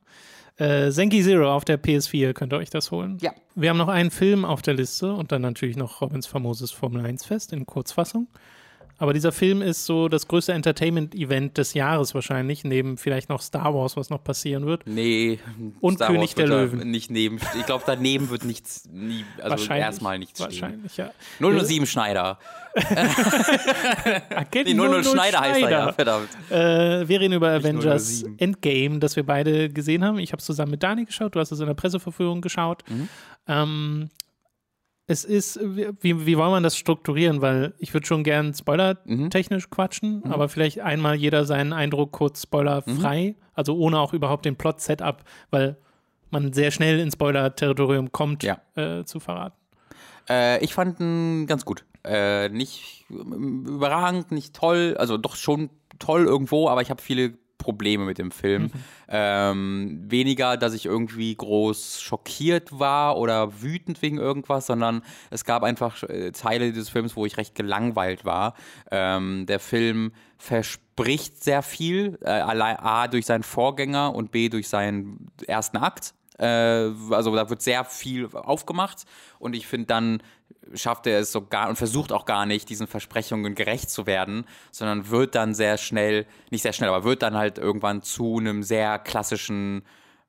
Speaker 1: Äh, Senki Zero auf der PS4, könnt ihr euch das holen?
Speaker 3: Ja.
Speaker 1: Wir haben noch einen Film auf der Liste und dann natürlich noch Robins famoses Formel 1 Fest in Kurzfassung. Aber dieser Film ist so das größte Entertainment-Event des Jahres wahrscheinlich, neben vielleicht noch Star Wars, was noch passieren wird.
Speaker 3: Nee.
Speaker 1: Und
Speaker 3: Star
Speaker 1: König
Speaker 3: Wars
Speaker 1: der Löwen.
Speaker 3: Nicht neben. Ich glaube, daneben wird nichts, nie, also
Speaker 1: wahrscheinlich.
Speaker 3: erstmal nichts stehen.
Speaker 1: Wahrscheinlich, ja.
Speaker 3: 007 Schneider.
Speaker 1: Agent
Speaker 3: Nee, 00
Speaker 1: 00
Speaker 3: Schneider heißt er ja, verdammt.
Speaker 1: Äh, wir reden über Avengers
Speaker 3: 007.
Speaker 1: Endgame, das wir beide gesehen haben. Ich habe es zusammen mit Dani geschaut, du hast es in der Presseverführung geschaut.
Speaker 3: Mhm.
Speaker 1: Ähm, es ist, wie, wie wollen man das strukturieren? Weil ich würde schon gern
Speaker 3: Mhm.
Speaker 1: spoilertechnisch quatschen, aber vielleicht einmal jeder seinen Eindruck kurz spoilerfrei, also ohne auch überhaupt den Plot-Setup, weil man sehr schnell ins Spoiler-Territorium kommt,
Speaker 3: Ja.
Speaker 1: äh, zu verraten.
Speaker 3: Äh, ich fand ihn ganz gut. Äh, nicht überragend, nicht toll, also doch schon toll irgendwo, aber ich habe viele Probleme mit dem Film. Ähm, weniger, dass ich irgendwie groß schockiert war oder wütend wegen irgendwas, sondern es gab einfach äh, Teile des Films, wo ich recht gelangweilt war. Ähm, der Film verspricht sehr viel, äh, allein A durch seinen Vorgänger und B durch seinen ersten Akt. Äh, also da wird sehr viel aufgemacht und ich finde dann schafft er es so gar und versucht auch gar nicht, diesen Versprechungen gerecht zu werden, sondern wird dann sehr schnell, nicht sehr schnell, aber wird dann halt irgendwann zu einem sehr klassischen,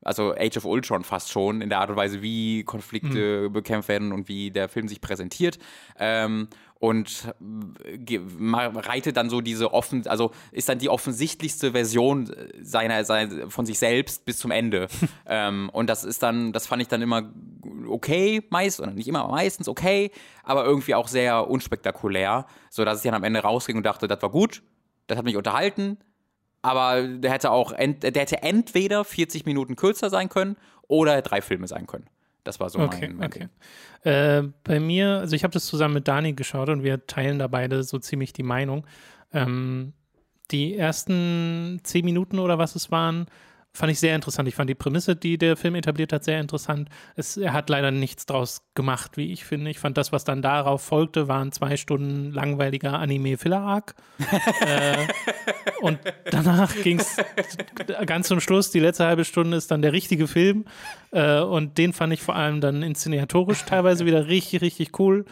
Speaker 3: also Age of Ultron fast schon, in der Art und Weise, wie Konflikte bekämpft werden und wie der Film sich präsentiert. Ähm, und ma- reitet dann so diese offen, also ist dann die offensichtlichste Version seiner, seiner von sich selbst bis zum Ende. ähm, und das ist dann, das fand ich dann immer okay, meist, oder nicht immer, aber meistens okay, aber irgendwie auch sehr unspektakulär, so dass ich dann am Ende rausging und dachte, das war gut, das hat mich unterhalten, aber der hätte auch, ent, der hätte entweder 40 Minuten kürzer sein können oder drei Filme sein können. Das war so
Speaker 1: Okay,
Speaker 3: mein, mein
Speaker 1: okay.
Speaker 3: Ding.
Speaker 1: Äh, bei mir, also ich habe das zusammen mit Dani geschaut und wir teilen da beide so ziemlich die Meinung. Ähm, die ersten zehn Minuten oder was es waren, fand ich sehr interessant. Ich fand die Prämisse, die der Film etabliert hat, sehr interessant. Es, er hat leider nichts draus gemacht, wie ich finde. Ich fand das, was dann darauf folgte, waren zwei Stunden langweiliger Anime-Filler-Arc. äh, und danach ging es ganz zum Schluss, die letzte halbe Stunde ist dann der richtige Film. Äh, und den fand ich vor allem dann inszenatorisch teilweise wieder richtig, richtig cool.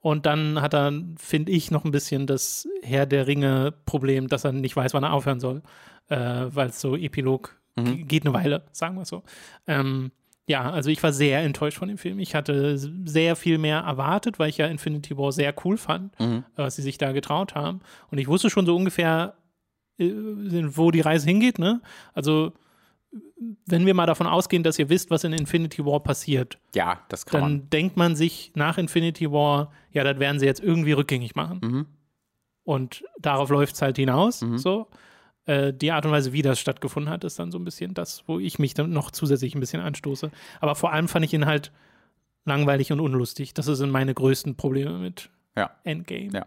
Speaker 1: Und dann hat er, finde ich, noch ein bisschen das Herr der Ringe-Problem, dass er nicht weiß, wann er aufhören soll. Äh, Weil es so Epilog g- geht eine Weile, sagen wir so. Ähm, ja, also ich war sehr enttäuscht von dem Film. Ich hatte sehr viel mehr erwartet, weil ich ja Infinity War sehr cool fand,
Speaker 3: Mhm.
Speaker 1: was sie sich da getraut haben. Und ich wusste schon so ungefähr, äh, wo die Reise hingeht. Ne? Also, wenn wir mal davon ausgehen, dass ihr wisst, was in Infinity War passiert,
Speaker 3: Ja, das kann man.
Speaker 1: dann denkt man sich nach Infinity War, ja, das werden sie jetzt irgendwie rückgängig machen.
Speaker 3: Mhm.
Speaker 1: Und darauf läuft es halt hinaus. So. Äh, die Art und Weise, wie das stattgefunden hat, ist dann so ein bisschen das, wo ich mich dann noch zusätzlich ein bisschen anstoße. Aber vor allem fand ich ihn halt langweilig und unlustig. Das sind meine größten Probleme mit
Speaker 3: Ja.
Speaker 1: Endgame.
Speaker 3: Ja.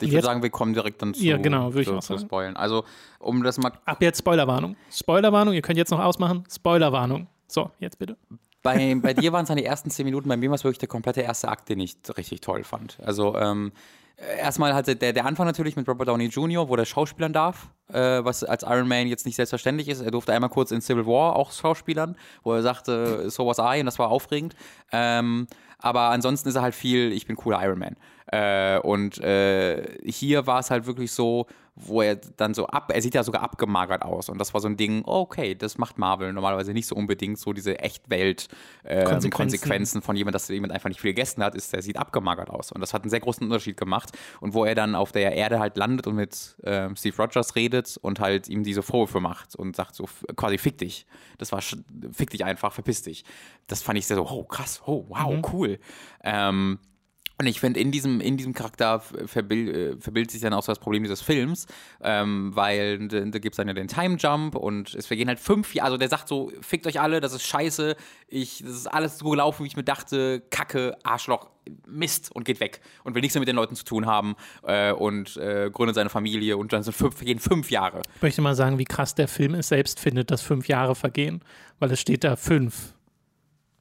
Speaker 3: Ich würde sagen, wir kommen direkt dann zu,
Speaker 1: Ja, genau, würde ich
Speaker 3: zu,
Speaker 1: auch sagen.
Speaker 3: spoilen. Also, um das mal
Speaker 1: Ab jetzt Spoilerwarnung. Spoilerwarnung, ihr könnt jetzt noch ausmachen. Spoilerwarnung. So, jetzt bitte.
Speaker 3: Bei, bei dir waren es dann die ersten zehn Minuten, bei mir war es wirklich der komplette erste Akt, den ich richtig toll fand. Also ähm, erstmal hatte der, der Anfang natürlich mit Robert Downey Jr., wo der schauspielern darf, äh, was als Iron Man jetzt nicht selbstverständlich ist. Er durfte einmal kurz in Civil War auch schauspielern, wo er sagte, so was I, und das war aufregend. Ähm, aber ansonsten ist er halt viel, ich bin cooler Iron Man. Äh, und äh, hier war es halt wirklich so, wo er dann so ab, er sieht ja sogar abgemagert aus. Und das war so ein Ding, okay, das macht Marvel normalerweise nicht so unbedingt, so diese Echtwelt äh,
Speaker 1: Konsequenzen.
Speaker 3: Von jemand, dass jemand einfach nicht viel gegessen hat, ist, der sieht abgemagert aus. Und das hat einen sehr großen Unterschied gemacht. Und wo er dann auf der Erde halt landet und mit ähm, Steve Rogers redet und halt ihm diese Vorwürfe macht und sagt so quasi fick dich. Das war fick dich einfach, verpiss dich. Das fand ich sehr so, oh krass, oh wow, cool. Ähm, und ich finde, in diesem, in diesem Charakter verbild, äh, verbildet sich dann auch so das Problem dieses Films, ähm, weil da, gibt es dann ja den Time Jump und es vergehen halt fünf Jahre, also der sagt so, fickt euch alle, das ist scheiße, ich, das ist alles so gelaufen, wie ich mir dachte, Kacke, Arschloch, Mist und geht weg und will nichts mehr mit den Leuten zu tun haben äh, und äh, gründet seine Familie und dann sind fünf, vergehen fünf Jahre.
Speaker 1: Ich möchte mal sagen, wie krass der Film es selbst findet, dass fünf Jahre vergehen, weil es steht da fünf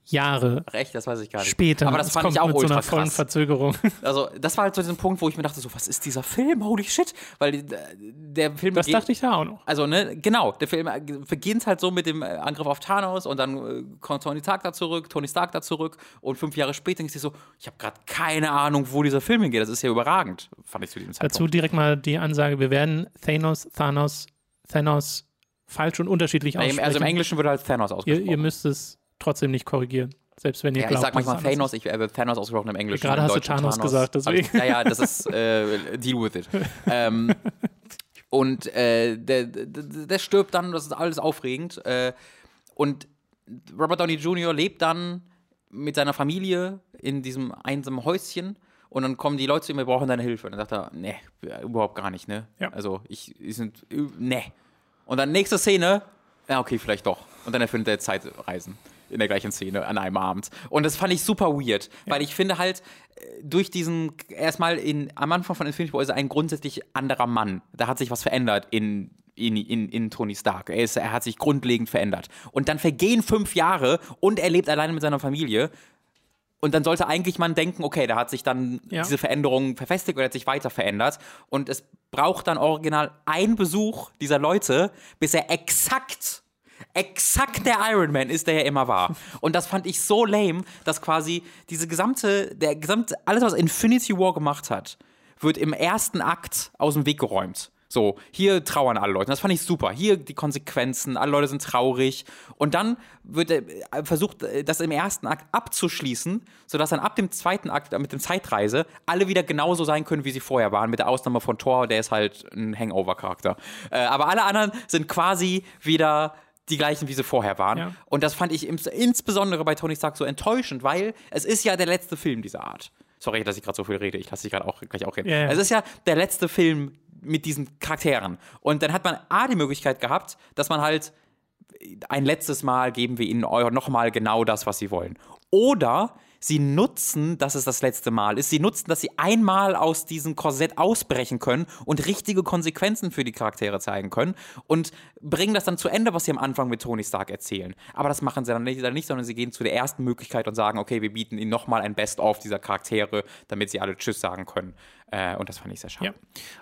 Speaker 1: Jahre
Speaker 3: Recht, das weiß ich gar nicht.
Speaker 1: später.
Speaker 3: Aber das fand
Speaker 1: kommt
Speaker 3: ich auch
Speaker 1: mit so einer vollen
Speaker 3: krass.
Speaker 1: Verzögerung.
Speaker 3: Also, das war halt so dieser Punkt, wo ich mir dachte, so, was ist dieser Film? Holy shit. Weil äh, der Film
Speaker 1: Das dachte ich da auch noch.
Speaker 3: Also, ne, genau, der Film äh, beginnt halt so mit dem äh, Angriff auf Thanos und dann kommt Tony Stark da zurück, Tony Stark da zurück und fünf Jahre später denke ich so, ich habe gerade keine Ahnung, wo dieser Film hingeht. Das ist ja überragend, fand ich zu diesem Zeitpunkt.
Speaker 1: Dazu direkt mal die Ansage, wir werden Thanos, Thanos, Thanos falsch und unterschiedlich aussprechen.
Speaker 3: also im Englischen wird halt Thanos
Speaker 1: ihr,
Speaker 3: ausgesprochen.
Speaker 1: ihr müsst es trotzdem nicht korrigieren. Selbst wenn ihr
Speaker 3: ja, ich
Speaker 1: glaubt,
Speaker 3: sag manchmal Thanos, ich habe Thanos ausgesprochen im Englischen.
Speaker 1: Gerade hast du
Speaker 3: Deutschen
Speaker 1: Thanos gesagt, deswegen.
Speaker 3: Hab Ich, ja, ja, das ist äh, Deal with it. ähm, und äh, der, der, der stirbt dann, das ist alles aufregend. Äh, und Robert Downey Jr. lebt dann mit seiner Familie in diesem einsamen Häuschen. Und dann kommen die Leute zu ihm, wir brauchen deine Hilfe. Und dann sagt er, nee, überhaupt gar nicht, ne?
Speaker 1: Ja.
Speaker 3: Also, ich, ich sind, nee. Und dann nächste Szene, ja, okay, vielleicht doch. Und dann erfindet er Zeitreisen in der gleichen Szene an einem Abend. Und das fand ich super weird, weil ich finde halt, äh, durch diesen, erstmal in, am Anfang von Infinity War ist er ein grundsätzlich anderer Mann. Da hat sich was verändert in, in, in, in Tony Stark. Er, ist, er hat sich grundlegend verändert. Und dann vergehen fünf Jahre und er lebt alleine mit seiner Familie. Und dann sollte eigentlich man denken, okay, da hat sich dann
Speaker 1: Ja.
Speaker 3: diese Veränderung verfestigt oder hat sich weiter verändert. Und es braucht dann original ein Besuch dieser Leute, bis er exakt, exakt der Iron Man ist, der er immer war. Und das fand ich so lame, dass quasi diese gesamte, der gesamte, alles, was Infinity War gemacht hat, wird im ersten Akt aus dem Weg geräumt. So, hier trauern alle Leute. Das fand ich super. Hier die Konsequenzen, alle Leute sind traurig. Und dann wird äh, versucht, äh, das im ersten Akt abzuschließen, sodass dann ab dem zweiten Akt äh, mit dem Zeitreise alle wieder genauso sein können, wie sie vorher waren. Mit der Ausnahme von Thor, der ist halt ein Hangover-Charakter. Aber alle anderen sind quasi wieder die gleichen, wie sie vorher waren.
Speaker 1: Ja.
Speaker 3: Und das fand ich ins- insbesondere bei Tony Stark so enttäuschend, weil es ist ja der letzte Film dieser Art. Sorry, dass ich gerade so viel rede. Ich lasse dich gerade auch gleich auch reden.
Speaker 1: Ja.
Speaker 3: Es ist ja der letzte Film mit diesen Charakteren. Und dann hat man A die Möglichkeit gehabt, dass man halt ein letztes Mal geben wir ihnen nochmal genau das, was sie wollen. Oder sie nutzen, dass es das letzte Mal ist. Sie nutzen, dass sie einmal aus diesem Korsett ausbrechen können und richtige Konsequenzen für die Charaktere zeigen können und bringen das dann zu Ende, was sie am Anfang mit Tony Stark erzählen. Aber das machen sie dann nicht, dann nicht sondern sie gehen zu der ersten Möglichkeit und sagen, okay, wir bieten ihnen nochmal ein Best-of dieser Charaktere, damit sie alle Tschüss sagen können. Äh, und das fand ich sehr schade.
Speaker 1: Ja.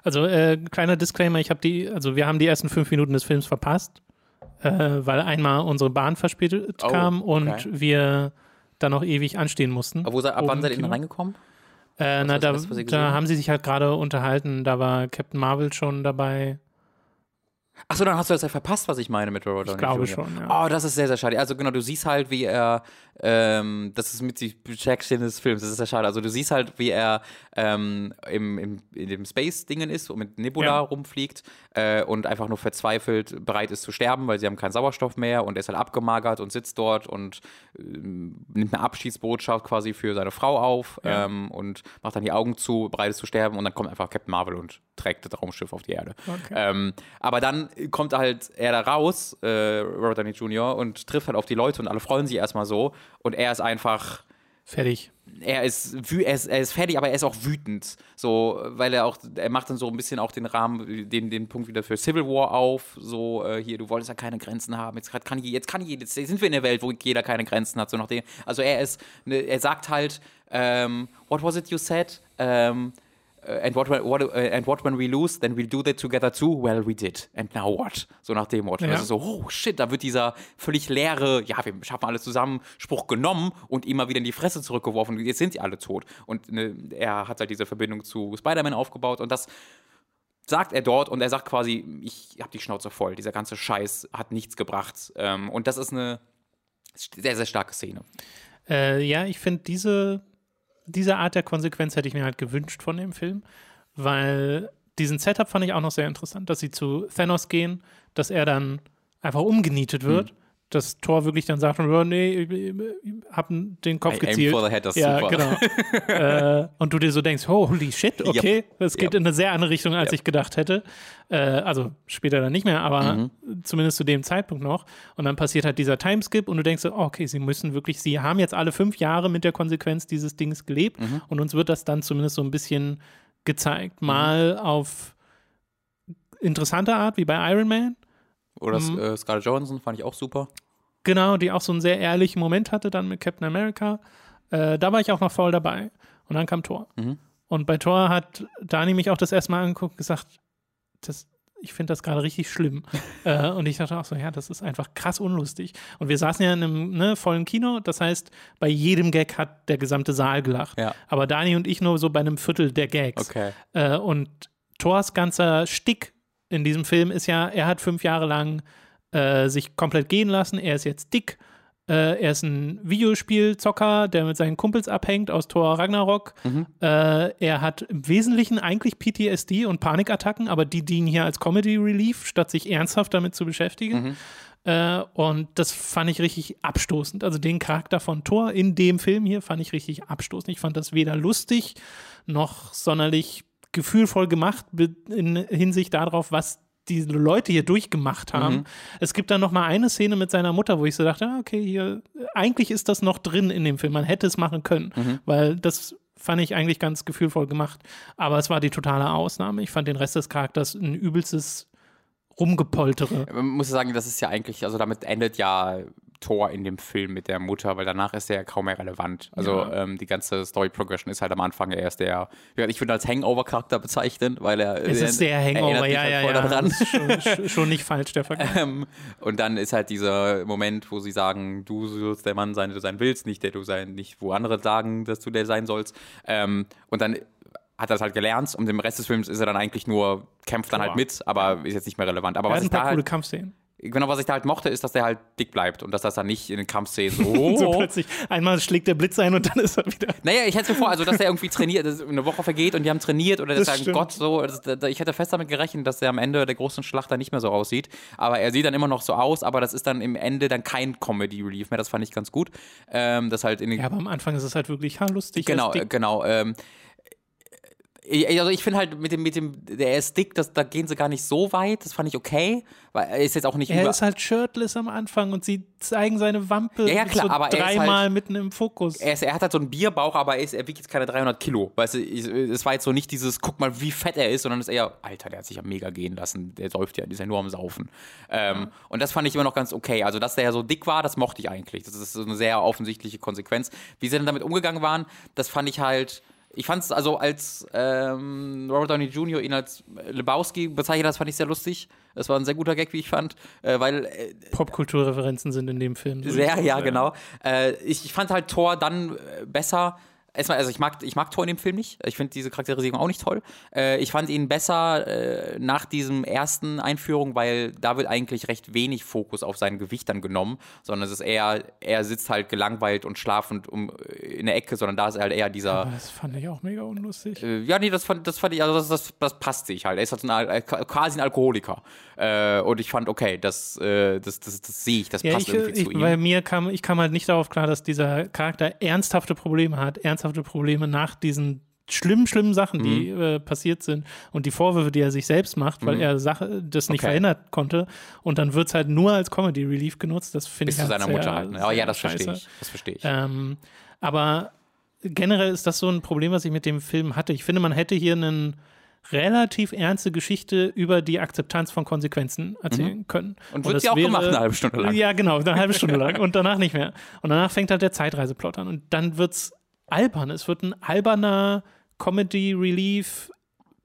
Speaker 1: Also, äh, kleiner Disclaimer, ich habe die, also wir haben die ersten fünf Minuten des Films verpasst, äh, weil einmal unsere Bahn verspätet
Speaker 3: Oh,
Speaker 1: kam und
Speaker 3: okay.
Speaker 1: wir dann noch ewig anstehen mussten.
Speaker 3: Aber wo, ab wann seid ihr denn reingekommen?
Speaker 1: Äh, na,
Speaker 3: ist das
Speaker 1: da, da haben sie sich halt gerade unterhalten, da war Captain Marvel schon dabei.
Speaker 3: Achso, dann hast du das ja verpasst, was ich meine mit Robert Downey
Speaker 1: glaube
Speaker 3: Jr.
Speaker 1: schon, ja.
Speaker 3: Oh, das ist sehr, sehr schade. Also genau, du siehst halt, wie er, ähm, das ist mit die Projection des Films, das ist sehr schade. Also du siehst halt, wie er ähm, im, im, in dem Space-Dingen ist und mit Nebula
Speaker 1: Ja.
Speaker 3: rumfliegt äh, und einfach nur verzweifelt bereit ist zu sterben, weil sie haben keinen Sauerstoff mehr und er ist halt abgemagert und sitzt dort und ähm, nimmt eine Abschiedsbotschaft quasi für seine Frau auf
Speaker 1: Ja.
Speaker 3: ähm, und macht dann die Augen zu, bereit ist zu sterben und dann kommt einfach Captain Marvel und trägt das Raumschiff auf die Erde.
Speaker 1: Okay.
Speaker 3: Ähm, aber dann kommt halt er da raus, äh, Robert Downey Jr., und trifft halt auf die Leute und alle freuen sich erstmal so. Und er ist einfach,
Speaker 1: Fertig.
Speaker 3: er ist, er ist, er ist fertig, aber er ist auch wütend. So, weil er auch, er macht dann so ein bisschen auch den Rahmen, den, den Punkt wieder für Civil War auf. So, äh, hier, du wolltest ja keine Grenzen haben. Jetzt kann, je- jetzt kann jeder, jetzt sind wir in der Welt, wo jeder keine Grenzen hat. So nach dem, also er ist, ne, er sagt halt, ähm, what was it you said? Ähm, and what, when- what, uh, and what when we lose, then we'll do that together too? Well, we did. And now what? So nach dem Motto.
Speaker 1: Ja.
Speaker 3: Also so, oh shit, da wird dieser völlig leere, ja, wir schaffen alles zusammen, Spruch genommen und immer wieder in die Fresse zurückgeworfen. Jetzt sind sie alle tot. Und ne, er hat halt diese Verbindung zu Spider-Man aufgebaut und das sagt er dort und er sagt quasi, ich habe die Schnauze voll. Dieser ganze Scheiß hat nichts gebracht. Ähm, und das ist eine sehr, sehr starke Szene.
Speaker 1: Äh, ja, ich finde, diese, diese Art der Konsequenz hätte ich mir halt gewünscht von dem Film, weil diesen Setup fand ich auch noch sehr interessant, dass sie zu Thanos gehen, dass er dann einfach umgenietet wird. Dass Thor wirklich dann sagt, oh, nee, ich, hab den Kopf
Speaker 3: I aim
Speaker 1: gezielt.
Speaker 3: for the head, das
Speaker 1: ja,
Speaker 3: super.
Speaker 1: genau. äh, und du dir so denkst, holy shit, okay, das geht
Speaker 3: Yep.
Speaker 1: in eine sehr andere Richtung, als ich gedacht hätte. Äh, also später dann nicht mehr, aber
Speaker 3: Mhm.
Speaker 1: zumindest zu dem Zeitpunkt noch. Und dann passiert halt dieser Timeskip und du denkst so, oh, okay, sie müssen wirklich, sie haben jetzt alle fünf Jahre mit der Konsequenz dieses Dings gelebt
Speaker 3: Mhm.
Speaker 1: und uns wird das dann zumindest so ein bisschen gezeigt. Mal auf interessante Art, wie bei Iron Man.
Speaker 3: Oder
Speaker 1: Mhm.
Speaker 3: äh, Scarlett Johansson fand ich auch super.
Speaker 1: Genau, die auch so einen sehr ehrlichen Moment hatte dann mit Captain America. Äh, da war ich auch noch voll dabei. Und dann kam Thor.
Speaker 3: Mhm.
Speaker 1: Und bei Thor hat Dani mich auch das erste Mal angeguckt und gesagt, das, ich finde das gerade richtig schlimm. äh, und ich dachte auch so, ja, das ist einfach krass unlustig. Und wir saßen ja in einem ne, vollen Kino, das heißt, bei jedem Gag hat der gesamte Saal gelacht.
Speaker 3: Ja.
Speaker 1: Aber Dani und ich nur so bei einem Viertel der Gags.
Speaker 3: Okay.
Speaker 1: Äh, und Thors ganzer Stick in diesem Film ist ja, er hat fünf Jahre lang äh, sich komplett gehen lassen. Er ist jetzt dick. Äh, er ist ein Videospielzocker, der mit seinen Kumpels abhängt aus Thor Ragnarok. Äh, er hat im Wesentlichen eigentlich PTSD und Panikattacken, aber die dienen hier als Comedy Relief, statt sich ernsthaft damit zu beschäftigen. Äh, und das fand ich richtig abstoßend. Also den Charakter von Thor in dem Film hier fand ich richtig abstoßend. Ich fand das weder lustig noch sonderlich gefühlvoll gemacht in Hinsicht darauf, was diese Leute hier durchgemacht haben. Es gibt dann noch mal eine Szene mit seiner Mutter, wo ich so dachte, ah, okay, hier eigentlich ist das noch drin in dem Film. Man hätte es machen können, weil das fand ich eigentlich ganz gefühlvoll gemacht. Aber es war die totale Ausnahme. Ich fand den Rest des Charakters ein übelstes Rumgepoltere.
Speaker 3: Man muss sagen, das ist ja eigentlich, also damit endet ja Thor in dem Film mit der Mutter, weil danach ist er ja kaum mehr relevant. Also
Speaker 1: Ja.
Speaker 3: ähm, die ganze Story Progression ist halt am Anfang erst der, ich würde als Hangover-Charakter bezeichnen, weil er
Speaker 1: Es ist
Speaker 3: erinnert
Speaker 1: Hangover, ja,
Speaker 3: halt
Speaker 1: ja, ja.
Speaker 3: daran.
Speaker 1: Schon, sch- schon nicht falsch, der Vergleich.
Speaker 3: Ähm, und dann ist halt dieser Moment, wo sie sagen, du sollst der Mann sein, der du sein willst, nicht der du sein, nicht wo andere sagen, dass du der sein sollst. Ähm, und dann hat er das halt gelernt und im Rest des Films ist er dann eigentlich nur, kämpft dann
Speaker 1: Boah.
Speaker 3: halt mit, aber ist jetzt nicht mehr relevant. Aber
Speaker 1: Er
Speaker 3: was
Speaker 1: hat ein
Speaker 3: ich da
Speaker 1: paar coole
Speaker 3: halt,
Speaker 1: Kampfszenen.
Speaker 3: Genau, was ich da halt mochte, ist, dass der halt dick bleibt und dass das dann nicht in den Kampfszenen so,
Speaker 1: So plötzlich einmal schlägt der Blitz ein und dann ist er wieder.
Speaker 3: Naja, ich hätte mir vor, also dass der irgendwie trainiert, dass eine Woche vergeht und die haben trainiert oder
Speaker 1: Das stimmt.
Speaker 3: Gott so. Das, da- ich hätte fest damit gerechnet, dass er am Ende der großen Schlacht dann nicht mehr so aussieht. Aber er sieht dann immer noch so aus, aber das ist dann im Ende dann kein Comedy Relief mehr. Das fand ich ganz gut. Ähm, das halt in den
Speaker 1: Ja, aber am Anfang ist es halt wirklich ha, lustig.
Speaker 3: Genau, äh, genau. Ähm, Also ich finde halt mit dem, mit dem, der ist dick, das, da gehen sie gar nicht so weit. Das fand ich okay. Weil er ist jetzt auch nicht
Speaker 1: Er
Speaker 3: über.
Speaker 1: ist halt shirtless am Anfang und sie zeigen seine Wampe
Speaker 3: Ja, ja, klar,
Speaker 1: so
Speaker 3: aber er halt-
Speaker 1: dreimal mitten im Fokus.
Speaker 3: er, ist, er hat halt so einen Bierbauch, aber er, ist, er wiegt jetzt keine 300 Kilo. Weißt du, es war jetzt so nicht dieses, guck mal, wie fett er ist, sondern es ist eher, Alter, der hat sich ja mega gehen lassen. Der säuft ja, ist ja nur am Saufen. Ähm, Und das fand ich immer noch ganz okay. Also, dass der ja so dick war, das mochte ich eigentlich. Das ist so eine sehr offensichtliche Konsequenz. Wie sie dann damit umgegangen waren, das fand ich halt. Ich fand es also als ähm, Robert Downey Jr. ihn als Lebowski bezeichnet, das fand ich sehr lustig. Das war ein sehr guter Gag, wie ich fand, äh, weil äh,
Speaker 1: Popkulturreferenzen sind in dem Film.
Speaker 3: sehr, ja, genau. Äh, ich, ich fand halt Thor dann äh, besser. Erstmal, also ich mag, ich mag Thor in dem Film nicht. Ich finde diese Charakterisierung auch nicht toll. Äh, ich fand ihn besser äh, nach diesem ersten Einführung, weil da wird eigentlich recht wenig Fokus auf sein Gewicht dann genommen, sondern es ist eher, er sitzt halt gelangweilt und schlafend um, in der Ecke, sondern da ist halt eher dieser.
Speaker 1: Aber das fand ich auch mega unlustig.
Speaker 3: Äh, ja, nee, das fand, das fand ich, also das, das, das passt sich halt. Er ist halt ein, äh, quasi ein Alkoholiker. Äh, und ich fand, okay, das, äh, das, das, das sehe ich, das
Speaker 1: Ja,
Speaker 3: passt
Speaker 1: ich,
Speaker 3: irgendwie
Speaker 1: ich,
Speaker 3: zu ihm.
Speaker 1: bei mir kam, ich kam halt nicht darauf klar, dass dieser Charakter ernsthafte Probleme hat, ernsthafte Probleme nach diesen schlimmen, schlimmen Sachen, die
Speaker 3: Mhm.
Speaker 1: äh, passiert sind und die Vorwürfe, die er sich selbst macht, weil er Sache, das nicht
Speaker 3: Okay.
Speaker 1: verhindern konnte und dann wird es halt nur als Comedy Relief genutzt, das finde ich
Speaker 3: zu
Speaker 1: halt
Speaker 3: seiner
Speaker 1: sehr,
Speaker 3: Mutter halt. Ne? Aber
Speaker 1: sehr
Speaker 3: ja, das verstehe ich. Das verstehe ich.
Speaker 1: Ähm, aber generell ist das so ein Problem, was ich mit dem Film hatte. Ich finde, man hätte hier eine relativ ernste Geschichte über die Akzeptanz von Konsequenzen erzählen können.
Speaker 3: Mhm. Und wird sie auch gemacht, eine halbe Stunde lang.
Speaker 1: Ja, genau, eine halbe Stunde lang und danach nicht mehr. Und danach fängt halt der Zeitreiseplot an und dann wird's albern. Es wird ein alberner Comedy Relief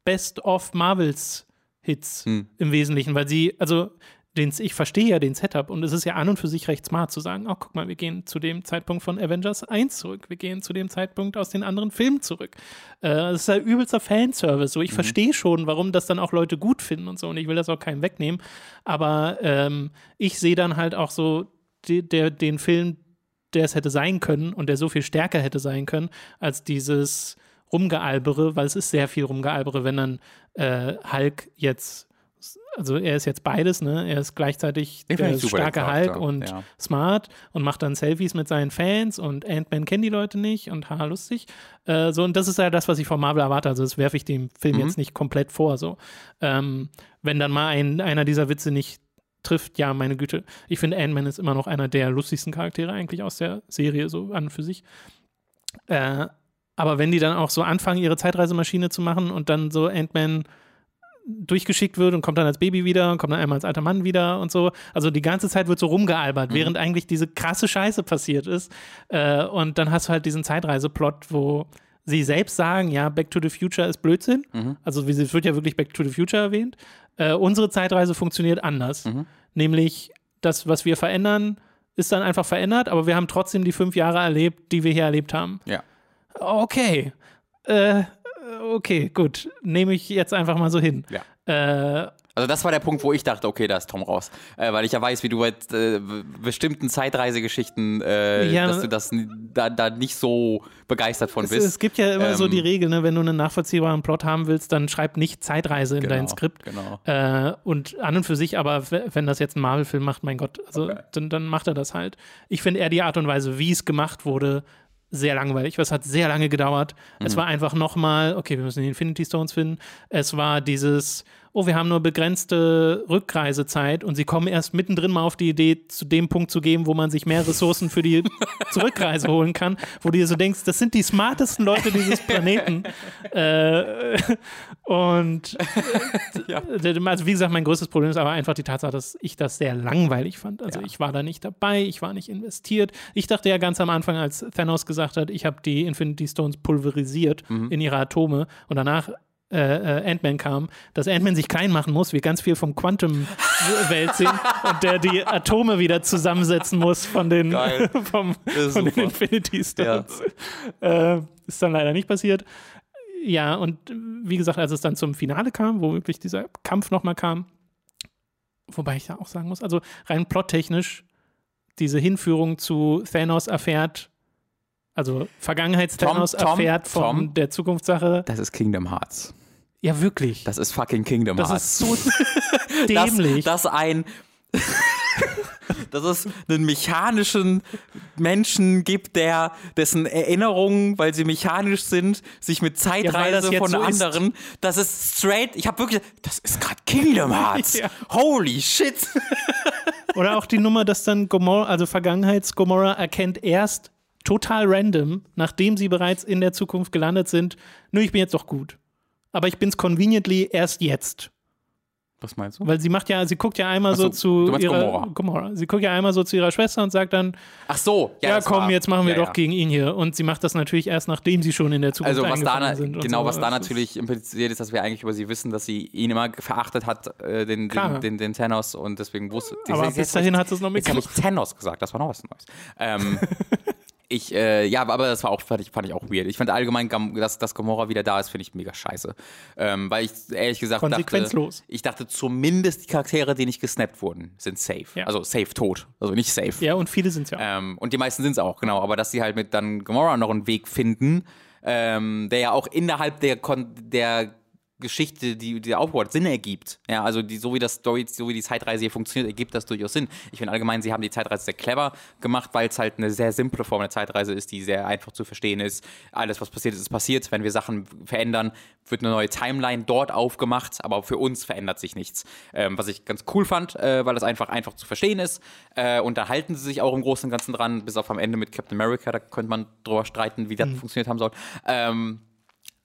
Speaker 1: Best of Marvels Hits
Speaker 3: Hm.
Speaker 1: im Wesentlichen, weil sie, also den, ich verstehe ja den Setup und es ist ja an und für sich recht smart zu sagen, oh, guck mal, wir gehen zu dem Zeitpunkt von Avengers 1 zurück, wir gehen zu dem Zeitpunkt aus den anderen Filmen zurück. Äh, das ist ja übelster Fanservice. So, ich verstehe schon, warum das dann auch Leute gut finden und so und ich will das auch keinem wegnehmen, aber ähm, ich sehe dann halt auch so die, der, den Film, der es hätte sein können und der so viel stärker hätte sein können, als dieses Rumgealbere, weil es ist sehr viel Rumgealbere, wenn dann äh, Hulk jetzt, also er ist jetzt beides, ne? Er ist gleichzeitig der starke Hulk
Speaker 3: Charakter,
Speaker 1: und
Speaker 3: ja.
Speaker 1: smart und macht dann Selfies mit seinen Fans und Ant-Man kennt die Leute nicht und haha, lustig. Äh, so, und das ist ja das, was ich von Marvel erwarte. Also, das werfe ich dem Film
Speaker 3: Mhm.
Speaker 1: jetzt nicht komplett vor. So. Ähm, wenn dann mal ein, einer dieser Witze nicht trifft, ja, meine Güte. Ich finde, Ant-Man ist immer noch einer der lustigsten Charaktere eigentlich aus der Serie, so an und für sich. Äh, aber wenn die dann auch so anfangen, ihre Zeitreisemaschine zu machen und dann so Ant-Man durchgeschickt wird und kommt dann als Baby wieder und kommt dann einmal als alter Mann wieder und so. Also die ganze Zeit wird so rumgealbert, während eigentlich diese krasse Scheiße passiert ist. Äh, und dann hast du halt diesen Zeitreiseplot, wo sie selbst sagen, ja, Back to the Future ist Blödsinn. Also wie sie- es wird ja wirklich Back to the Future erwähnt. Äh, unsere Zeitreise funktioniert anders. Nämlich das, was wir verändern, ist dann einfach verändert, aber wir haben trotzdem die fünf Jahre erlebt, die wir hier erlebt haben.
Speaker 3: Ja.
Speaker 1: Okay. Äh, okay, gut. Nehme ich jetzt einfach mal so hin.
Speaker 3: Ja.
Speaker 1: Äh,
Speaker 3: Also das war der Punkt, wo ich dachte, okay, da ist Tom raus. Äh, weil ich ja weiß, wie du mit äh, b- bestimmten Zeitreisegeschichten, äh,
Speaker 1: Ja,
Speaker 3: dass du das da, da nicht so begeistert von
Speaker 1: es,
Speaker 3: bist.
Speaker 1: es gibt ja immer so
Speaker 3: Ähm,
Speaker 1: die Regel, ne, wenn du einen nachvollziehbaren Plot haben willst, dann schreib nicht Zeitreise in
Speaker 3: Genau,
Speaker 1: dein Skript.
Speaker 3: genau.
Speaker 1: Äh, und an und für sich, aber wenn das jetzt ein Marvel-Film macht, mein Gott, also
Speaker 3: Okay.
Speaker 1: dann, dann macht er das halt. Ich finde eher die Art und Weise, wie es gemacht wurde, sehr langweilig. Es hat sehr lange gedauert. Es
Speaker 3: Mhm.
Speaker 1: war einfach nochmal, okay, wir müssen die Infinity Stones finden. Es war dieses, oh, wir haben nur begrenzte Rückreisezeit und sie kommen erst mittendrin mal auf die Idee, zu dem Punkt zu gehen, wo man sich mehr Ressourcen für die Zurückreise holen kann, wo du dir so denkst, das sind die smartesten Leute dieses Planeten. äh, und also wie gesagt, mein größtes Problem ist aber einfach die Tatsache, dass ich das sehr langweilig fand. Also ich war da nicht dabei, ich war nicht investiert. Ich dachte ja ganz am Anfang, als Thanos gesagt hat, ich habe die Infinity Stones pulverisiert in ihre Atome und danach äh, äh, Ant-Man kam, dass Ant-Man sich klein machen muss, wir ganz viel vom Quantum-Welt sehen und der die Atome wieder zusammensetzen muss von den, vom,
Speaker 3: ist
Speaker 1: von den. Infinity Stones. Äh, ist dann leider nicht passiert. Ja, und wie gesagt, als es dann zum Finale kam, wo wirklich dieser Kampf nochmal kam, wobei ich ja auch sagen muss, also rein plottechnisch, diese Hinführung zu Thanos erfährt, also Vergangenheits-Thanos erfährt von
Speaker 3: Tom.
Speaker 1: der Zukunftssache.
Speaker 3: Das ist Kingdom Hearts.
Speaker 1: Ja, wirklich.
Speaker 3: Das ist fucking Kingdom
Speaker 1: Das
Speaker 3: Hearts.
Speaker 1: ist so
Speaker 3: das,
Speaker 1: dämlich.
Speaker 3: das ein. dass es einen mechanischen Menschen gibt, der dessen Erinnerungen, weil sie mechanisch sind, sich mit
Speaker 1: Ja, das
Speaker 3: Zeitreise
Speaker 1: jetzt
Speaker 3: von
Speaker 1: so ist.
Speaker 3: anderen, das ist straight, ich habe wirklich, das ist gerade Kingdom Hearts.
Speaker 1: Ja.
Speaker 3: Holy shit.
Speaker 1: Oder auch die Nummer, dass dann Gomorra, also Vergangenheits-Gomorra erkennt erst total random, nachdem sie bereits in der Zukunft gelandet sind, nö, ich bin jetzt doch gut. Aber ich bin's conveniently erst jetzt.
Speaker 3: Was meinst du?
Speaker 1: Weil sie macht ja, sie guckt ja einmal
Speaker 3: so,
Speaker 1: so, zu ihrer
Speaker 3: Gomorra.
Speaker 1: Sie guckt ja einmal so zu ihrer Schwester und sagt dann,
Speaker 3: Ach so, ja,
Speaker 1: ja, komm,
Speaker 3: war-
Speaker 1: jetzt machen wir
Speaker 3: ja,
Speaker 1: doch
Speaker 3: ja.
Speaker 1: gegen ihn hier. Und sie macht das natürlich erst, nachdem sie schon in der Zukunft
Speaker 3: Also was da,
Speaker 1: sind.
Speaker 3: genau,
Speaker 1: so.
Speaker 3: was da natürlich impliziert ist, dass wir eigentlich über sie wissen, dass sie ihn immer verachtet hat, äh, den, den, den, den Thanos und deswegen wusste.
Speaker 1: Aber bis dahin hat sie es noch
Speaker 3: ich, Jetzt habe ich. Thanos gesagt, das war noch was Neues. Ähm, ich, äh, ja, aber das war auch, fand ich, fand ich auch weird. Ich fand allgemein, dass, dass Gamora wieder da ist, finde ich mega scheiße. Ähm, weil ich ehrlich gesagt dachte,
Speaker 1: Konsequenzlos.
Speaker 3: ich dachte zumindest die Charaktere, die nicht gesnappt wurden, sind safe.
Speaker 1: Ja.
Speaker 3: Also safe tot. Also nicht safe.
Speaker 1: Ja, und viele sind ja.
Speaker 3: Ähm, und die meisten sind es auch, genau. Aber dass sie halt mit dann Gamora noch einen Weg finden, ähm, der ja auch innerhalb der, Kon der Geschichte, die, die aufbaut, Sinn ergibt. Ja, also die, so wie das Story, so wie die Zeitreise hier funktioniert, ergibt das durchaus Sinn. Ich finde allgemein, sie haben die Zeitreise sehr clever gemacht, weil es halt eine sehr simple Form der Zeitreise ist, die sehr einfach zu verstehen ist. Alles, was passiert ist, ist passiert. Wenn wir Sachen verändern, wird eine neue Timeline dort aufgemacht, aber für uns verändert sich nichts. Ähm, was ich ganz cool fand, äh, weil das einfach einfach zu verstehen ist. Äh, und da halten sie sich auch im Großen und Ganzen dran, bis auf am Ende mit Captain America, da könnte man drüber streiten, wie das funktioniert haben soll. Ähm,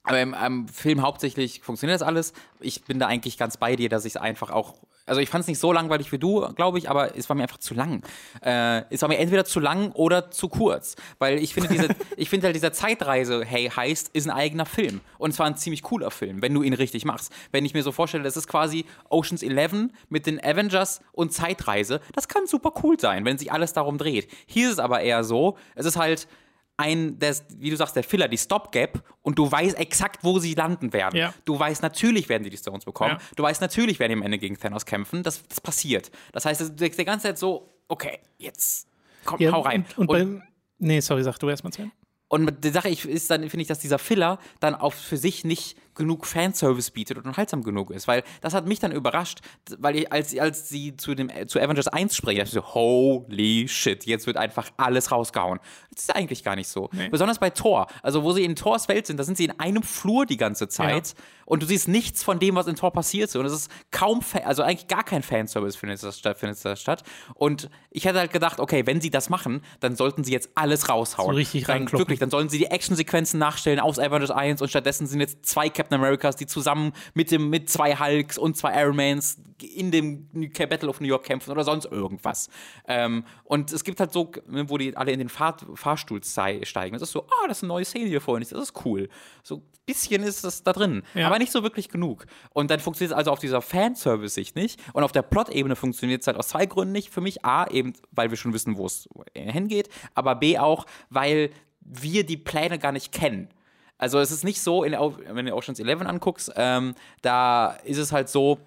Speaker 3: aber im, im Film hauptsächlich funktioniert das alles. Ich bin da eigentlich ganz bei dir, dass ich es einfach auch. Also ich fand es nicht so langweilig wie du, glaube ich, aber es war mir einfach zu lang. Äh, es war mir entweder zu lang oder zu kurz. Weil ich finde, diese, ich finde halt dieser Zeitreise, hey, heißt, ist ein eigener Film. Und zwar ein ziemlich cooler Film, wenn du ihn richtig machst. Wenn ich mir so vorstelle, das ist quasi Oceans 11 mit den Avengers und Zeitreise, das kann super cool sein, wenn sich alles darum dreht. Hier ist es aber eher so, es ist halt ein, das, wie du sagst, der Filler, die Stopgap und du weißt exakt, wo sie landen werden.
Speaker 1: Ja.
Speaker 3: Du weißt, natürlich werden die die Stones bekommen.
Speaker 1: Ja.
Speaker 3: Du weißt, natürlich werden die am Ende gegen Thanos kämpfen. Das, das passiert. Das heißt, du denkst die ganze Zeit so, okay, jetzt komm,
Speaker 1: ja,
Speaker 3: hau rein.
Speaker 1: Und, und, beim, nee, sorry, sag du erst mal zu Ende.
Speaker 3: Und die Sache ich- ist dann, finde ich, dass dieser Filler dann auch für sich nicht genug Fanservice bietet und unterhaltsam genug ist. Weil das hat mich dann überrascht, weil ich, als, als sie zu, dem, zu Avengers 1 sprechen, dachte ich so, holy shit, jetzt wird einfach alles rausgehauen. Das ist eigentlich gar nicht so. Besonders bei Thor. Also, wo sie in Thors Welt sind, da sind sie in einem Flur die ganze Zeit und du siehst nichts von dem, was in Thor passiert. Und es ist kaum, also eigentlich gar kein Fanservice findet das statt. Findet das statt. Und ich hätte halt gedacht, okay, wenn sie das machen, dann sollten sie jetzt alles raushauen.
Speaker 1: So richtig
Speaker 3: dann, wirklich, dann sollen sie die Actionsequenzen nachstellen aus Avengers 1 und stattdessen sind jetzt zwei Captain Americas, die zusammen mit dem mit zwei Hulks und zwei Iron Mans in dem Battle of New York kämpfen oder sonst irgendwas. Ähm, und es gibt halt so, wo die alle in den Fahr Fahrstuhl steigen. Das ist so, ah, das ist eine neue Szene hier vorhin. Das ist cool. So ein bisschen ist das da drin,
Speaker 1: Ja.
Speaker 3: aber nicht so wirklich genug. Und dann funktioniert es also auf dieser Fanservice-Sicht nicht. Und auf der Plot-Ebene funktioniert es halt aus zwei Gründen nicht. Für mich A, eben, weil wir schon wissen, wo es hingeht, aber B auch, weil wir die Pläne gar nicht kennen. Also es ist nicht so, in, wenn du Ocean's 11 anguckst, ähm, da ist es halt so,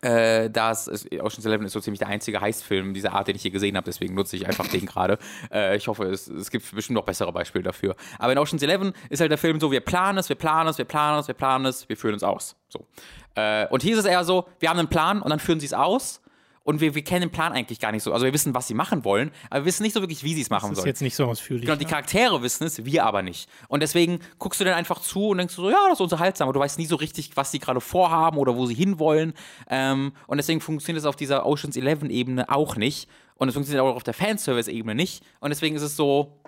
Speaker 3: äh, dass es, Ocean's 11 ist so ziemlich der einzige Heistfilm dieser Art, den ich je gesehen habe, deswegen nutze ich einfach den gerade. Äh, ich hoffe, es, es gibt bestimmt noch bessere Beispiele dafür. Aber in Ocean's 11 ist halt der Film so, wir planen es, wir planen es, wir planen es, wir planen es, wir führen es aus. So. Äh, und hier ist es eher so, wir haben einen Plan und dann führen sie es aus. Und wir, wir kennen den Plan eigentlich gar nicht so. Also wir wissen, was sie machen wollen, aber wir wissen nicht so wirklich, wie sie es machen
Speaker 1: Das ist
Speaker 3: sollen.
Speaker 1: jetzt nicht so ausführlich.
Speaker 3: Genau, die
Speaker 1: ne?
Speaker 3: Charaktere wissen es, wir aber nicht. Und deswegen guckst du dann einfach zu und denkst so, ja, das ist unterhaltsam, aber du weißt nie so richtig, was sie gerade vorhaben oder wo sie hinwollen. Ähm, und deswegen funktioniert es auf dieser Oceans 11-Ebene auch nicht. Und es funktioniert auch auf der Fanservice-Ebene nicht. Und deswegen ist es so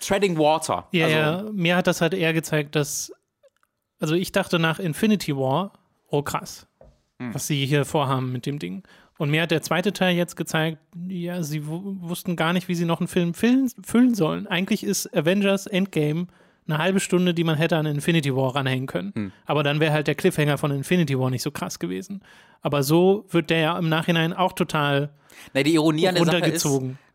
Speaker 3: treading water.
Speaker 1: Ja,
Speaker 3: also,
Speaker 1: ja, mir hat das halt eher gezeigt, dass, also ich dachte nach Infinity War, oh krass,
Speaker 3: Hm.
Speaker 1: was sie hier vorhaben mit dem Ding. Und mir hat der zweite Teil jetzt gezeigt, ja, sie wu- wussten gar nicht, wie sie noch einen Film füllen, füllen sollen. Eigentlich ist Avengers Endgame eine halbe Stunde, die man hätte an Infinity War ranhängen können.
Speaker 3: Hm.
Speaker 1: Aber dann wäre halt der Cliffhanger von Infinity War nicht so krass gewesen. Aber so wird der ja im Nachhinein auch total
Speaker 3: Na, die Ironie an der Sache ist,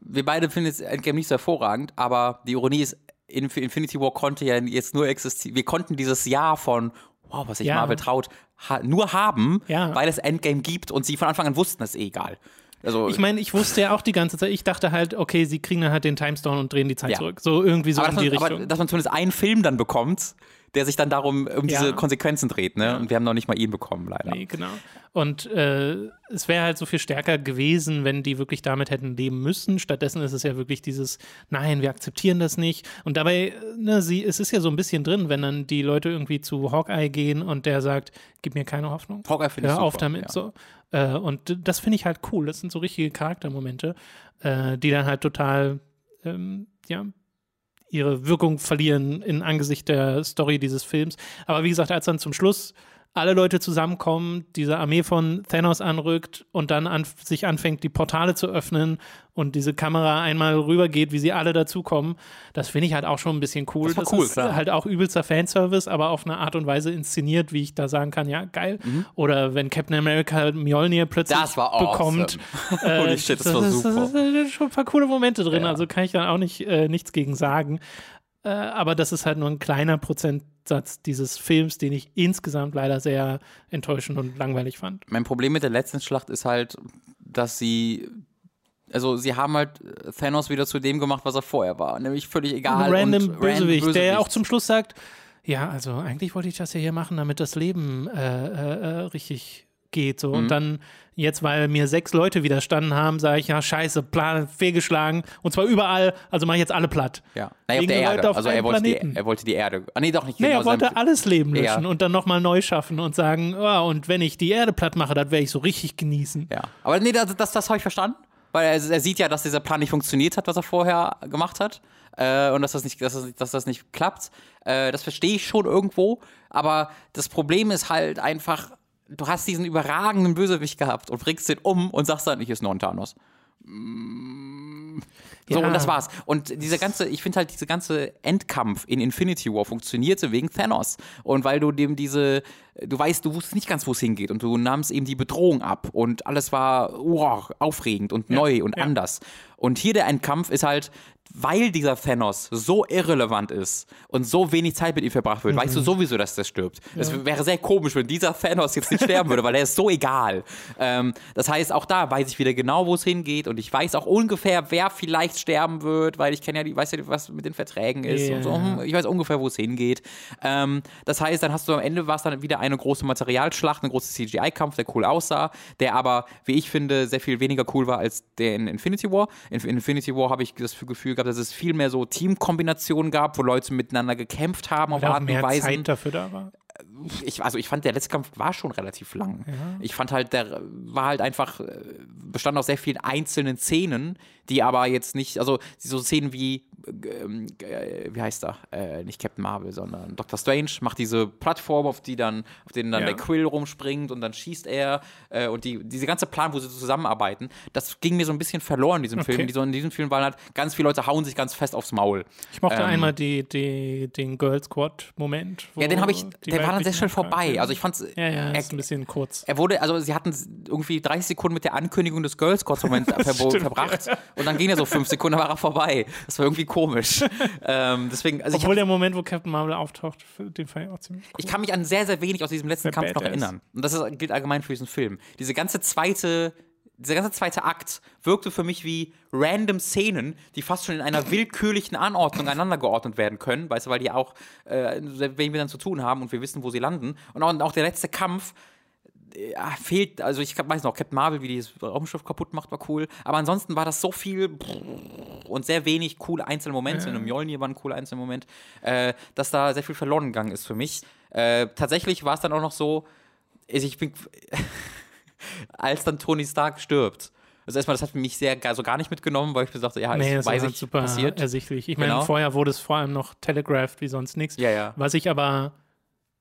Speaker 3: wir beide finden jetzt Endgame nicht so hervorragend, aber die Ironie ist, Inf- Infinity War konnte ja jetzt nur existieren. Wir konnten dieses Jahr von, wow, was sich
Speaker 1: Ja.
Speaker 3: Marvel traut, ha nur haben,
Speaker 1: Ja.
Speaker 3: weil es Endgame gibt und sie von Anfang an wussten, es ist eh egal. Also,
Speaker 1: Ich meine, ich wusste ja auch die ganze Zeit, ich dachte halt, okay, sie kriegen dann halt den Timestone und drehen die Zeit
Speaker 3: Ja.
Speaker 1: zurück. So irgendwie so
Speaker 3: aber,
Speaker 1: in die
Speaker 3: man,
Speaker 1: Richtung.
Speaker 3: aber dass man zumindest einen Film dann bekommt, der sich dann darum um
Speaker 1: Ja.
Speaker 3: diese Konsequenzen dreht, ne? Und wir haben noch nicht mal ihn bekommen, leider.
Speaker 1: Nee, genau. Und äh, es wäre halt so viel stärker gewesen, wenn die wirklich damit hätten leben müssen. Stattdessen ist es ja wirklich dieses, nein, wir akzeptieren das nicht. Und dabei, äh, ne, sie, es ist ja so ein bisschen drin, wenn dann die Leute irgendwie zu Hawkeye gehen und der sagt, gib mir keine Hoffnung.
Speaker 3: Hawkeye finde ich
Speaker 1: Hör auf
Speaker 3: super,
Speaker 1: damit.
Speaker 3: ja.
Speaker 1: So. Äh, und das finde ich halt cool. Das sind so richtige Charaktermomente, äh, die dann halt total, ähm, ja, ihre Wirkung verlieren in Angesicht der Story dieses Films. Aber wie gesagt, als dann zum Schluss alle Leute zusammenkommen, diese Armee von Thanos anrückt und dann an, sich anfängt, die Portale zu öffnen und diese Kamera einmal rübergeht, wie sie alle dazukommen, das finde ich halt auch schon ein bisschen cool.
Speaker 3: Das war cool,
Speaker 1: ist
Speaker 3: klar.
Speaker 1: halt auch übelster Fanservice, aber auf eine Art und Weise inszeniert, wie ich da sagen kann, ja, geil. Oder wenn Captain America Mjolnir plötzlich
Speaker 3: Mhm. Das war awesome.
Speaker 1: bekommt. äh,
Speaker 3: Holy shit, das war
Speaker 1: das,
Speaker 3: super.
Speaker 1: Das, das, das schon ein paar coole Momente drin,
Speaker 3: Ja.
Speaker 1: also kann ich da auch nicht, äh, nichts gegen sagen. Äh, aber das ist halt nur ein kleiner Prozentsatz dieses Films, den ich insgesamt leider sehr enttäuschend und langweilig fand.
Speaker 3: Mein Problem mit der letzten Schlacht ist halt, dass sie. Also, sie haben halt Thanos wieder zu dem gemacht, was er vorher war. Nämlich völlig egal.
Speaker 1: ein random
Speaker 3: und
Speaker 1: Bösewicht, der ja auch zum Schluss sagt, ja, also eigentlich wollte ich das ja hier machen, damit das Leben äh, äh, äh, richtig geht. So.
Speaker 3: Mhm.
Speaker 1: Und dann, jetzt, weil mir sechs Leute widerstanden haben, sage ich, ja, scheiße, Plan fehlgeschlagen. Und zwar überall, also mache ich jetzt alle platt.
Speaker 3: Ja. Naja, auf der Erde.
Speaker 1: Auf
Speaker 3: also, er wollte, die, er wollte die Erde. Ah, nee, doch nicht.
Speaker 1: Nee,
Speaker 3: genau,
Speaker 1: er wollte alles Leben
Speaker 3: Ja.
Speaker 1: löschen und dann nochmal neu schaffen und sagen, oh, und wenn ich die Erde platt mache, das werde ich so richtig genießen.
Speaker 3: Ja. Aber nee, das, das, das habe ich verstanden. Weil er, er sieht ja, dass dieser Plan nicht funktioniert hat, was er vorher gemacht hat. Äh, und dass das nicht, dass das, dass das nicht klappt. Äh, das verstehe ich schon irgendwo. Aber das Problem ist halt einfach, du hast diesen überragenden Bösewicht gehabt und bringst den um und sagst dann, ich ist nur ein Thanos. So,
Speaker 1: Ja.
Speaker 3: und das war's. Und diese ganze, ich finde halt, diese ganze Endkampf in Infinity War funktionierte wegen Thanos. Und weil du dem diese, du weißt, du wusstest nicht ganz, wo es hingeht. Und du nahmst eben die Bedrohung ab. Und alles war wow, aufregend und neu und
Speaker 1: ja.
Speaker 3: anders. Und hier der Endkampf ist halt, weil dieser Thanos so irrelevant ist und so wenig Zeit mit ihm verbracht wird, weißt du sowieso, dass der stirbt. Es wäre sehr komisch, wenn dieser Thanos jetzt nicht sterben würde, weil er ist so egal. Ähm, das heißt, auch da weiß ich wieder genau, wo es hingeht und ich weiß auch ungefähr, wer vielleicht sterben wird, weil ich kenne ja die, weiß ja, was mit den Verträgen ist
Speaker 1: Ja.
Speaker 3: und so. Ich weiß ungefähr, wo es hingeht. Ähm, das heißt, dann hast du am Ende war es dann wieder eine große Materialschlacht, ein großer CGI-Kampf, der cool aussah, der aber, wie ich finde, sehr viel weniger cool war als der in Infinity War. In Infinity War habe ich das Gefühl gehabt, dass es viel mehr so Teamkombinationen gab, wo Leute miteinander gekämpft haben auf Art und
Speaker 1: mehr
Speaker 3: Weise
Speaker 1: Zeit dafür da war.
Speaker 3: ich, also ich fand, der letzte Kampf war schon relativ lang. Ich fand halt, der war halt einfach, äh, bestand aus sehr vielen einzelnen Szenen, die aber jetzt nicht, also so Szenen wie, äh, wie heißt er? Äh, nicht Captain Marvel, sondern Doctor Strange macht diese Plattform, auf die dann, auf denen dann
Speaker 1: Ja.
Speaker 3: der Quill rumspringt und dann schießt er äh, und die, diese ganze Plan, wo sie zusammenarbeiten, das ging mir so ein bisschen verloren in diesem Film. Die, so in diesem Film waren halt, ganz viele Leute hauen sich ganz fest aufs Maul.
Speaker 1: Ich mochte
Speaker 3: Ähm,
Speaker 1: einmal die, die, den Girl Squad-Moment. wo
Speaker 3: Ja, den habe ich, der war dann sehr schnell vorbei. Also ich fand's,
Speaker 1: Ja, ja,
Speaker 3: er,
Speaker 1: ist ein bisschen kurz.
Speaker 3: er wurde, also sie hatten irgendwie 30 Sekunden mit der Ankündigung des Girl Moment verbo-
Speaker 1: stimmt,
Speaker 3: verbracht und dann ging er so fünf Sekunden, war er vorbei. Das war irgendwie komisch. ähm, deswegen, also ich,
Speaker 1: Obwohl
Speaker 3: hab,
Speaker 1: der Moment, wo Captain Marvel auftaucht, den fand ich auch ziemlich cool.
Speaker 3: ich kann mich an sehr, sehr wenig aus diesem letzten
Speaker 1: Wer
Speaker 3: Kampf noch erinnern. Und das ist, gilt allgemein für diesen Film. Diese ganze zweite, dieser ganze zweite Akt wirkte für mich wie random Szenen, die fast schon in einer willkürlichen Anordnung aneinander geordnet werden können, weißt du, weil die auch, äh, wenn wir dann zu tun haben und wir wissen, wo sie landen. Und auch, und auch der letzte Kampf, ja, fehlt, also ich weiß noch, Captain Marvel, wie die das Raumschiff kaputt macht, war cool. Aber ansonsten war das so viel und sehr wenig coole einzelne Momente. In einem Mjolnir war ein cooler einzelner Moment, äh, dass da sehr viel verloren gegangen ist für mich. Äh, tatsächlich war es dann auch noch so, ich bin, als dann Tony Stark stirbt. Also erstmal, das hat mich sehr, also gar nicht mitgenommen, weil ich mir dachte, ja,
Speaker 1: Nee,
Speaker 3: ich
Speaker 1: das
Speaker 3: weiß
Speaker 1: war halt
Speaker 3: ich,
Speaker 1: super
Speaker 3: passiert.
Speaker 1: ersichtlich. Ich meine,
Speaker 3: Genau.
Speaker 1: vorher wurde es vor allem noch telegraphed wie sonst nichts.
Speaker 3: Ja, ja.
Speaker 1: Was ich aber,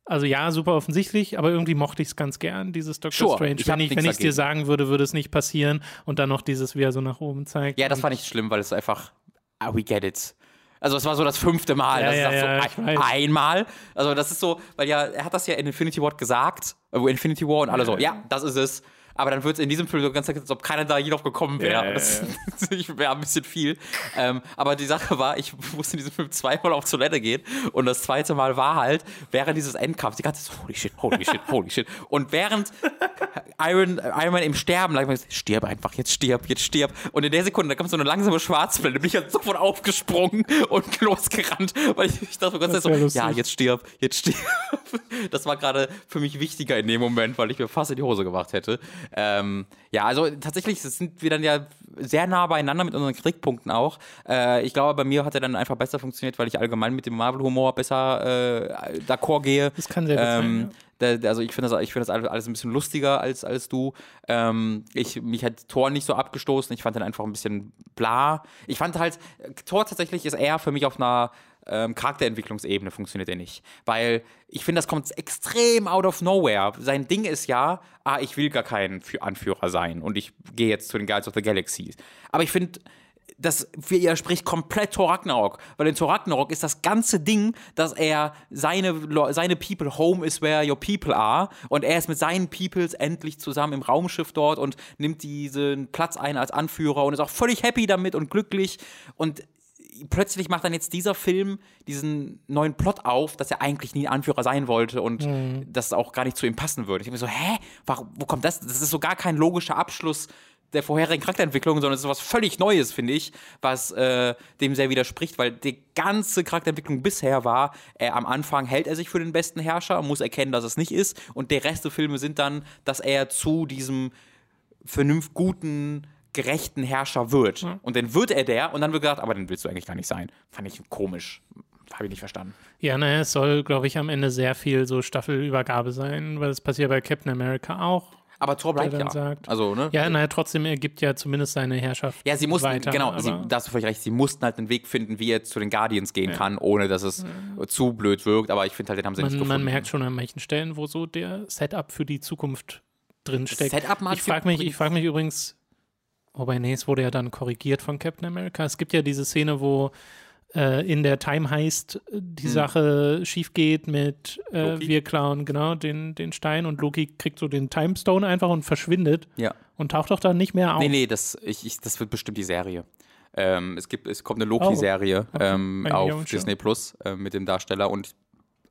Speaker 1: also ja, super offensichtlich, aber irgendwie mochte ich es ganz gern, dieses Doctor
Speaker 3: Sure,
Speaker 1: Strange.
Speaker 3: ich
Speaker 1: wenn ich es dir sagen würde, würde es nicht passieren und dann noch dieses, wie er so nach oben zeigt.
Speaker 3: Ja, das war nicht schlimm, weil es einfach, ah, we get it. Also es war so das fünfte Mal,
Speaker 1: Ja,
Speaker 3: dass
Speaker 1: ja,
Speaker 3: ich
Speaker 1: ja,
Speaker 3: so,
Speaker 1: weiß.
Speaker 3: ein, einmal. Also das ist so, weil ja, er hat das ja in Infinity War gesagt, äh, wo Infinity War und alle so, ja, das ist es. Aber dann wird es in diesem Film so ganz als ob keiner da je drauf gekommen wäre.
Speaker 1: Ja, ja,
Speaker 3: das wäre ein bisschen viel. Ähm, aber die Sache war, ich musste in diesem Film zweimal auf Toilette gehen und das zweite Mal war halt während dieses Endkampfs, die ganze Zeit holy shit, holy shit, holy shit. Und während Iron, Iron Man im Sterben lag, ich stirb einfach, jetzt stirb, jetzt stirb. Und in der Sekunde, da kam so eine langsame Schwarzblende, bin ich halt sofort aufgesprungen und losgerannt, weil ich, ich dachte,
Speaker 1: Das wär
Speaker 3: Dank so, ja, jetzt stirb, jetzt stirb. Das war gerade für mich wichtiger in dem Moment, weil ich mir fast in die Hose gemacht hätte. Ähm, ja, also tatsächlich sind wir dann ja sehr nah beieinander mit unseren Kritikpunkten auch. Äh, ich glaube, bei mir hat er dann einfach besser funktioniert, weil ich allgemein mit dem Marvel-Humor besser äh, d'accord gehe.
Speaker 1: Das kann sehr gut sein,
Speaker 3: ähm,
Speaker 1: ja.
Speaker 3: da- da- also ich finde das, ich finde das alles ein bisschen lustiger als, als du. Ähm, ich, mich hat Thor nicht so abgestoßen. Ich fand den einfach ein bisschen bla. Ich fand halt, Thor tatsächlich ist eher für mich auf einer ähm, Charakterentwicklungsebene funktioniert er nicht. Weil ich finde, das kommt extrem out of nowhere. Sein Ding ist ja, ah, ich will gar kein Anführer sein und ich gehe jetzt zu den Guardians of the Galaxy. Aber ich finde, das widerspricht komplett Thor Ragnarok, weil in Thor Ragnarok ist das ganze Ding, dass er seine, seine People, home is where your people are und er ist mit seinen Peoples endlich zusammen im Raumschiff dort und nimmt diesen Platz ein als Anführer und ist auch völlig happy damit und glücklich und plötzlich macht dann jetzt dieser Film diesen neuen Plot auf, dass er eigentlich nie Anführer sein wollte und das auch gar nicht zu ihm passen würde. Ich bin mir so, hä? Warum, wo kommt das? Das ist so gar kein logischer Abschluss der vorherigen Charakterentwicklung, sondern es ist was völlig Neues, finde ich, was äh, dem sehr widerspricht, weil die ganze Charakterentwicklung bisher war, er am Anfang hält er sich für den besten Herrscher, muss erkennen, dass es nicht ist und der Rest der Filme sind dann, dass er zu diesem vernünft guten, gerechten Herrscher wird. Und dann wird er der und dann wird gesagt, aber den willst du eigentlich gar nicht sein. Fand ich komisch. Habe ich nicht verstanden.
Speaker 1: Ja, naja, es soll, glaube ich, am Ende sehr viel so Staffelübergabe sein, weil es passiert bei Captain America auch.
Speaker 3: Aber Thor bleibt
Speaker 1: dann
Speaker 3: ja.
Speaker 1: sagt.
Speaker 3: Also, ne?
Speaker 1: Ja, naja, trotzdem, er gibt ja zumindest seine Herrschaft.
Speaker 3: Ja, sie mussten,
Speaker 1: weiter,
Speaker 3: genau, sie, da hast du völlig recht, sie mussten halt einen Weg finden, wie er zu den Guardians gehen kann, ohne dass es zu blöd wirkt, aber ich finde halt, den haben sie nicht
Speaker 1: man,
Speaker 3: gefunden.
Speaker 1: man merkt schon an manchen Stellen, wo so der Setup für die Zukunft drin steckt.
Speaker 3: Setup mal
Speaker 1: ich frage mich, ich frag mich übrigens, wobei, nee, es wurde ja dann korrigiert von Captain America. Es gibt ja diese Szene, wo äh, in der Time Heist die Sache schief geht mit äh,
Speaker 3: Hm.
Speaker 1: Wir klauen genau den, den Stein und Loki kriegt so den Time Stone einfach und verschwindet
Speaker 3: Ja.
Speaker 1: und taucht doch dann nicht mehr auf.
Speaker 3: Nee, nee, das, ich, ich, das wird bestimmt die Serie. Ähm, es, gibt, es kommt eine Loki-Serie ähm,
Speaker 1: Eigentlich auch
Speaker 3: auf. Disney Plus äh, mit dem Darsteller und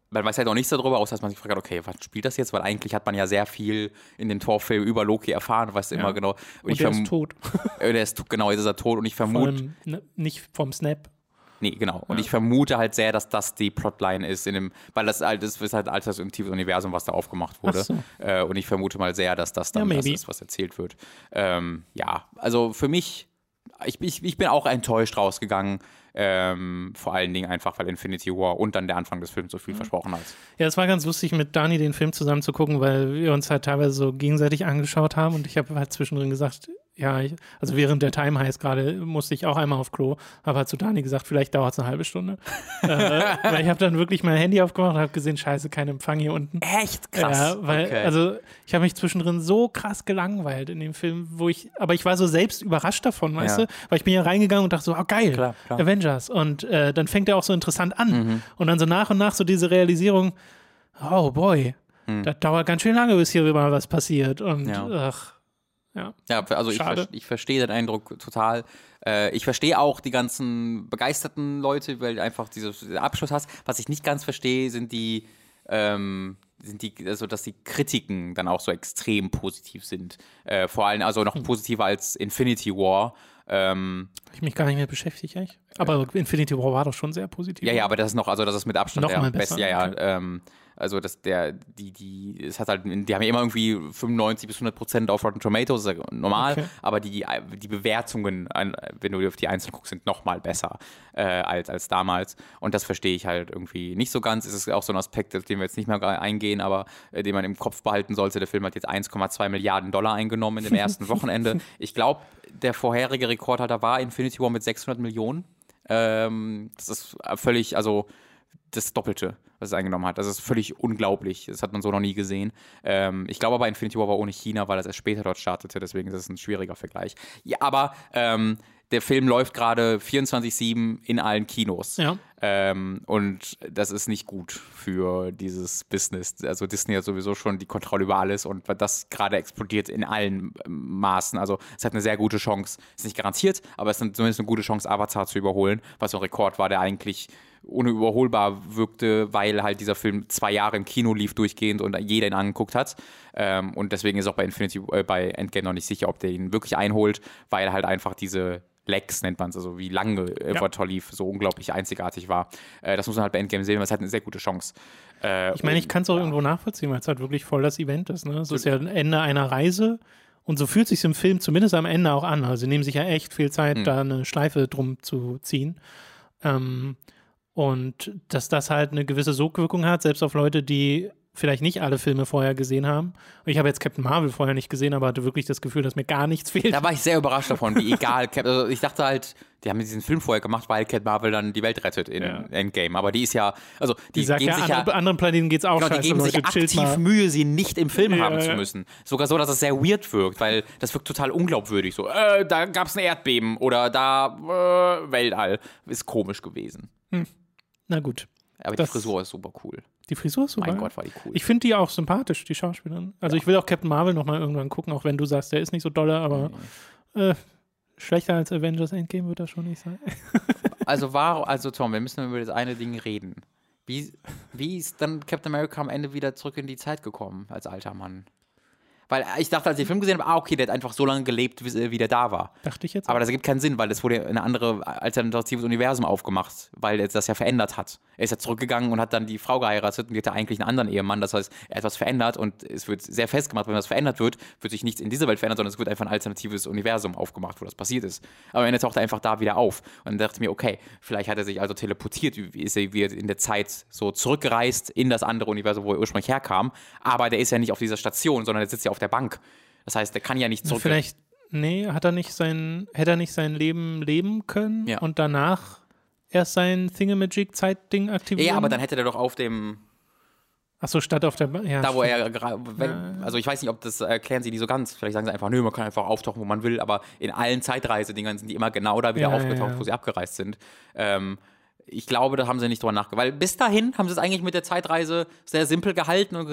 Speaker 3: man weiß halt auch nichts darüber, außer dass man sich fragt, okay, was spielt das jetzt? Weil eigentlich hat man ja sehr viel in den Torfilmen über Loki erfahren, weißt du immer genau.
Speaker 1: und
Speaker 3: ich
Speaker 1: der ist tot.
Speaker 3: Der ist, genau, jetzt ist er tot und ich vermute,
Speaker 1: ne, nicht vom Snap.
Speaker 3: Nee, genau. Und ich vermute halt sehr, dass das die Plotline ist, in dem, weil das halt das ist halt alternatives Universum, was da aufgemacht wurde.
Speaker 1: So.
Speaker 3: Äh, und ich vermute mal sehr, dass das dann
Speaker 1: Ja,
Speaker 3: das ist, was erzählt wird. Ähm, ja, also für mich, ich, ich, ich bin auch enttäuscht rausgegangen. Ähm, vor allen Dingen einfach, weil Infinity War und dann der Anfang des Films so
Speaker 1: Mhm.
Speaker 3: viel versprochen hat.
Speaker 1: Ja, es war ganz lustig, mit Dani den Film zusammen zu gucken, weil wir uns halt teilweise so gegenseitig angeschaut haben und ich habe halt zwischendrin gesagt, ja, ich, also während der Time heißt gerade, musste ich auch einmal auf Klo, habe halt zu Dani gesagt, vielleicht dauert es eine halbe Stunde. äh, weil ich habe dann wirklich mein Handy aufgemacht und habe gesehen, scheiße, kein Empfang hier unten.
Speaker 3: Echt krass.
Speaker 1: Ja, weil,
Speaker 3: okay.
Speaker 1: also ich habe mich zwischendrin so krass gelangweilt in dem Film, wo ich, aber ich war so selbst überrascht davon, weißt
Speaker 3: Ja.
Speaker 1: du? Weil ich bin ja reingegangen und dachte so, oh geil,
Speaker 3: Klar, klar.
Speaker 1: Avengers. Und äh, dann fängt er auch so interessant an. Und dann so nach und nach so diese Realisierung, oh boy, das dauert ganz schön lange, bis hier mal was passiert. Und
Speaker 3: Ja.
Speaker 1: ach, ja.
Speaker 3: Ja, also ich,
Speaker 1: Schade.
Speaker 3: ich verstehe den Eindruck total. Äh, ich verstehe auch die ganzen begeisterten Leute, weil du einfach diesen Abschluss hast. Was ich nicht ganz verstehe, sind die, ähm, sind die, also dass die Kritiken dann auch so extrem positiv sind. Äh, vor allem also noch
Speaker 1: Hm.
Speaker 3: positiver als Infinity War. Ähm,
Speaker 1: Hab ich mich gar nicht mehr beschäftigt, echt. Aber Infinity War war doch schon sehr positiv.
Speaker 3: ja, ja, aber das ist noch, also das ist mit Abstand
Speaker 1: Noch
Speaker 3: der beste. Ja, ja.
Speaker 1: okay.
Speaker 3: Ähm, also das, der, die, die, es hat halt, die haben ja immer irgendwie 95 bis 100 Prozent auf Rotten Tomatoes, ist ja normal,
Speaker 1: Okay.
Speaker 3: aber die, die Bewertungen, wenn du auf die einzelnen guckst, sind noch mal besser äh, als, als damals. Und das verstehe ich halt irgendwie nicht so ganz. Es ist auch so ein Aspekt, auf den wir jetzt nicht mehr eingehen, aber äh, den man im Kopf behalten sollte. Der Film hat jetzt 1,2 Milliarden Dollar eingenommen in dem ersten Wochenende. Ich glaube, der vorherige Rekordhalter war Infinity War mit 600 Millionen. Ähm, das ist völlig, also das Doppelte, was es eingenommen hat. Das ist völlig unglaublich. Das hat man so noch nie gesehen. Ähm, ich glaube aber, Infinity War war ohne China, weil das erst später dort startete. Deswegen ist es ein schwieriger Vergleich. Ja, aber ähm, der Film läuft gerade 24-7 in allen Kinos.
Speaker 1: Ja.
Speaker 3: Ähm, und das ist nicht gut für dieses Business. Also Disney hat sowieso schon die Kontrolle über alles und das gerade explodiert in allen ähm, Maßen. Also es hat eine sehr gute Chance, ist nicht garantiert, aber es ist zumindest eine gute Chance, Avatar zu überholen, was so ein Rekord war, der eigentlich unüberholbar wirkte, weil halt dieser Film zwei Jahre im Kino lief durchgehend und jeder ihn angeguckt hat. Ähm, und deswegen ist auch bei Infinity, äh, bei Endgame noch nicht sicher, ob der ihn wirklich einholt, weil halt einfach diese Legs nennt man es, also wie lange Avatar lief, so unglaublich einzigartig war. Äh, das muss man halt bei Endgame sehen, weil es hat eine sehr gute Chance. Äh,
Speaker 1: Ich meine, ich kann es auch irgendwo nachvollziehen, weil es halt wirklich voll das Event ist. Ne? Es ist ja ein Ende einer Reise und so fühlt sich im Film zumindest am Ende auch an. Also sie nehmen sich ja echt viel Zeit,
Speaker 3: Hm.
Speaker 1: da eine Schleife drum zu ziehen. Ähm, und dass das halt eine gewisse Sogwirkung hat, selbst auf Leute, die vielleicht nicht alle Filme vorher gesehen haben. Ich habe jetzt Captain Marvel vorher nicht gesehen, aber hatte wirklich das Gefühl, dass mir gar nichts fehlt.
Speaker 3: Da war ich sehr überrascht davon, wie egal. Also ich dachte halt, die haben diesen Film vorher gemacht, weil Cat Marvel dann die Welt rettet in
Speaker 1: Ja.
Speaker 3: Endgame. Aber die ist ja, also die,
Speaker 1: die sagt
Speaker 3: geben
Speaker 1: ja,
Speaker 3: sich ja,
Speaker 1: andere, anderen Planeten geht's auch
Speaker 3: genau, die geben
Speaker 1: Leute,
Speaker 3: sich aktiv. Mühe, sie nicht im Film
Speaker 1: Ja,
Speaker 3: haben zu müssen. Sogar so, dass es sehr weird wirkt, weil das wirkt total unglaubwürdig. So, äh, da gab es ein Erdbeben oder da äh, Weltall. Ist komisch gewesen.
Speaker 1: Na gut.
Speaker 3: Aber
Speaker 1: Das-
Speaker 3: die Frisur ist super cool.
Speaker 1: Die Frisur ist super.
Speaker 3: Mein Gott, war die cool.
Speaker 1: Ich finde die auch sympathisch, die Schauspielerin. Also ich will auch Captain Marvel nochmal irgendwann gucken, auch wenn du sagst, der ist nicht so dolle, aber äh, schlechter als Avengers Endgame wird er schon nicht sein.
Speaker 3: Also war, also Tom, wir müssen über das eine Ding reden. Wie, wie ist dann Captain America am Ende wieder zurück in die Zeit gekommen als alter Mann? Weil ich dachte, als ich den Film gesehen habe, ah, okay, der hat einfach so lange gelebt, wie, wie der da war.
Speaker 1: Dachte ich jetzt.
Speaker 3: Aber das ergibt keinen Sinn, weil es wurde in ein anderes alternatives Universum aufgemacht, weil er das ja verändert hat. Er ist ja zurückgegangen und hat dann die Frau geheiratet und die hatte eigentlich einen anderen Ehemann. Das heißt, er hat was verändert und es wird sehr festgemacht, wenn was verändert wird, wird sich nichts in dieser Welt verändern, sondern es wird einfach ein alternatives Universum aufgemacht, wo das passiert ist. Aber am Ende taucht er einfach da wieder auf. Und dann dachte ich mir, okay, vielleicht hat er sich also teleportiert, wie ist er wie er in der Zeit so zurückgereist in das andere Universum, wo er ursprünglich herkam. Aber der ist ja nicht auf dieser Station, sondern der sitzt ja auf der Bank. Das heißt, der kann ja nicht zurück.
Speaker 1: Vielleicht, nee, hat er nicht sein, hätte er nicht sein Leben leben können
Speaker 3: Ja.
Speaker 1: und danach erst sein Thingamajig-Zeitding aktivieren?
Speaker 3: Ja, aber dann hätte der doch auf dem
Speaker 1: Achso, statt auf der, ja,
Speaker 3: Da, wo
Speaker 1: stimmt.
Speaker 3: er wenn, also ich weiß nicht, ob das erklären sie nicht so ganz. Vielleicht sagen sie einfach, nö, man kann einfach auftauchen, wo man will, aber in allen Zeitreisedingern sind die immer genau da wieder
Speaker 1: ja,
Speaker 3: aufgetaucht,
Speaker 1: ja.
Speaker 3: wo sie abgereist sind. Ähm, ich glaube, da haben sie nicht drüber nachgedacht. Weil bis dahin haben sie es eigentlich mit der Zeitreise sehr simpel gehalten und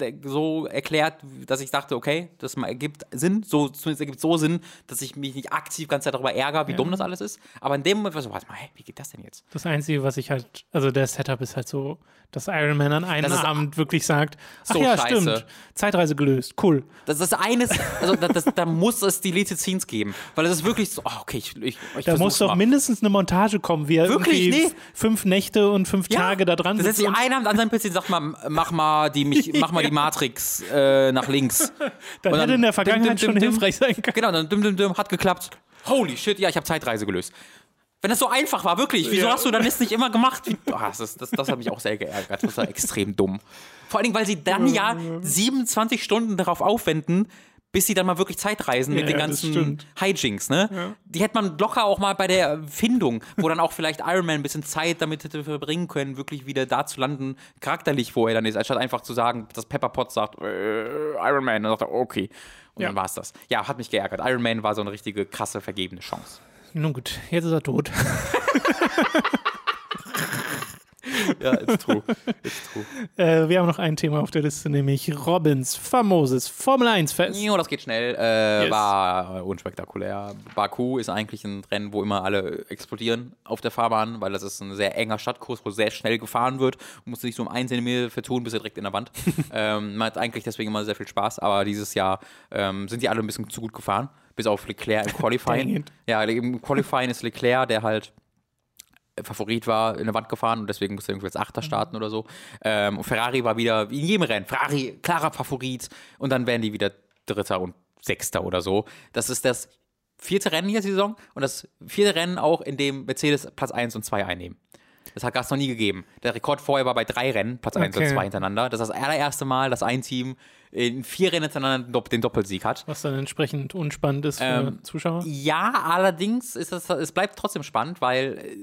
Speaker 3: de- so erklärt, dass ich dachte, okay, das ergibt Sinn, so, zumindest ergibt so Sinn, dass ich mich nicht aktiv ganz Zeit darüber ärgere, wie dumm das alles ist. Aber in dem Moment war ich so, warte mal, hä, wie geht das denn jetzt?
Speaker 1: Das Einzige, was ich halt, also der Setup ist halt so, dass Iron Man an einem Abend wirklich sagt, ach
Speaker 3: so
Speaker 1: ja,
Speaker 3: scheiße.
Speaker 1: stimmt, Zeitreise gelöst, cool.
Speaker 3: Das ist eines, also da, das, da muss es Deleted Scenes geben. Weil es ist wirklich so, oh, okay, ich, ich, ich
Speaker 1: Da muss doch
Speaker 3: mal.
Speaker 1: mindestens eine Montage kommen, wie er
Speaker 3: Wirklich? Nee.
Speaker 1: Fünf Nächte und fünf Tage da dran
Speaker 3: Da setzt
Speaker 1: sitzt.
Speaker 3: sich
Speaker 1: und
Speaker 3: einer an seinem PC und sagt mal, mach mal die, mich, mach mal die Matrix äh, nach links.
Speaker 1: Dann
Speaker 3: Und
Speaker 1: hätte in der Vergangenheit
Speaker 3: dim, dim,
Speaker 1: schon
Speaker 3: dim, dim.
Speaker 1: hilfreich sein können.
Speaker 3: Genau, dann dim, dim, dim, hat geklappt. Holy shit, ja, ich habe Zeitreise gelöst. Wenn das so einfach war, wirklich, wieso
Speaker 1: Ja.
Speaker 3: hast du dann das nicht immer gemacht? Oh, das, ist- das, das hat mich auch sehr geärgert. Das war extrem dumm. Vor allen Dingen, weil sie dann ja 27 Stunden darauf aufwenden, bis sie dann mal wirklich Zeitreisen mit
Speaker 1: Ja,
Speaker 3: den
Speaker 1: ja, das
Speaker 3: ganzen. Hijinks, ne? Die hätte man locker auch mal bei der Findung, wo dann auch vielleicht Iron Man ein bisschen Zeit damit hätte verbringen können, wirklich wieder da zu landen, charakterlich, wo er dann ist, anstatt einfach zu sagen, dass Pepper Potts sagt, äh, Iron Man, dann sagt er, okay. Und
Speaker 1: Ja.
Speaker 3: dann war es das. Ja, hat mich geärgert. Iron Man war so eine richtige krasse, vergebene Chance.
Speaker 1: Nun gut, jetzt ist er tot.
Speaker 3: Ja, it's true. It's true.
Speaker 1: Äh, wir haben noch ein Thema auf der Liste, nämlich Robins famoses Formel 1 Fest.
Speaker 3: Jo, das geht schnell. Äh,
Speaker 1: Yes.
Speaker 3: War unspektakulär. Baku ist eigentlich ein Rennen, wo immer alle explodieren auf der Fahrbahn, weil das ist ein sehr enger Stadtkurs, wo sehr schnell gefahren wird. Man muss sich so um einen Zentimeter vertun, bis er direkt in der Wand. ähm, man hat eigentlich deswegen immer sehr viel Spaß, aber dieses Jahr ähm, sind die alle ein bisschen zu gut gefahren, bis auf Leclerc im Qualifying. ja, im Qualifying ist Leclerc, der halt Favorit war, in der Wand gefahren und deswegen musste er irgendwie als Achter starten oder so. Ähm, und Ferrari war wieder, wie in jedem Rennen, Ferrari, klarer Favorit und dann werden die wieder Dritter und Sechster oder so. Das ist das vierte Rennen hier Saison und das vierte Rennen auch, in dem Mercedes Platz 1 und 2 einnehmen. Das hat es noch nie gegeben. Der Rekord vorher war bei drei Rennen, Platz 1 und
Speaker 1: Okay.
Speaker 3: 2 hintereinander. Das ist das allererste Mal, dass ein Team in vier Rennen hintereinander den Dopp- den Doppelsieg hat.
Speaker 1: Was dann entsprechend unspannend ist für
Speaker 3: Ähm,
Speaker 1: Zuschauer.
Speaker 3: Ja, allerdings ist es, es bleibt trotzdem spannend, weil äh,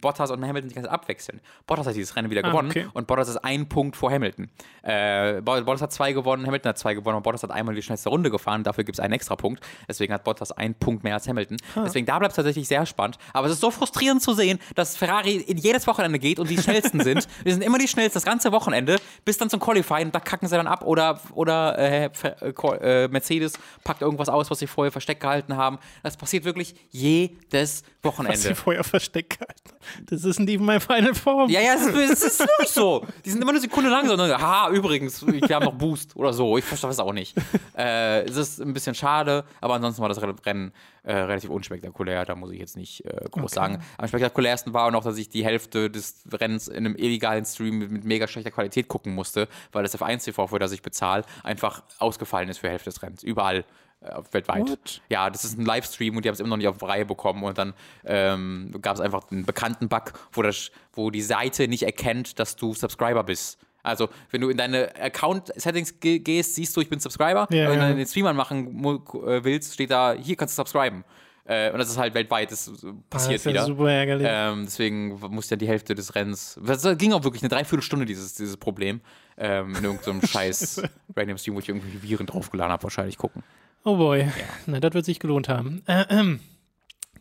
Speaker 3: Bottas und Hamilton sich ganz abwechseln. Bottas hat dieses Rennen wieder
Speaker 1: Ah,
Speaker 3: gewonnen
Speaker 1: okay.
Speaker 3: und Bottas ist ein Punkt vor Hamilton. Äh, Bot- Bottas hat zwei gewonnen, Hamilton hat zwei gewonnen und Bottas hat einmal die schnellste Runde gefahren, dafür gibt es einen extra Punkt. Deswegen hat Bottas einen Punkt mehr als Hamilton. Deswegen da bleibt es tatsächlich sehr spannend. Aber es ist so frustrierend zu sehen, dass Ferrari in jedes Wochenende geht und die schnellsten sind. Wir sind immer die schnellsten das ganze Wochenende, bis dann zum Qualifying und da kacken sie dann ab oder, oder äh, Fer- äh, Qual- äh, Mercedes packt irgendwas aus, was sie vorher versteckt gehalten haben. Das passiert wirklich jedes
Speaker 1: Was sie
Speaker 3: Wochenende.
Speaker 1: vorher versteckt halten. Das ist nicht mein Final Form.
Speaker 3: Ja, ja, es ist, wirklich so. Die sind immer eine Sekunde lang so. Und dann, ha, übrigens, wir haben noch Boost oder so. Ich verstehe es auch nicht. Äh, es ist ein bisschen schade, aber ansonsten war das Rennen äh, relativ unspektakulär. Da muss ich jetzt nicht äh, groß sagen. Am spektakulärsten war auch noch, dass ich die Hälfte des Rennens in einem illegalen Stream mit, mit mega schlechter Qualität gucken musste, weil das F1 TV, für das ich bezahle, einfach ausgefallen ist für die Hälfte des Rennens. Überall. äh, Weltweit.
Speaker 1: What?
Speaker 3: Ja, das ist ein Livestream und die haben es immer noch nicht auf Reihe bekommen. Und dann ähm, gab es einfach einen bekannten Bug, wo, das, wo die Seite nicht erkennt, dass du Subscriber bist. Also, wenn du in deine Account-Settings ge gehst, siehst du, ich bin Subscriber.
Speaker 1: Ja,
Speaker 3: wenn
Speaker 1: ja.
Speaker 3: du den Stream anmachen äh, willst, steht da, hier kannst du subscriben. Äh, und das ist halt weltweit, das äh,
Speaker 1: Ah,
Speaker 3: passiert
Speaker 1: das ist ja
Speaker 3: wieder.
Speaker 1: super ärgerlich.
Speaker 3: Ähm, deswegen musste ja die Hälfte des Rennens. Das ging auch wirklich eine Dreiviertelstunde, dieses, dieses Problem. Ähm, in irgendeinem scheiß Random Stream, wo ich irgendwie Viren draufgeladen habe, wahrscheinlich gucken.
Speaker 1: Oh boy. Na, das wird sich gelohnt haben. Äh, ähm.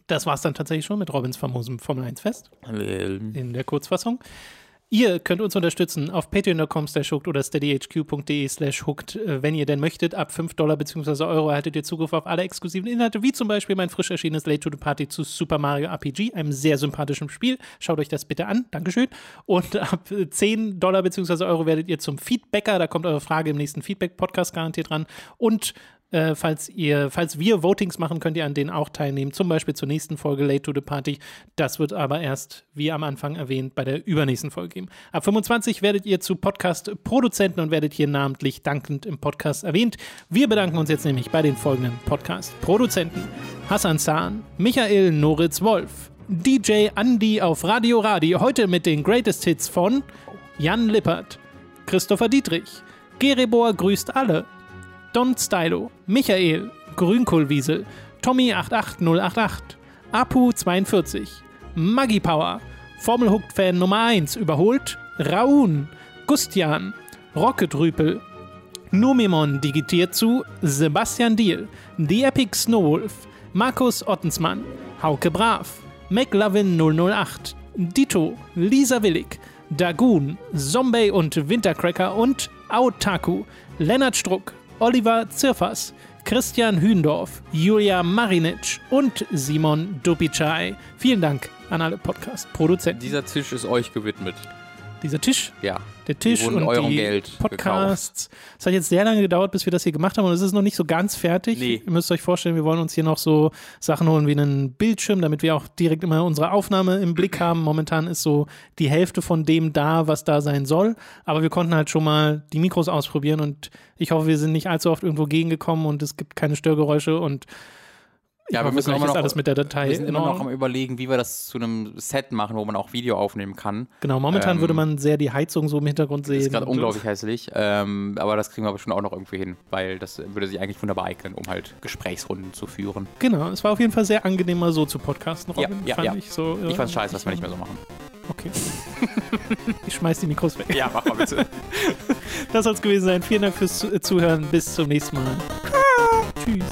Speaker 1: Das war's dann tatsächlich schon mit Robins famosem Formel 1 Fest
Speaker 3: Ähm,
Speaker 1: in der Kurzfassung. Ihr könnt uns unterstützen auf patreon.com slash hooked oder steadyhq.de slash hooked, äh, wenn ihr denn möchtet. Ab 5 Dollar bzw. Euro erhaltet ihr Zugriff auf alle exklusiven Inhalte, wie zum Beispiel mein frisch erschienenes Late to the Party zu Super Mario RPG, einem sehr sympathischen Spiel. Schaut euch das bitte an. Dankeschön. Und ab äh, 10 Dollar bzw. Euro werdet ihr zum Feedbacker. Da kommt eure Frage im nächsten Feedback-Podcast garantiert dran. Und äh, falls ihr, falls wir Votings machen, könnt ihr an denen auch teilnehmen, zum Beispiel zur nächsten Folge Late to the Party. Das wird aber erst, wie am Anfang erwähnt, bei der übernächsten Folge geben. Ab 25 werdet ihr zu Podcast-Produzenten und werdet hier namentlich dankend im Podcast erwähnt. Wir bedanken uns jetzt nämlich bei den folgenden Podcast-Produzenten: Hassan Zahn, Michael Noritz Wolf, DJ Andy auf Radio Radi, heute mit den Greatest Hits von Jan Lippert, Christopher Dietrich, Gerebor grüßt alle, Don Stylo, Michael, Grünkohlwiesel, Tommy88088, Apu42, Maggie Power, Formel Hooked Fan Nummer 1 überholt, Raun, Gustian, Rocketrüpel, Numimon digitiert zu Sebastian Diel, The Epic Snowwolf, Markus Ottensmann, Hauke Brav, McLovin 008, Dito, Lisa Willig, Dagoon, Zombie und Wintercracker und Autaku, Lennart Struck, Oliver Zirfers, Christian Hündorf, Julia Marinic und Simon Dupicai. Vielen Dank an alle Podcast-Produzenten.
Speaker 3: dieser Tisch ist euch gewidmet.
Speaker 1: Dieser Tisch
Speaker 3: Ja.
Speaker 1: der Tisch und
Speaker 3: eurem
Speaker 1: die
Speaker 3: Geld
Speaker 1: Podcasts. Es hat jetzt sehr lange gedauert, bis wir das hier gemacht haben und es ist noch nicht so ganz fertig.
Speaker 3: Nee.
Speaker 1: Ihr müsst euch vorstellen, wir wollen uns hier noch so Sachen holen wie einen Bildschirm, damit wir auch direkt immer unsere Aufnahme im Blick haben. Momentan ist so die Hälfte von dem da, was da sein soll. Aber wir konnten halt schon mal die Mikros ausprobieren und ich hoffe, wir sind nicht allzu oft irgendwo gegengekommen und es gibt keine Störgeräusche und
Speaker 3: Ja, wir müssen immer noch-
Speaker 1: alles mit der Datei
Speaker 3: Wir sind
Speaker 1: in
Speaker 3: immer noch am überlegen, wie wir das zu einem Set machen, wo man auch Video aufnehmen kann.
Speaker 1: Genau, momentan
Speaker 3: Ähm,
Speaker 1: würde man sehr die Heizung so im Hintergrund sehen.
Speaker 3: Das ist gerade unglaublich hässlich, ähm, aber das kriegen wir bestimmt auch noch irgendwie hin, weil das würde sich eigentlich wunderbar eignen, um halt Gesprächsrunden zu führen.
Speaker 1: Genau, es war auf jeden Fall sehr angenehm, mal so zu podcasten,
Speaker 3: Ja,
Speaker 1: Robin.
Speaker 3: ja,
Speaker 1: fand
Speaker 3: ja.
Speaker 1: ich so.
Speaker 3: Ich fand's scheiße, was wir nicht mehr so machen.
Speaker 1: Okay. ich schmeiß die Mikros weg.
Speaker 3: Ja, mach mal bitte.
Speaker 1: Das soll es gewesen sein. Vielen Dank fürs Zu- Zuhören. Bis zum nächsten Mal. Tschüss.